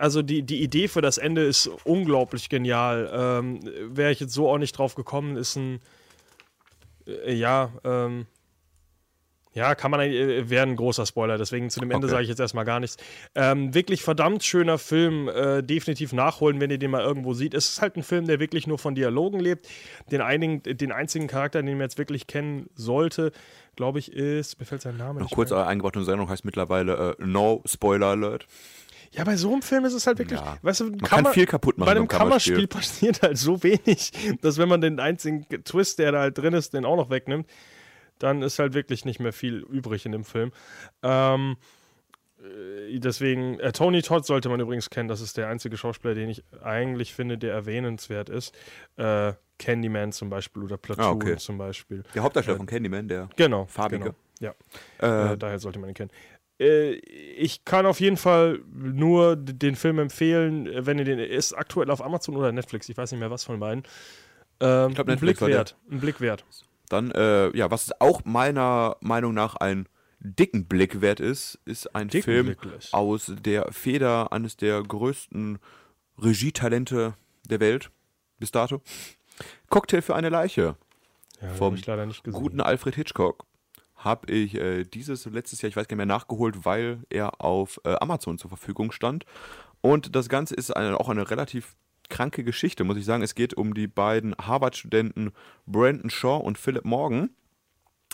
Also die, die Idee für das Ende ist unglaublich genial. Ähm, Wäre ich jetzt so auch nicht drauf gekommen, ist ein. Äh, ja, ähm, ja, kann man äh, wäre ein großer Spoiler, deswegen zu dem Ende Okay. sage ich jetzt erstmal gar nichts. Ähm, wirklich verdammt schöner Film, äh, definitiv nachholen, wenn ihr den mal irgendwo seht. Es ist halt ein Film, der wirklich nur von Dialogen lebt. Den, einigen, den einzigen Charakter, den man jetzt wirklich kennen sollte, glaube ich, ist, mir fällt sein Name Noch nicht kurz mehr. eingebaute Sendung heißt mittlerweile äh, No Spoiler Alert. Ja, bei so einem Film ist es halt wirklich, Ja. weißt du, Man kann viel kaputt machen Bei einem Kammerspiel. Kammerspiel passiert halt so wenig, dass wenn man den einzigen Twist, der da halt drin ist, den auch noch wegnimmt, dann ist halt wirklich nicht mehr viel übrig in dem Film. Ähm, äh, deswegen, äh, Tony Todd sollte man übrigens kennen, das ist der einzige Schauspieler, den ich eigentlich finde, der erwähnenswert ist. Äh, Candyman zum Beispiel oder Platoon Ah, okay. zum Beispiel. Der Hauptdarsteller von Candyman, der Genau. Farbige. Genau. Ja. äh, Äh, daher sollte man ihn kennen. Äh, ich kann auf jeden Fall nur den Film empfehlen, äh, wenn ihr den ist aktuell auf Amazon oder Netflix, ich weiß nicht mehr was von beiden. Ähm, Ich glaub, ein Netflix Blick war der. wert. Ein Blick wert. Dann, äh, ja, was auch meiner Meinung nach ein dicken Blick wert ist, ist ein Dicken Film Blick gleich. aus der Feder eines der größten Regietalente der Welt bis dato. Cocktail für eine Leiche Ja, vom hab ich leider nicht gesehen. guten Alfred Hitchcock. Habe ich äh, dieses letztes Jahr, ich weiß gar nicht mehr, nachgeholt, weil er auf äh, Amazon zur Verfügung stand. Und das Ganze ist eine, auch eine relativ kranke Geschichte, muss ich sagen. Es geht um die beiden Harvard-Studenten Brandon Shaw und Philip Morgan,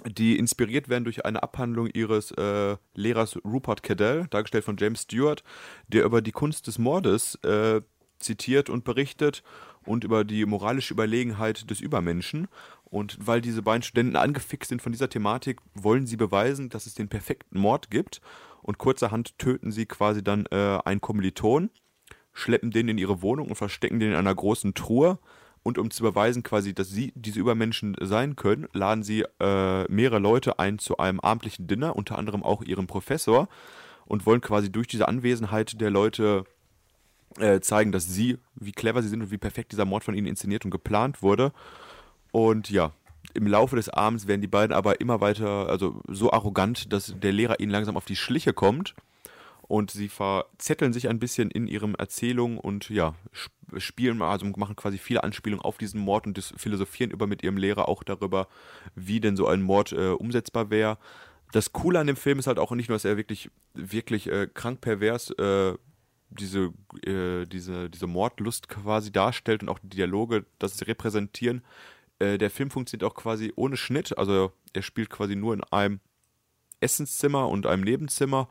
die inspiriert werden durch eine Abhandlung ihres äh, Lehrers Rupert Cadell, dargestellt von James Stewart, der über die Kunst des Mordes äh, zitiert und berichtet und über die moralische Überlegenheit des Übermenschen. Und weil diese beiden Studenten angefixt sind von dieser Thematik, wollen sie beweisen, dass es den perfekten Mord gibt. Und kurzerhand töten sie quasi dann äh, einen Kommiliton, schleppen den in ihre Wohnung und verstecken den in einer großen Truhe. Und um zu beweisen, quasi, dass sie diese Übermenschen sein können, laden sie äh, mehrere Leute ein zu einem abendlichen Dinner, unter anderem auch ihren Professor, und wollen quasi durch diese Anwesenheit der Leute äh, zeigen, dass sie, wie clever sie sind und wie perfekt dieser Mord von ihnen inszeniert und geplant wurde. Und ja, im Laufe des Abends werden die beiden aber immer weiter, also so arrogant, dass der Lehrer ihnen langsam auf die Schliche kommt. Und sie verzetteln sich ein bisschen in ihren Erzählungen und ja, sp- spielen, also machen quasi viele Anspielungen auf diesen Mord und philosophieren über mit ihrem Lehrer auch darüber, wie denn so ein Mord äh, umsetzbar wäre. Das Coole an dem Film ist halt auch nicht nur, dass er wirklich, wirklich äh, krank pervers äh, diese, äh, diese, diese Mordlust quasi darstellt und auch die Dialoge, das sie repräsentieren. Äh, der Film funktioniert auch quasi ohne Schnitt, also er spielt quasi nur in einem Essenszimmer und einem Nebenzimmer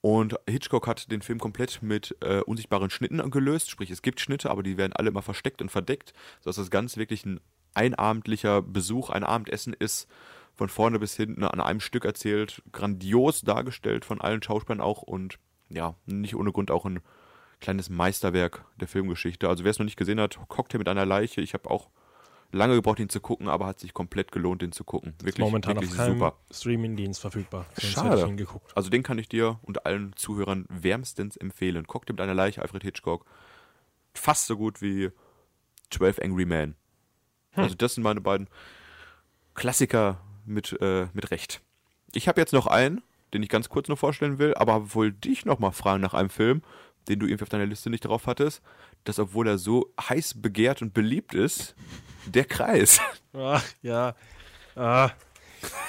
Und Hitchcock hat den Film komplett mit äh, unsichtbaren Schnitten gelöst. Sprich, es gibt Schnitte, aber die werden alle immer versteckt und verdeckt, sodass das Ganze wirklich ein einabendlicher Besuch, ein Abendessen ist, von vorne bis hinten an einem Stück erzählt, grandios dargestellt von allen Schauspielern auch und ja, nicht ohne Grund auch ein kleines Meisterwerk der Filmgeschichte. Also wer es noch nicht gesehen hat, Cocktail mit einer Leiche. Ich habe auch lange gebraucht, ihn zu gucken, aber hat sich komplett gelohnt, den zu gucken. Wirklich, Momentan wirklich auf keinem super. Streaming-Dienst verfügbar. Schade. ich ihn geguckt. Also den kann ich dir und allen Zuhörern wärmstens empfehlen. Cocktail mit einer Leiche, Alfred Hitchcock. Fast so gut wie 12 Angry Men. Also das sind meine beiden Klassiker mit, äh, mit Recht. Ich habe jetzt noch einen, den ich ganz kurz noch vorstellen will, aber wohl dich noch mal fragen nach einem Film, den du irgendwie auf deiner Liste nicht drauf hattest, dass obwohl er so heiß begehrt und beliebt ist, der Kreis. Ach, ja. Ah.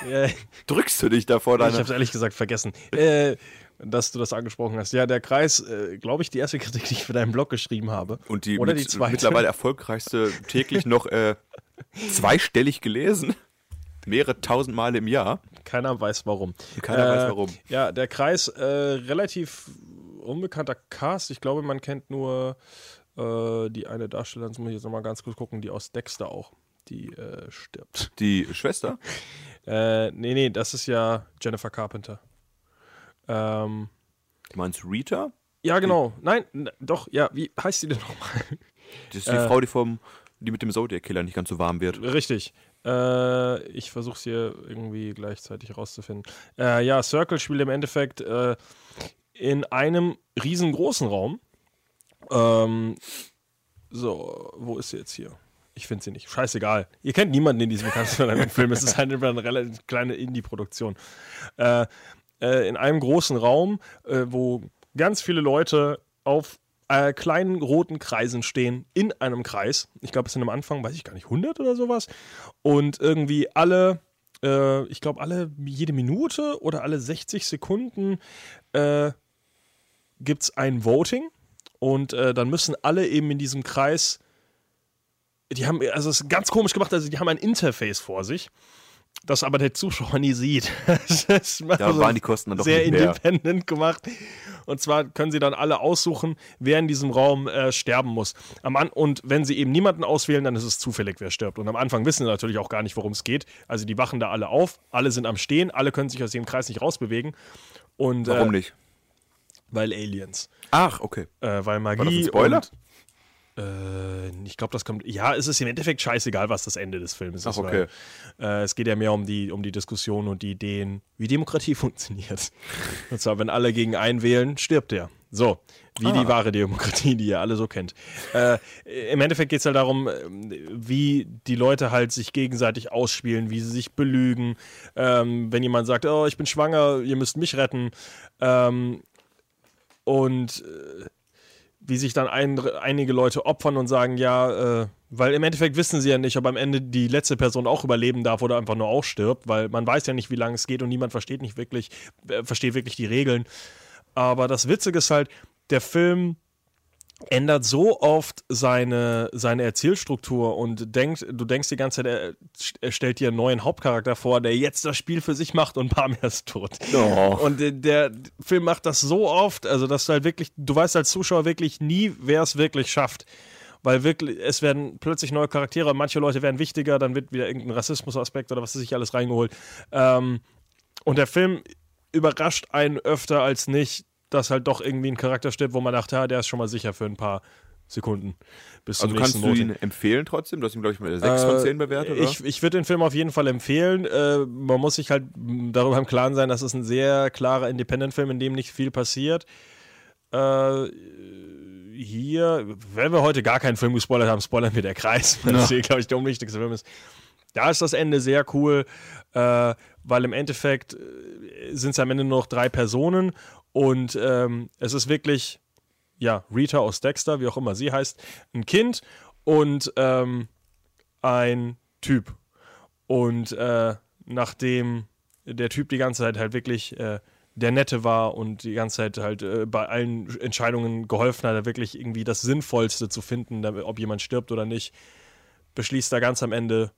ja. Drückst du dich da vor Ich es ehrlich gesagt vergessen, äh, dass du das angesprochen hast. Ja, der Kreis, äh, glaube ich, die erste Kritik, die ich für deinen Blog geschrieben habe. Und die, Oder mit, die zweite. mittlerweile erfolgreichste täglich noch äh, zweistellig gelesen. Mehrere tausend Male im Jahr. Keiner weiß warum. Keiner weiß warum. Ja, der Kreis, äh, relativ unbekannter Cast. Ich glaube, man kennt nur äh, die eine Darstellerin, das muss ich jetzt nochmal ganz kurz gucken, die aus Dexter auch, die äh, stirbt. Die Schwester? Äh, nee, nee, das ist ja Jennifer Carpenter. Ähm, Du meinst Rita? ja, genau. Nein, n- doch, ja, wie heißt sie denn nochmal? Das ist die Äh. Frau, die vom, die mit dem Zodiac Killer nicht ganz so warm wird. Richtig. Äh, ich versuche es hier irgendwie gleichzeitig rauszufinden. Äh, ja, Circle spielt im Endeffekt äh, in einem riesengroßen Raum. Ähm, so, wo ist sie jetzt hier? Ich finde sie nicht. Scheißegal. Ihr kennt niemanden in diesem ganzen Film. Es ist halt eine relativ kleine Indie-Produktion. Äh, äh, in einem großen Raum, äh, wo ganz viele Leute auf äh, kleinen roten Kreisen stehen, in einem Kreis. Ich glaube, es sind am Anfang, weiß ich gar nicht, 100 oder sowas. Und irgendwie alle, äh, ich glaube, alle jede Minute oder alle 60 Sekunden äh, gibt es ein Voting. Und äh, dann müssen alle eben in diesem Kreis die haben, also es ist ganz komisch gemacht, also die haben ein Interface vor sich, das aber der Zuschauer nie sieht. Das Da also waren die Kosten dann doch sehr nicht mehr. independent gemacht. Und zwar können sie dann alle aussuchen, wer in diesem Raum äh, sterben muss. Am An und wenn sie eben niemanden auswählen, dann ist es zufällig, wer stirbt. Und am Anfang wissen sie natürlich auch gar nicht, worum es geht. Also die wachen da alle auf, alle sind am Stehen, alle können sich aus dem Kreis nicht rausbewegen. Und, Warum äh, nicht? Weil Aliens. Ach, okay. Äh, weil Magie. War das ein Spoiler? Und, äh, ich glaube, das kommt. Ja, es ist im Endeffekt scheißegal, was das Ende des Films Ach, ist. okay. Weil, äh, es geht ja mehr um die, um die Diskussion und die Ideen, wie Demokratie funktioniert. Und zwar, wenn alle gegen einen wählen, stirbt der. So, wie Ah. die wahre Demokratie, die ihr alle so kennt. Äh, Im Endeffekt geht es halt darum, äh, wie die Leute halt sich gegenseitig ausspielen, wie sie sich belügen. Ähm, wenn jemand sagt, oh, ich bin schwanger, ihr müsst mich retten. Ähm, und äh, wie sich dann ein, einige Leute opfern und sagen, ja, äh, weil im Endeffekt wissen sie ja nicht, ob am Ende die letzte Person auch überleben darf oder einfach nur auch stirbt, weil man weiß ja nicht, wie lange es geht und niemand versteht nicht wirklich, äh, versteht wirklich die Regeln. Aber das Witzige ist halt, der Film ändert so oft seine, seine Erzählstruktur und denkt, du denkst die ganze Zeit, er, stellt dir einen neuen Hauptcharakter vor, der jetzt das Spiel für sich macht und bam, er ist tot. Oh. Und der, der Film macht das so oft, also dass du halt wirklich, du weißt als Zuschauer wirklich nie, wer es wirklich schafft. Weil wirklich, es werden plötzlich neue Charaktere, manche Leute werden wichtiger, dann wird wieder irgendein Rassismusaspekt oder was weiß ich alles reingeholt. Ähm, und der Film überrascht einen öfter als nicht, dass halt doch irgendwie ein Charakter stirbt, wo man dachte, ja, der ist schon mal sicher für ein paar Sekunden bis zum Also kannst nächsten du Voting. ihn empfehlen trotzdem? Du hast ihn, glaube ich, mit 6 von 10 bewertet, oder? Ich, ich würde den Film auf jeden Fall empfehlen. Äh, man muss sich halt darüber im Klaren sein, dass es ein sehr klarer Independent-Film, in dem nicht viel passiert. Äh, hier, wenn wir heute gar keinen Film gespoilert haben, spoilern wir der Kreis, weil das hier, glaube ich, der unwichtigste Film ist. Da ist das Ende sehr cool, äh, weil im Endeffekt sind es am Ende nur noch drei Personen und ähm, es ist wirklich, ja, Rita aus Dexter, wie auch immer sie heißt, ein Kind und ähm, ein Typ. Und äh, nachdem der Typ die ganze Zeit halt wirklich äh, der Nette war und die ganze Zeit halt äh, bei allen Entscheidungen geholfen hat, wirklich irgendwie das Sinnvollste zu finden, ob jemand stirbt oder nicht, beschließt er ganz am Ende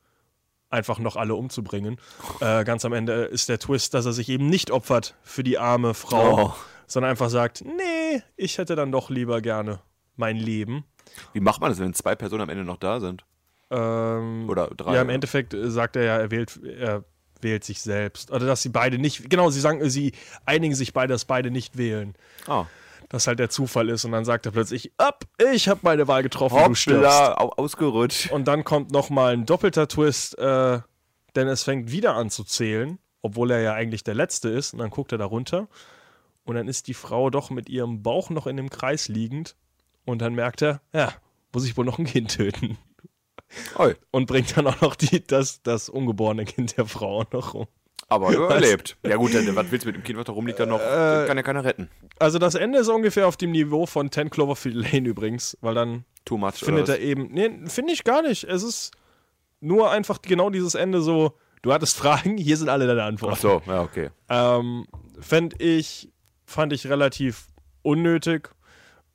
einfach noch alle umzubringen. Äh, ganz am Ende ist der Twist, dass er sich eben nicht opfert für die arme Frau, Oh. sondern einfach sagt, nee, ich hätte dann doch lieber gerne mein Leben. Wie macht man das, wenn zwei Personen am Ende noch da sind? Ähm, Oder drei? Ja, im Endeffekt äh, sagt er ja, er wählt, er wählt sich selbst. Oder dass sie beide nicht, genau, sie sagen, sie einigen sich beide, dass beide nicht wählen. Ah. Dass halt der Zufall ist und dann sagt er plötzlich, ab, ich habe meine Wahl getroffen, du stirbst. Hoppla, au- ausgerutscht. Und dann kommt nochmal ein doppelter Twist, äh, denn es fängt wieder an zu zählen, obwohl er ja eigentlich der Letzte ist. Und dann guckt er da runter und dann ist die Frau doch mit ihrem Bauch noch in dem Kreis liegend. Und dann merkt er, ja, muss ich wohl noch ein Kind töten. Oi, Und bringt dann auch noch die, das, das ungeborene Kind der Frau noch um. Aber überlebt. Ja gut, dann, was willst du mit dem Kind, was da rumliegt, dann noch? Äh, kann ja keiner retten. Also das Ende ist ungefähr auf dem Niveau von 10 Cloverfield Lane übrigens, weil dann Too much. findet er eben. Nee, finde ich gar nicht. Es ist nur einfach genau dieses Ende so, du hattest Fragen, hier sind alle deine? Antworten. Ach so, ja, okay. Ähm, fänd ich, fand ich relativ unnötig.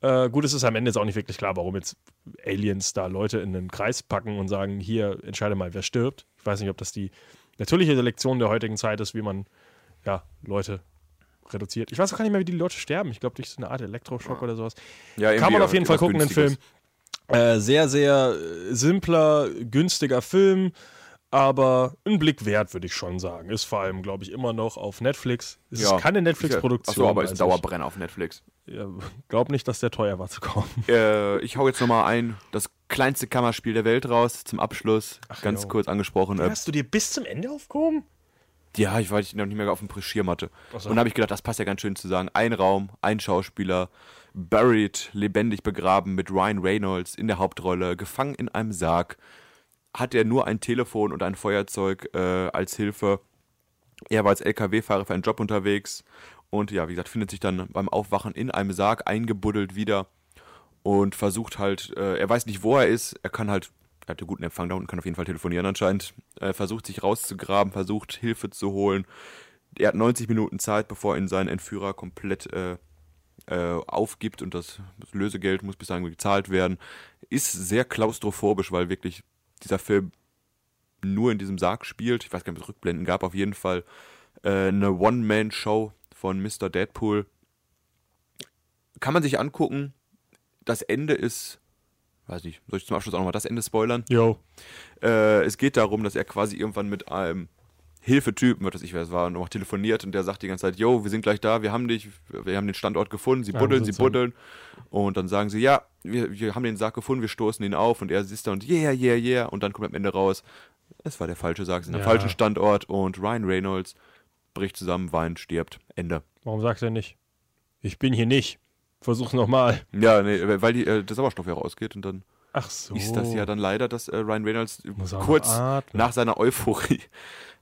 Äh, gut, es ist am Ende jetzt auch nicht wirklich klar, warum jetzt Aliens da Leute in einen Kreis packen und sagen, hier, entscheide mal, wer stirbt. Ich weiß nicht, ob das die natürliche Selektion der heutigen Zeit ist, wie man ja, Leute reduziert. Ich weiß auch gar nicht mehr, wie die Leute sterben. Ich glaube, durch so eine Art Elektroschock oder sowas. Ja, Kann man auf jeden Fall gucken, den Film. Äh, sehr, sehr äh, simpler, günstiger Film, aber ein Blick wert, würde ich schon sagen. Ist vor allem, glaube ich, immer noch auf Netflix. Es Ja. ist keine Netflix-Produktion. Achso, aber ist ein Dauerbrenner auf Netflix. Glaube nicht, dass der teuer war zu kaufen. Äh, ich hau jetzt nochmal ein, das kleinste Kammerspiel der Welt raus, zum Abschluss. Ganz jo. kurz angesprochen. Äh, Hast du dir bis zum Ende aufgehoben? ja, ich war noch nicht mehr auf dem Schirmatte. Ach so. Und da habe ich gedacht, das passt ja ganz schön zu sagen. Ein Raum, ein Schauspieler, buried, lebendig begraben mit Ryan Reynolds in der Hauptrolle, gefangen in einem Sarg. Hat er nur ein Telefon und ein Feuerzeug äh, als Hilfe. Er war als LKW-Fahrer für einen Job unterwegs und ja, wie gesagt, findet sich dann beim Aufwachen in einem Sarg eingebuddelt wieder und versucht halt, äh, er weiß nicht, wo er ist, er kann halt, er hat einen guten Empfang da unten, kann auf jeden Fall telefonieren anscheinend, äh, versucht sich rauszugraben, versucht Hilfe zu holen. Er hat 90 Minuten Zeit, bevor ihn sein Entführer komplett äh, äh, aufgibt und das, das Lösegeld muss bis dahin gezahlt werden. Ist sehr klaustrophobisch, weil wirklich dieser Film nur in diesem Sarg spielt. Ich weiß gar nicht, ob es Rückblenden gab, auf jeden Fall äh, eine One-Man-Show von Mr. Deadpool. Kann man sich angucken. Das Ende ist, weiß nicht, soll ich zum Abschluss auch nochmal das Ende spoilern? Jo. Äh, es geht darum, dass er quasi irgendwann mit einem Hilfetypen, was weiß ich es war, noch telefoniert und der sagt die ganze Zeit, yo, wir sind gleich da, wir haben dich, wir haben den Standort gefunden, sie Ja, buddeln, sie buddeln und dann sagen sie, ja, wir, wir haben den Sarg gefunden, wir stoßen ihn auf und er sitzt da und yeah, yeah, yeah und dann kommt am Ende raus, es war der falsche Sarg, sind am Ja. falschen Standort und Ryan Reynolds bricht zusammen, weint, stirbt, Ende. Warum sagt er nicht? Ich bin hier nicht. Versuch's nochmal. Ja, nee, weil die, äh, der Sauerstoff herausgeht und dann Ach so. ist das ja dann leider, dass äh, Ryan Reynolds kurz nach seiner Euphorie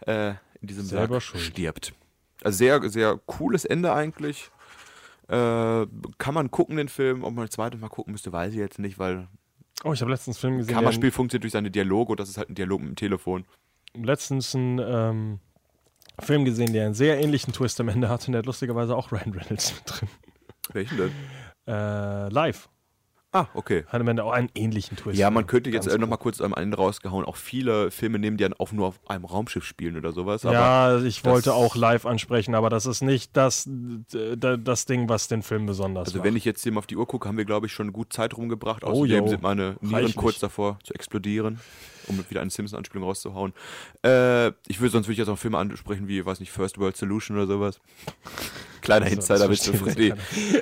äh, in diesem Selber schuld. stirbt. Also sehr, sehr cooles Ende eigentlich. Äh, kann man gucken, den Film. Ob man ein zweites Mal gucken müsste, weiß ich jetzt nicht, weil Oh, ich habe letztens einen Film gesehen. Kammerspiel funktioniert durch seine Dialoge und das ist halt ein Dialog mit dem Telefon. letztens einen ähm, Film gesehen, der einen sehr ähnlichen Twist am Ende hatte und der hat lustigerweise auch Ryan Reynolds mit drin. Welchen denn? Äh, live. Ah, okay. Hat am Ende auch einen ähnlichen Twist. Ja, man könnte jetzt äh, nochmal kurz am Ende rausgehauen, auch viele Filme nehmen, die dann auch nur auf einem Raumschiff spielen oder sowas. Ja, ich wollte auch live ansprechen, aber das ist nicht das, das Ding, was den Film besonders Also macht. wenn ich jetzt hier mal auf die Uhr gucke, haben wir, glaube ich, schon gut Zeit rumgebracht. Oh, Außerdem jo. sind meine Nieren Reichlich. kurz davor zu explodieren, um wieder eine Simpson-Anspielung rauszuhauen. Äh, ich würde sonst würde ich jetzt auch Filme ansprechen wie, weiß nicht, First World Solution oder sowas. Kleiner Also, Insider mit Freddy.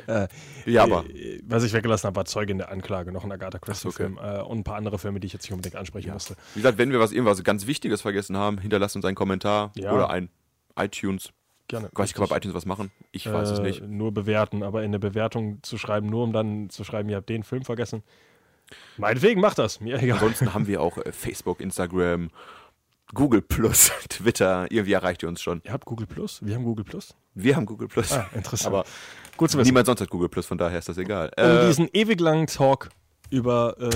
keiner. Ja, aber Äh, Was ich weggelassen habe, war Zeugin der Anklage, noch ein Agatha okay. Christie-Film äh, und ein paar andere Filme, die ich jetzt nicht unbedingt ansprechen musste. wie gesagt, wenn wir was irgendwas ganz Wichtiges vergessen haben, hinterlasst uns einen Kommentar Ja. oder ein iTunes. Gerne. Ich weiß nicht, kann man bei iTunes was machen? Ich weiß es Äh, nicht. Nur bewerten, aber in der Bewertung zu schreiben, nur um dann zu schreiben, ihr habt den Film vergessen. Meinetwegen macht das, mir egal. Ansonsten haben wir auch äh, Facebook, Instagram, Google Plus, Twitter. Irgendwie erreicht ihr uns schon. Ihr habt Google Plus? Wir haben Google Plus? Wir haben Google Plus. Ah, interessant. Aber Gut zu wissen. niemand sonst hat Google Plus, von daher ist das egal. um Äh, diesen ewig langen Talk über, äh,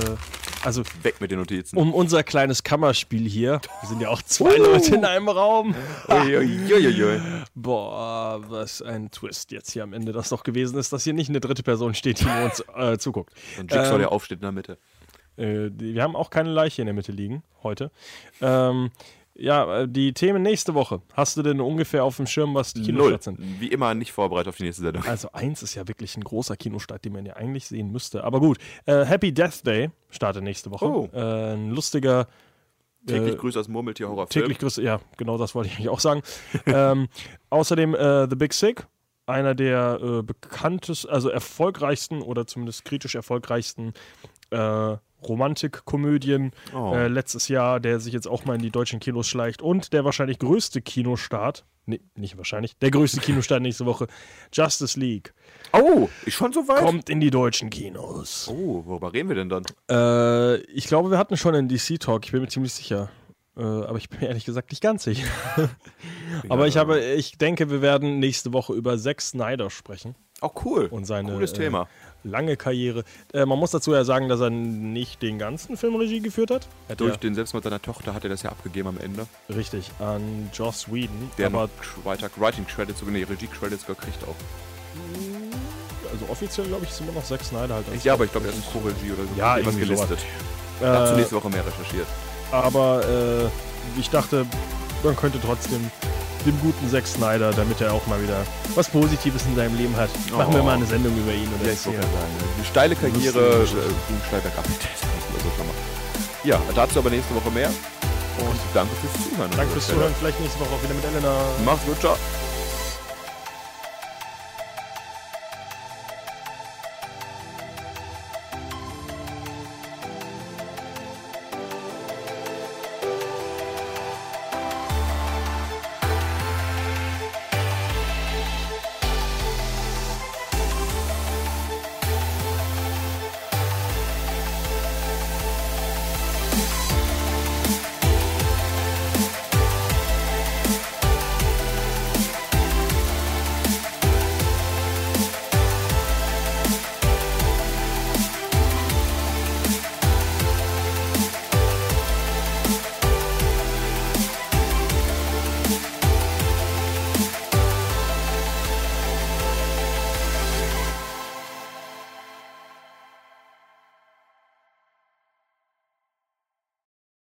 also weg mit den Notizen. um unser kleines Kammerspiel hier. Wir sind ja auch zwei Leute in einem Raum. Uiuiuiui. Boah, was ein Twist jetzt hier am Ende das noch gewesen ist, dass hier nicht eine dritte Person steht, die nur uns äh, zuguckt. Und Jigsaw, Ähm, der aufsteht in der Mitte. Äh, wir haben auch keine Leiche in der Mitte liegen heute. Ähm, Ja, äh, die Themen nächste Woche. Hast du denn ungefähr auf dem Schirm, was die Null. Kinostarts sind? Wie immer nicht vorbereitet auf die nächste Sendung. Also eins ist ja wirklich ein großer Kinostart, den man ja eigentlich sehen müsste. Aber gut, äh, Happy Death Day startet nächste Woche. Oh. Äh, ein lustiger Täglich äh, Grüße aus Murmeltier-Horrorfilm. täglich größte, ja, genau das wollte ich eigentlich auch sagen. ähm, außerdem äh, The Big Sick, einer der äh, bekanntesten, also erfolgreichsten oder zumindest kritisch erfolgreichsten äh, Romantikkomödien Oh. äh, letztes Jahr, der sich jetzt auch mal in die deutschen Kinos schleicht und der wahrscheinlich größte Kinostart, nee, nicht wahrscheinlich, der größte Kinostart nächste Woche, Justice League, Oh, ist schon soweit? kommt in die deutschen Kinos. Oh, worüber reden wir denn dann? Äh, ich glaube, wir hatten schon einen DC-Talk, ich bin mir ziemlich sicher. Äh, aber ich bin mir ehrlich gesagt nicht ganz sicher. aber ich habe, ich denke, wir werden nächste Woche über Zack Snyder sprechen Oh, cool. und seine Cooles äh, Thema. lange Karriere. Äh, man muss dazu ja sagen, dass er nicht den ganzen Film Regie geführt hat. Er hat Durch ja, den Selbstmord seiner Tochter hat er das ja abgegeben am Ende. richtig, an Joss Whedon. Der aber weiter Writing Credits, sogar nee, Regie Credits gekriegt auch. also offiziell, glaube ich, ist immer noch Zack Snyder halt. Ja, aber ich glaube, er ist ein Co-Regie oder so. Ja, was gelistet. Dazu äh, nächste Woche mehr recherchiert. aber äh, ich dachte, man könnte trotzdem dem guten Zack Snyder, damit er auch mal wieder was Positives in seinem Leben hat, machen wir Oh. mal eine Sendung über ihn oder Ja, ich sagen, eine steile Karriere, äh, ging steil bergab. Also mal. Ja, dazu aber nächste Woche mehr. Und danke fürs Zuhören. an Danke fürs. Zuhören, vielleicht nächste Woche auch wieder mit Elena. Mach's gut, ciao.